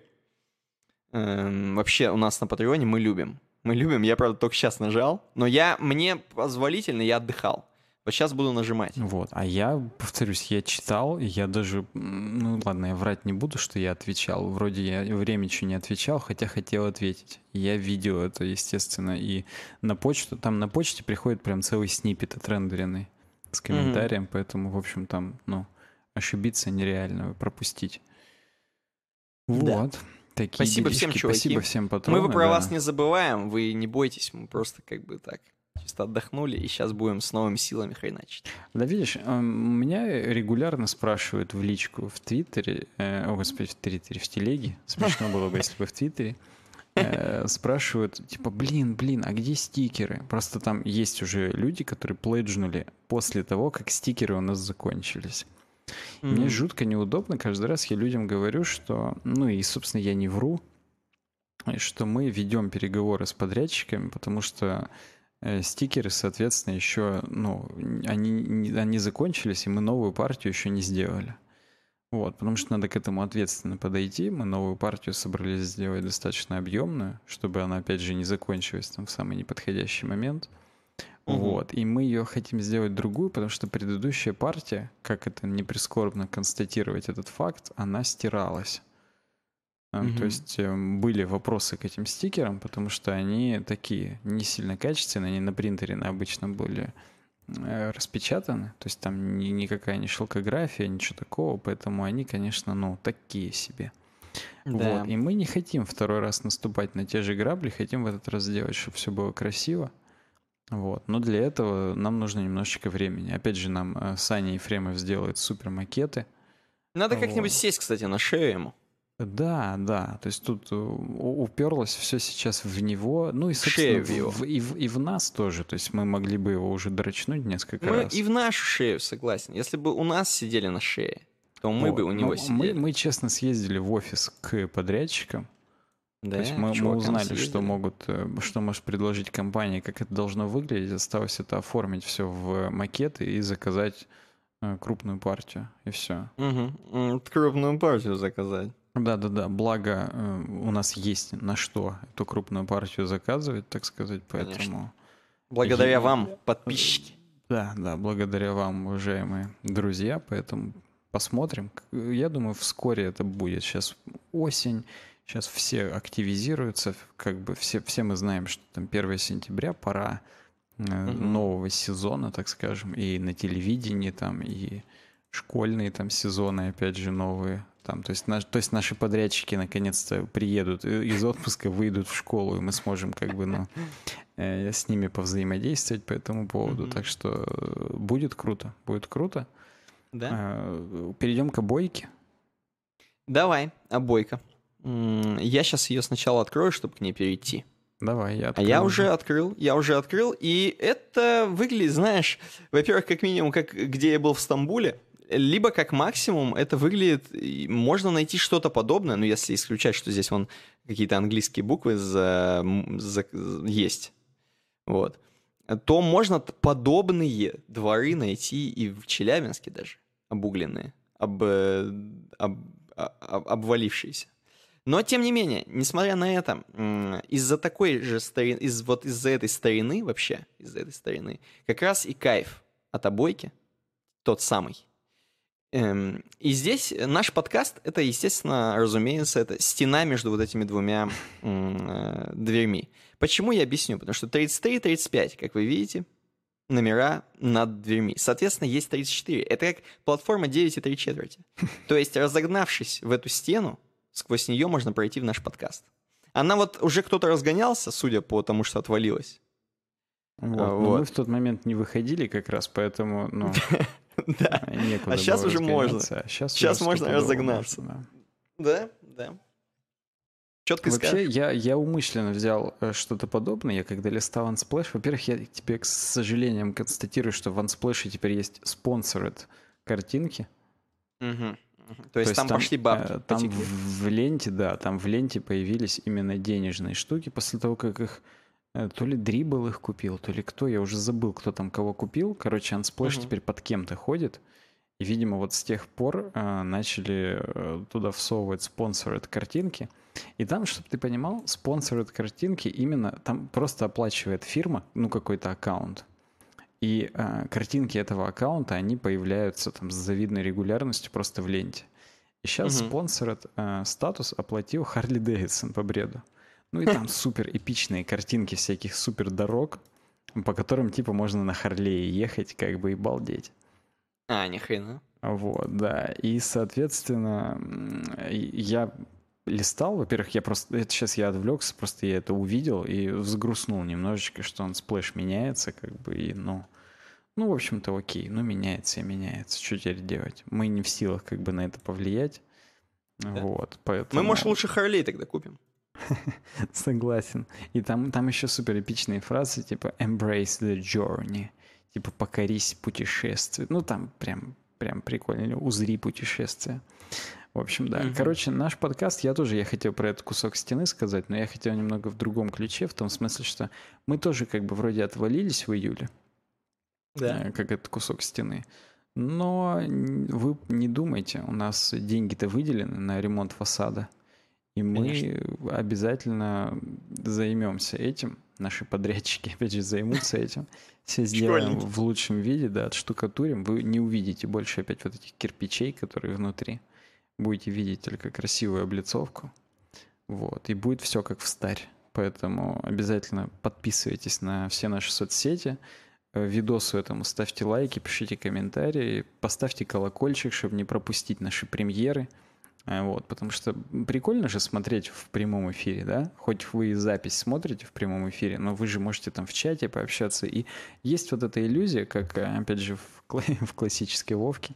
Speaker 1: Эм, вообще, у нас на Патреоне мы любим. Мы любим, я, правда, только сейчас нажал, но я, мне позволительно, я отдыхал. Вот сейчас буду нажимать.
Speaker 2: Вот, а я, повторюсь, я читал, и я даже, ну ладно, я врать не буду, что я отвечал. Вроде я время еще не отвечал, хотя хотел ответить. Я видел это, естественно, и на почту, там на почте приходит прям целый снипет отрендеренный с комментарием, mm-hmm. поэтому, в общем, там, ну, ошибиться нереально, пропустить. Вот. Да. Такие
Speaker 1: Спасибо делишки. всем, чуваки.
Speaker 2: Спасибо всем патронам.
Speaker 1: Мы про да. вас не забываем, вы не бойтесь, мы просто как бы так чисто отдохнули, и сейчас будем с новыми силами хреначить.
Speaker 2: Да видишь, эм, меня регулярно спрашивают в личку в Твиттере, э, о господи, в Твиттере, в Телеге, смешно было бы, если бы в Твиттере, э, спрашивают, типа, блин, блин, а где стикеры? Просто там есть уже люди, которые пледжнули после того, как стикеры у нас закончились. Mm-hmm. Мне жутко неудобно, каждый раз я людям говорю, что, ну и, собственно, я не вру, что мы ведем переговоры с подрядчиками, потому что Э, стикеры, соответственно, еще, ну, они, они закончились, и мы новую партию еще не сделали. Вот, потому что надо к этому ответственно подойти. Мы новую партию собрались сделать достаточно объемную, чтобы она, опять же, не закончилась там в самый неподходящий момент. Угу. Вот, и мы ее хотим сделать другую, потому что предыдущая партия, как это не прискорбно констатировать этот факт, она стиралась. Mm-hmm. То есть эм, были вопросы к этим стикерам, потому что они такие не сильно качественные, они на принтере на обычном были э, распечатаны, то есть там ни, никакая не шелкография, ничего такого, поэтому они, конечно, ну, такие себе. Да. Вот. И мы не хотим второй раз наступать на те же грабли, хотим в этот раз сделать, чтобы все было красиво. Вот. Но для этого нам нужно немножечко времени. Опять же, нам э, Саня Ефремов сделает супер макеты.
Speaker 1: Надо как-нибудь сесть, кстати, на шею ему.
Speaker 2: Да, да. То есть тут э, уперлось все сейчас в него, ну и, собственно, в, в, и, в, и в нас тоже. То есть мы могли бы его уже дрочнуть несколько
Speaker 1: мы
Speaker 2: раз.
Speaker 1: И в нашу шею, согласен. Если бы у нас сидели на шее, то мы вот. бы у него ну, сидели.
Speaker 2: Мы, мы, честно, съездили в офис к подрядчикам. Да, то есть мы, мы узнали, что могут, э, что может предложить компания, как это должно выглядеть. Осталось это оформить все в макеты и заказать э, крупную партию, и все.
Speaker 1: Угу. Крупную партию заказать.
Speaker 2: Да-да-да, благо э, у нас есть на что эту крупную партию заказывать, так сказать, поэтому... Конечно.
Speaker 1: Благодаря и... вам, подписчики.
Speaker 2: Да, да, благодаря вам, уважаемые друзья, поэтому посмотрим. Я думаю, вскоре это будет. Сейчас осень, сейчас все активизируются, как бы все, все мы знаем, что там 1 сентября, пора угу. нового сезона, так скажем, и на телевидении там, и школьные там сезоны, опять же, новые там, то, есть наш, то есть наши подрядчики наконец-то приедут из отпуска, выйдут в школу, и мы сможем как бы ну, <laughs> э, с ними повзаимодействовать по этому поводу. Mm-hmm. Так что э, будет круто, будет круто.
Speaker 1: Да.
Speaker 2: Э, перейдем к обойке.
Speaker 1: Давай, обойка. Я сейчас ее сначала открою, чтобы к ней перейти.
Speaker 2: Давай, я
Speaker 1: открыл. А я уже открыл, я уже открыл, и это выглядит, знаешь, во-первых, как минимум, как где я был в Стамбуле, либо как максимум это выглядит, можно найти что-то подобное, ну если исключать, что здесь вон какие-то английские буквы за, за, есть, вот, то можно подобные дворы найти и в Челябинске даже, обугленные, об, об, об, обвалившиеся. Но, тем не менее, несмотря на это, из-за такой же старины, из, вот из-за этой старины вообще, из-за этой старины, как раз и кайф от обойки, тот самый, Эм, и здесь наш подкаст, это, естественно, разумеется, это стена между вот этими двумя э, дверьми. Почему я объясню? Потому что 33 и 35, как вы видите, номера над дверьми. Соответственно, есть 34. Это как платформа 9 и 3 четверти. То есть, разогнавшись в эту стену, сквозь нее можно пройти в наш подкаст. Она вот уже кто-то разгонялся, судя по тому, что отвалилась.
Speaker 2: Вот. А, вот. мы в тот момент не выходили как раз, поэтому, ну... <laughs>
Speaker 1: Да. А сейчас уже можно. Сейчас, сейчас можно разогнаться. Да, да. Ты
Speaker 2: Вообще,
Speaker 1: скажешь?
Speaker 2: я, я умышленно взял э, что-то подобное. Я когда листал Unsplash, во-первых, я тебе, к сожалению, констатирую, что в Unsplash теперь есть sponsored картинки.
Speaker 1: Угу. То, То есть, там, там пошли бабки.
Speaker 2: Э, там в, в ленте, да, там в ленте появились именно денежные штуки после того, как их э, то ли Дрибл их купил, то ли кто, я уже забыл, кто там кого купил. Короче, Unsplash угу. теперь под кем-то ходит. И, видимо, вот с тех пор э, начали э, туда всовывать спонсоры картинки. И там, чтобы ты понимал, спонсор картинки именно там просто оплачивает фирма, ну какой-то аккаунт. И э, картинки этого аккаунта, они появляются там с завидной регулярностью просто в ленте. И сейчас угу. спонсор э, статус оплатил Харли Дэвидсон по бреду. Ну и там <laughs> супер эпичные картинки всяких супер дорог, по которым типа можно на Харлее ехать, как бы и балдеть.
Speaker 1: А, ни хрена.
Speaker 2: Вот, да. И, соответственно, я листал, во-первых, я просто, это сейчас я отвлекся, просто я это увидел и взгрустнул немножечко, что он splash меняется, как бы, и, ну, ну, в общем-то, окей, ну, меняется и меняется, что теперь делать? Мы не в силах, как бы, на это повлиять, да. вот, поэтому...
Speaker 1: Мы, может, лучше Харлей тогда купим. <laughs>
Speaker 2: Согласен. И там, там еще супер эпичные фразы, типа «embrace the journey», типа «покорись путешествию». Ну, там прям, прям прикольно, «узри путешествие». В общем, да. Mm-hmm. Короче, наш подкаст, я тоже, я хотел про этот кусок стены сказать, но я хотел немного в другом ключе, в том смысле, что мы тоже как бы вроде отвалились в июле, да. Э, как этот кусок стены. Но вы не думайте, у нас деньги-то выделены на ремонт фасада. И мы Конечно. обязательно займемся этим. Наши подрядчики, опять же, займутся этим. <laughs> Все сделаем в лучшем виде, да, отштукатурим. Вы не увидите больше опять вот этих кирпичей, которые внутри будете видеть только красивую облицовку. Вот, и будет все как в старь. Поэтому обязательно подписывайтесь на все наши соцсети. Э, видосу этому ставьте лайки, пишите комментарии, поставьте колокольчик, чтобы не пропустить наши премьеры. Э, вот, потому что прикольно же смотреть в прямом эфире, да? Хоть вы запись смотрите в прямом эфире, но вы же можете там в чате пообщаться. И есть вот эта иллюзия, как, э, опять же, в, <laughs> в классической Вовке,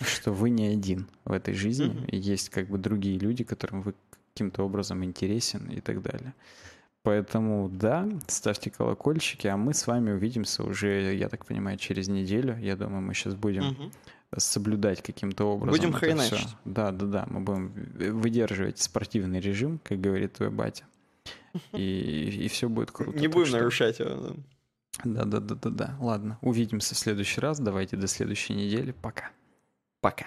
Speaker 2: что вы не один в этой жизни, и есть как бы другие люди, которым вы каким-то образом интересен и так далее. Поэтому да, ставьте колокольчики, а мы с вами увидимся уже, я так понимаю, через неделю. Я думаю, мы сейчас будем угу. соблюдать каким-то образом.
Speaker 1: Будем хреначить.
Speaker 2: Да, да, да, мы будем выдерживать спортивный режим, как говорит твой батя. <laughs> И, и все будет круто.
Speaker 1: Не будем что... нарушать его.
Speaker 2: Да, да, да, да, да. Ладно, увидимся в следующий раз. Давайте до следующей недели. Пока.
Speaker 1: Пока.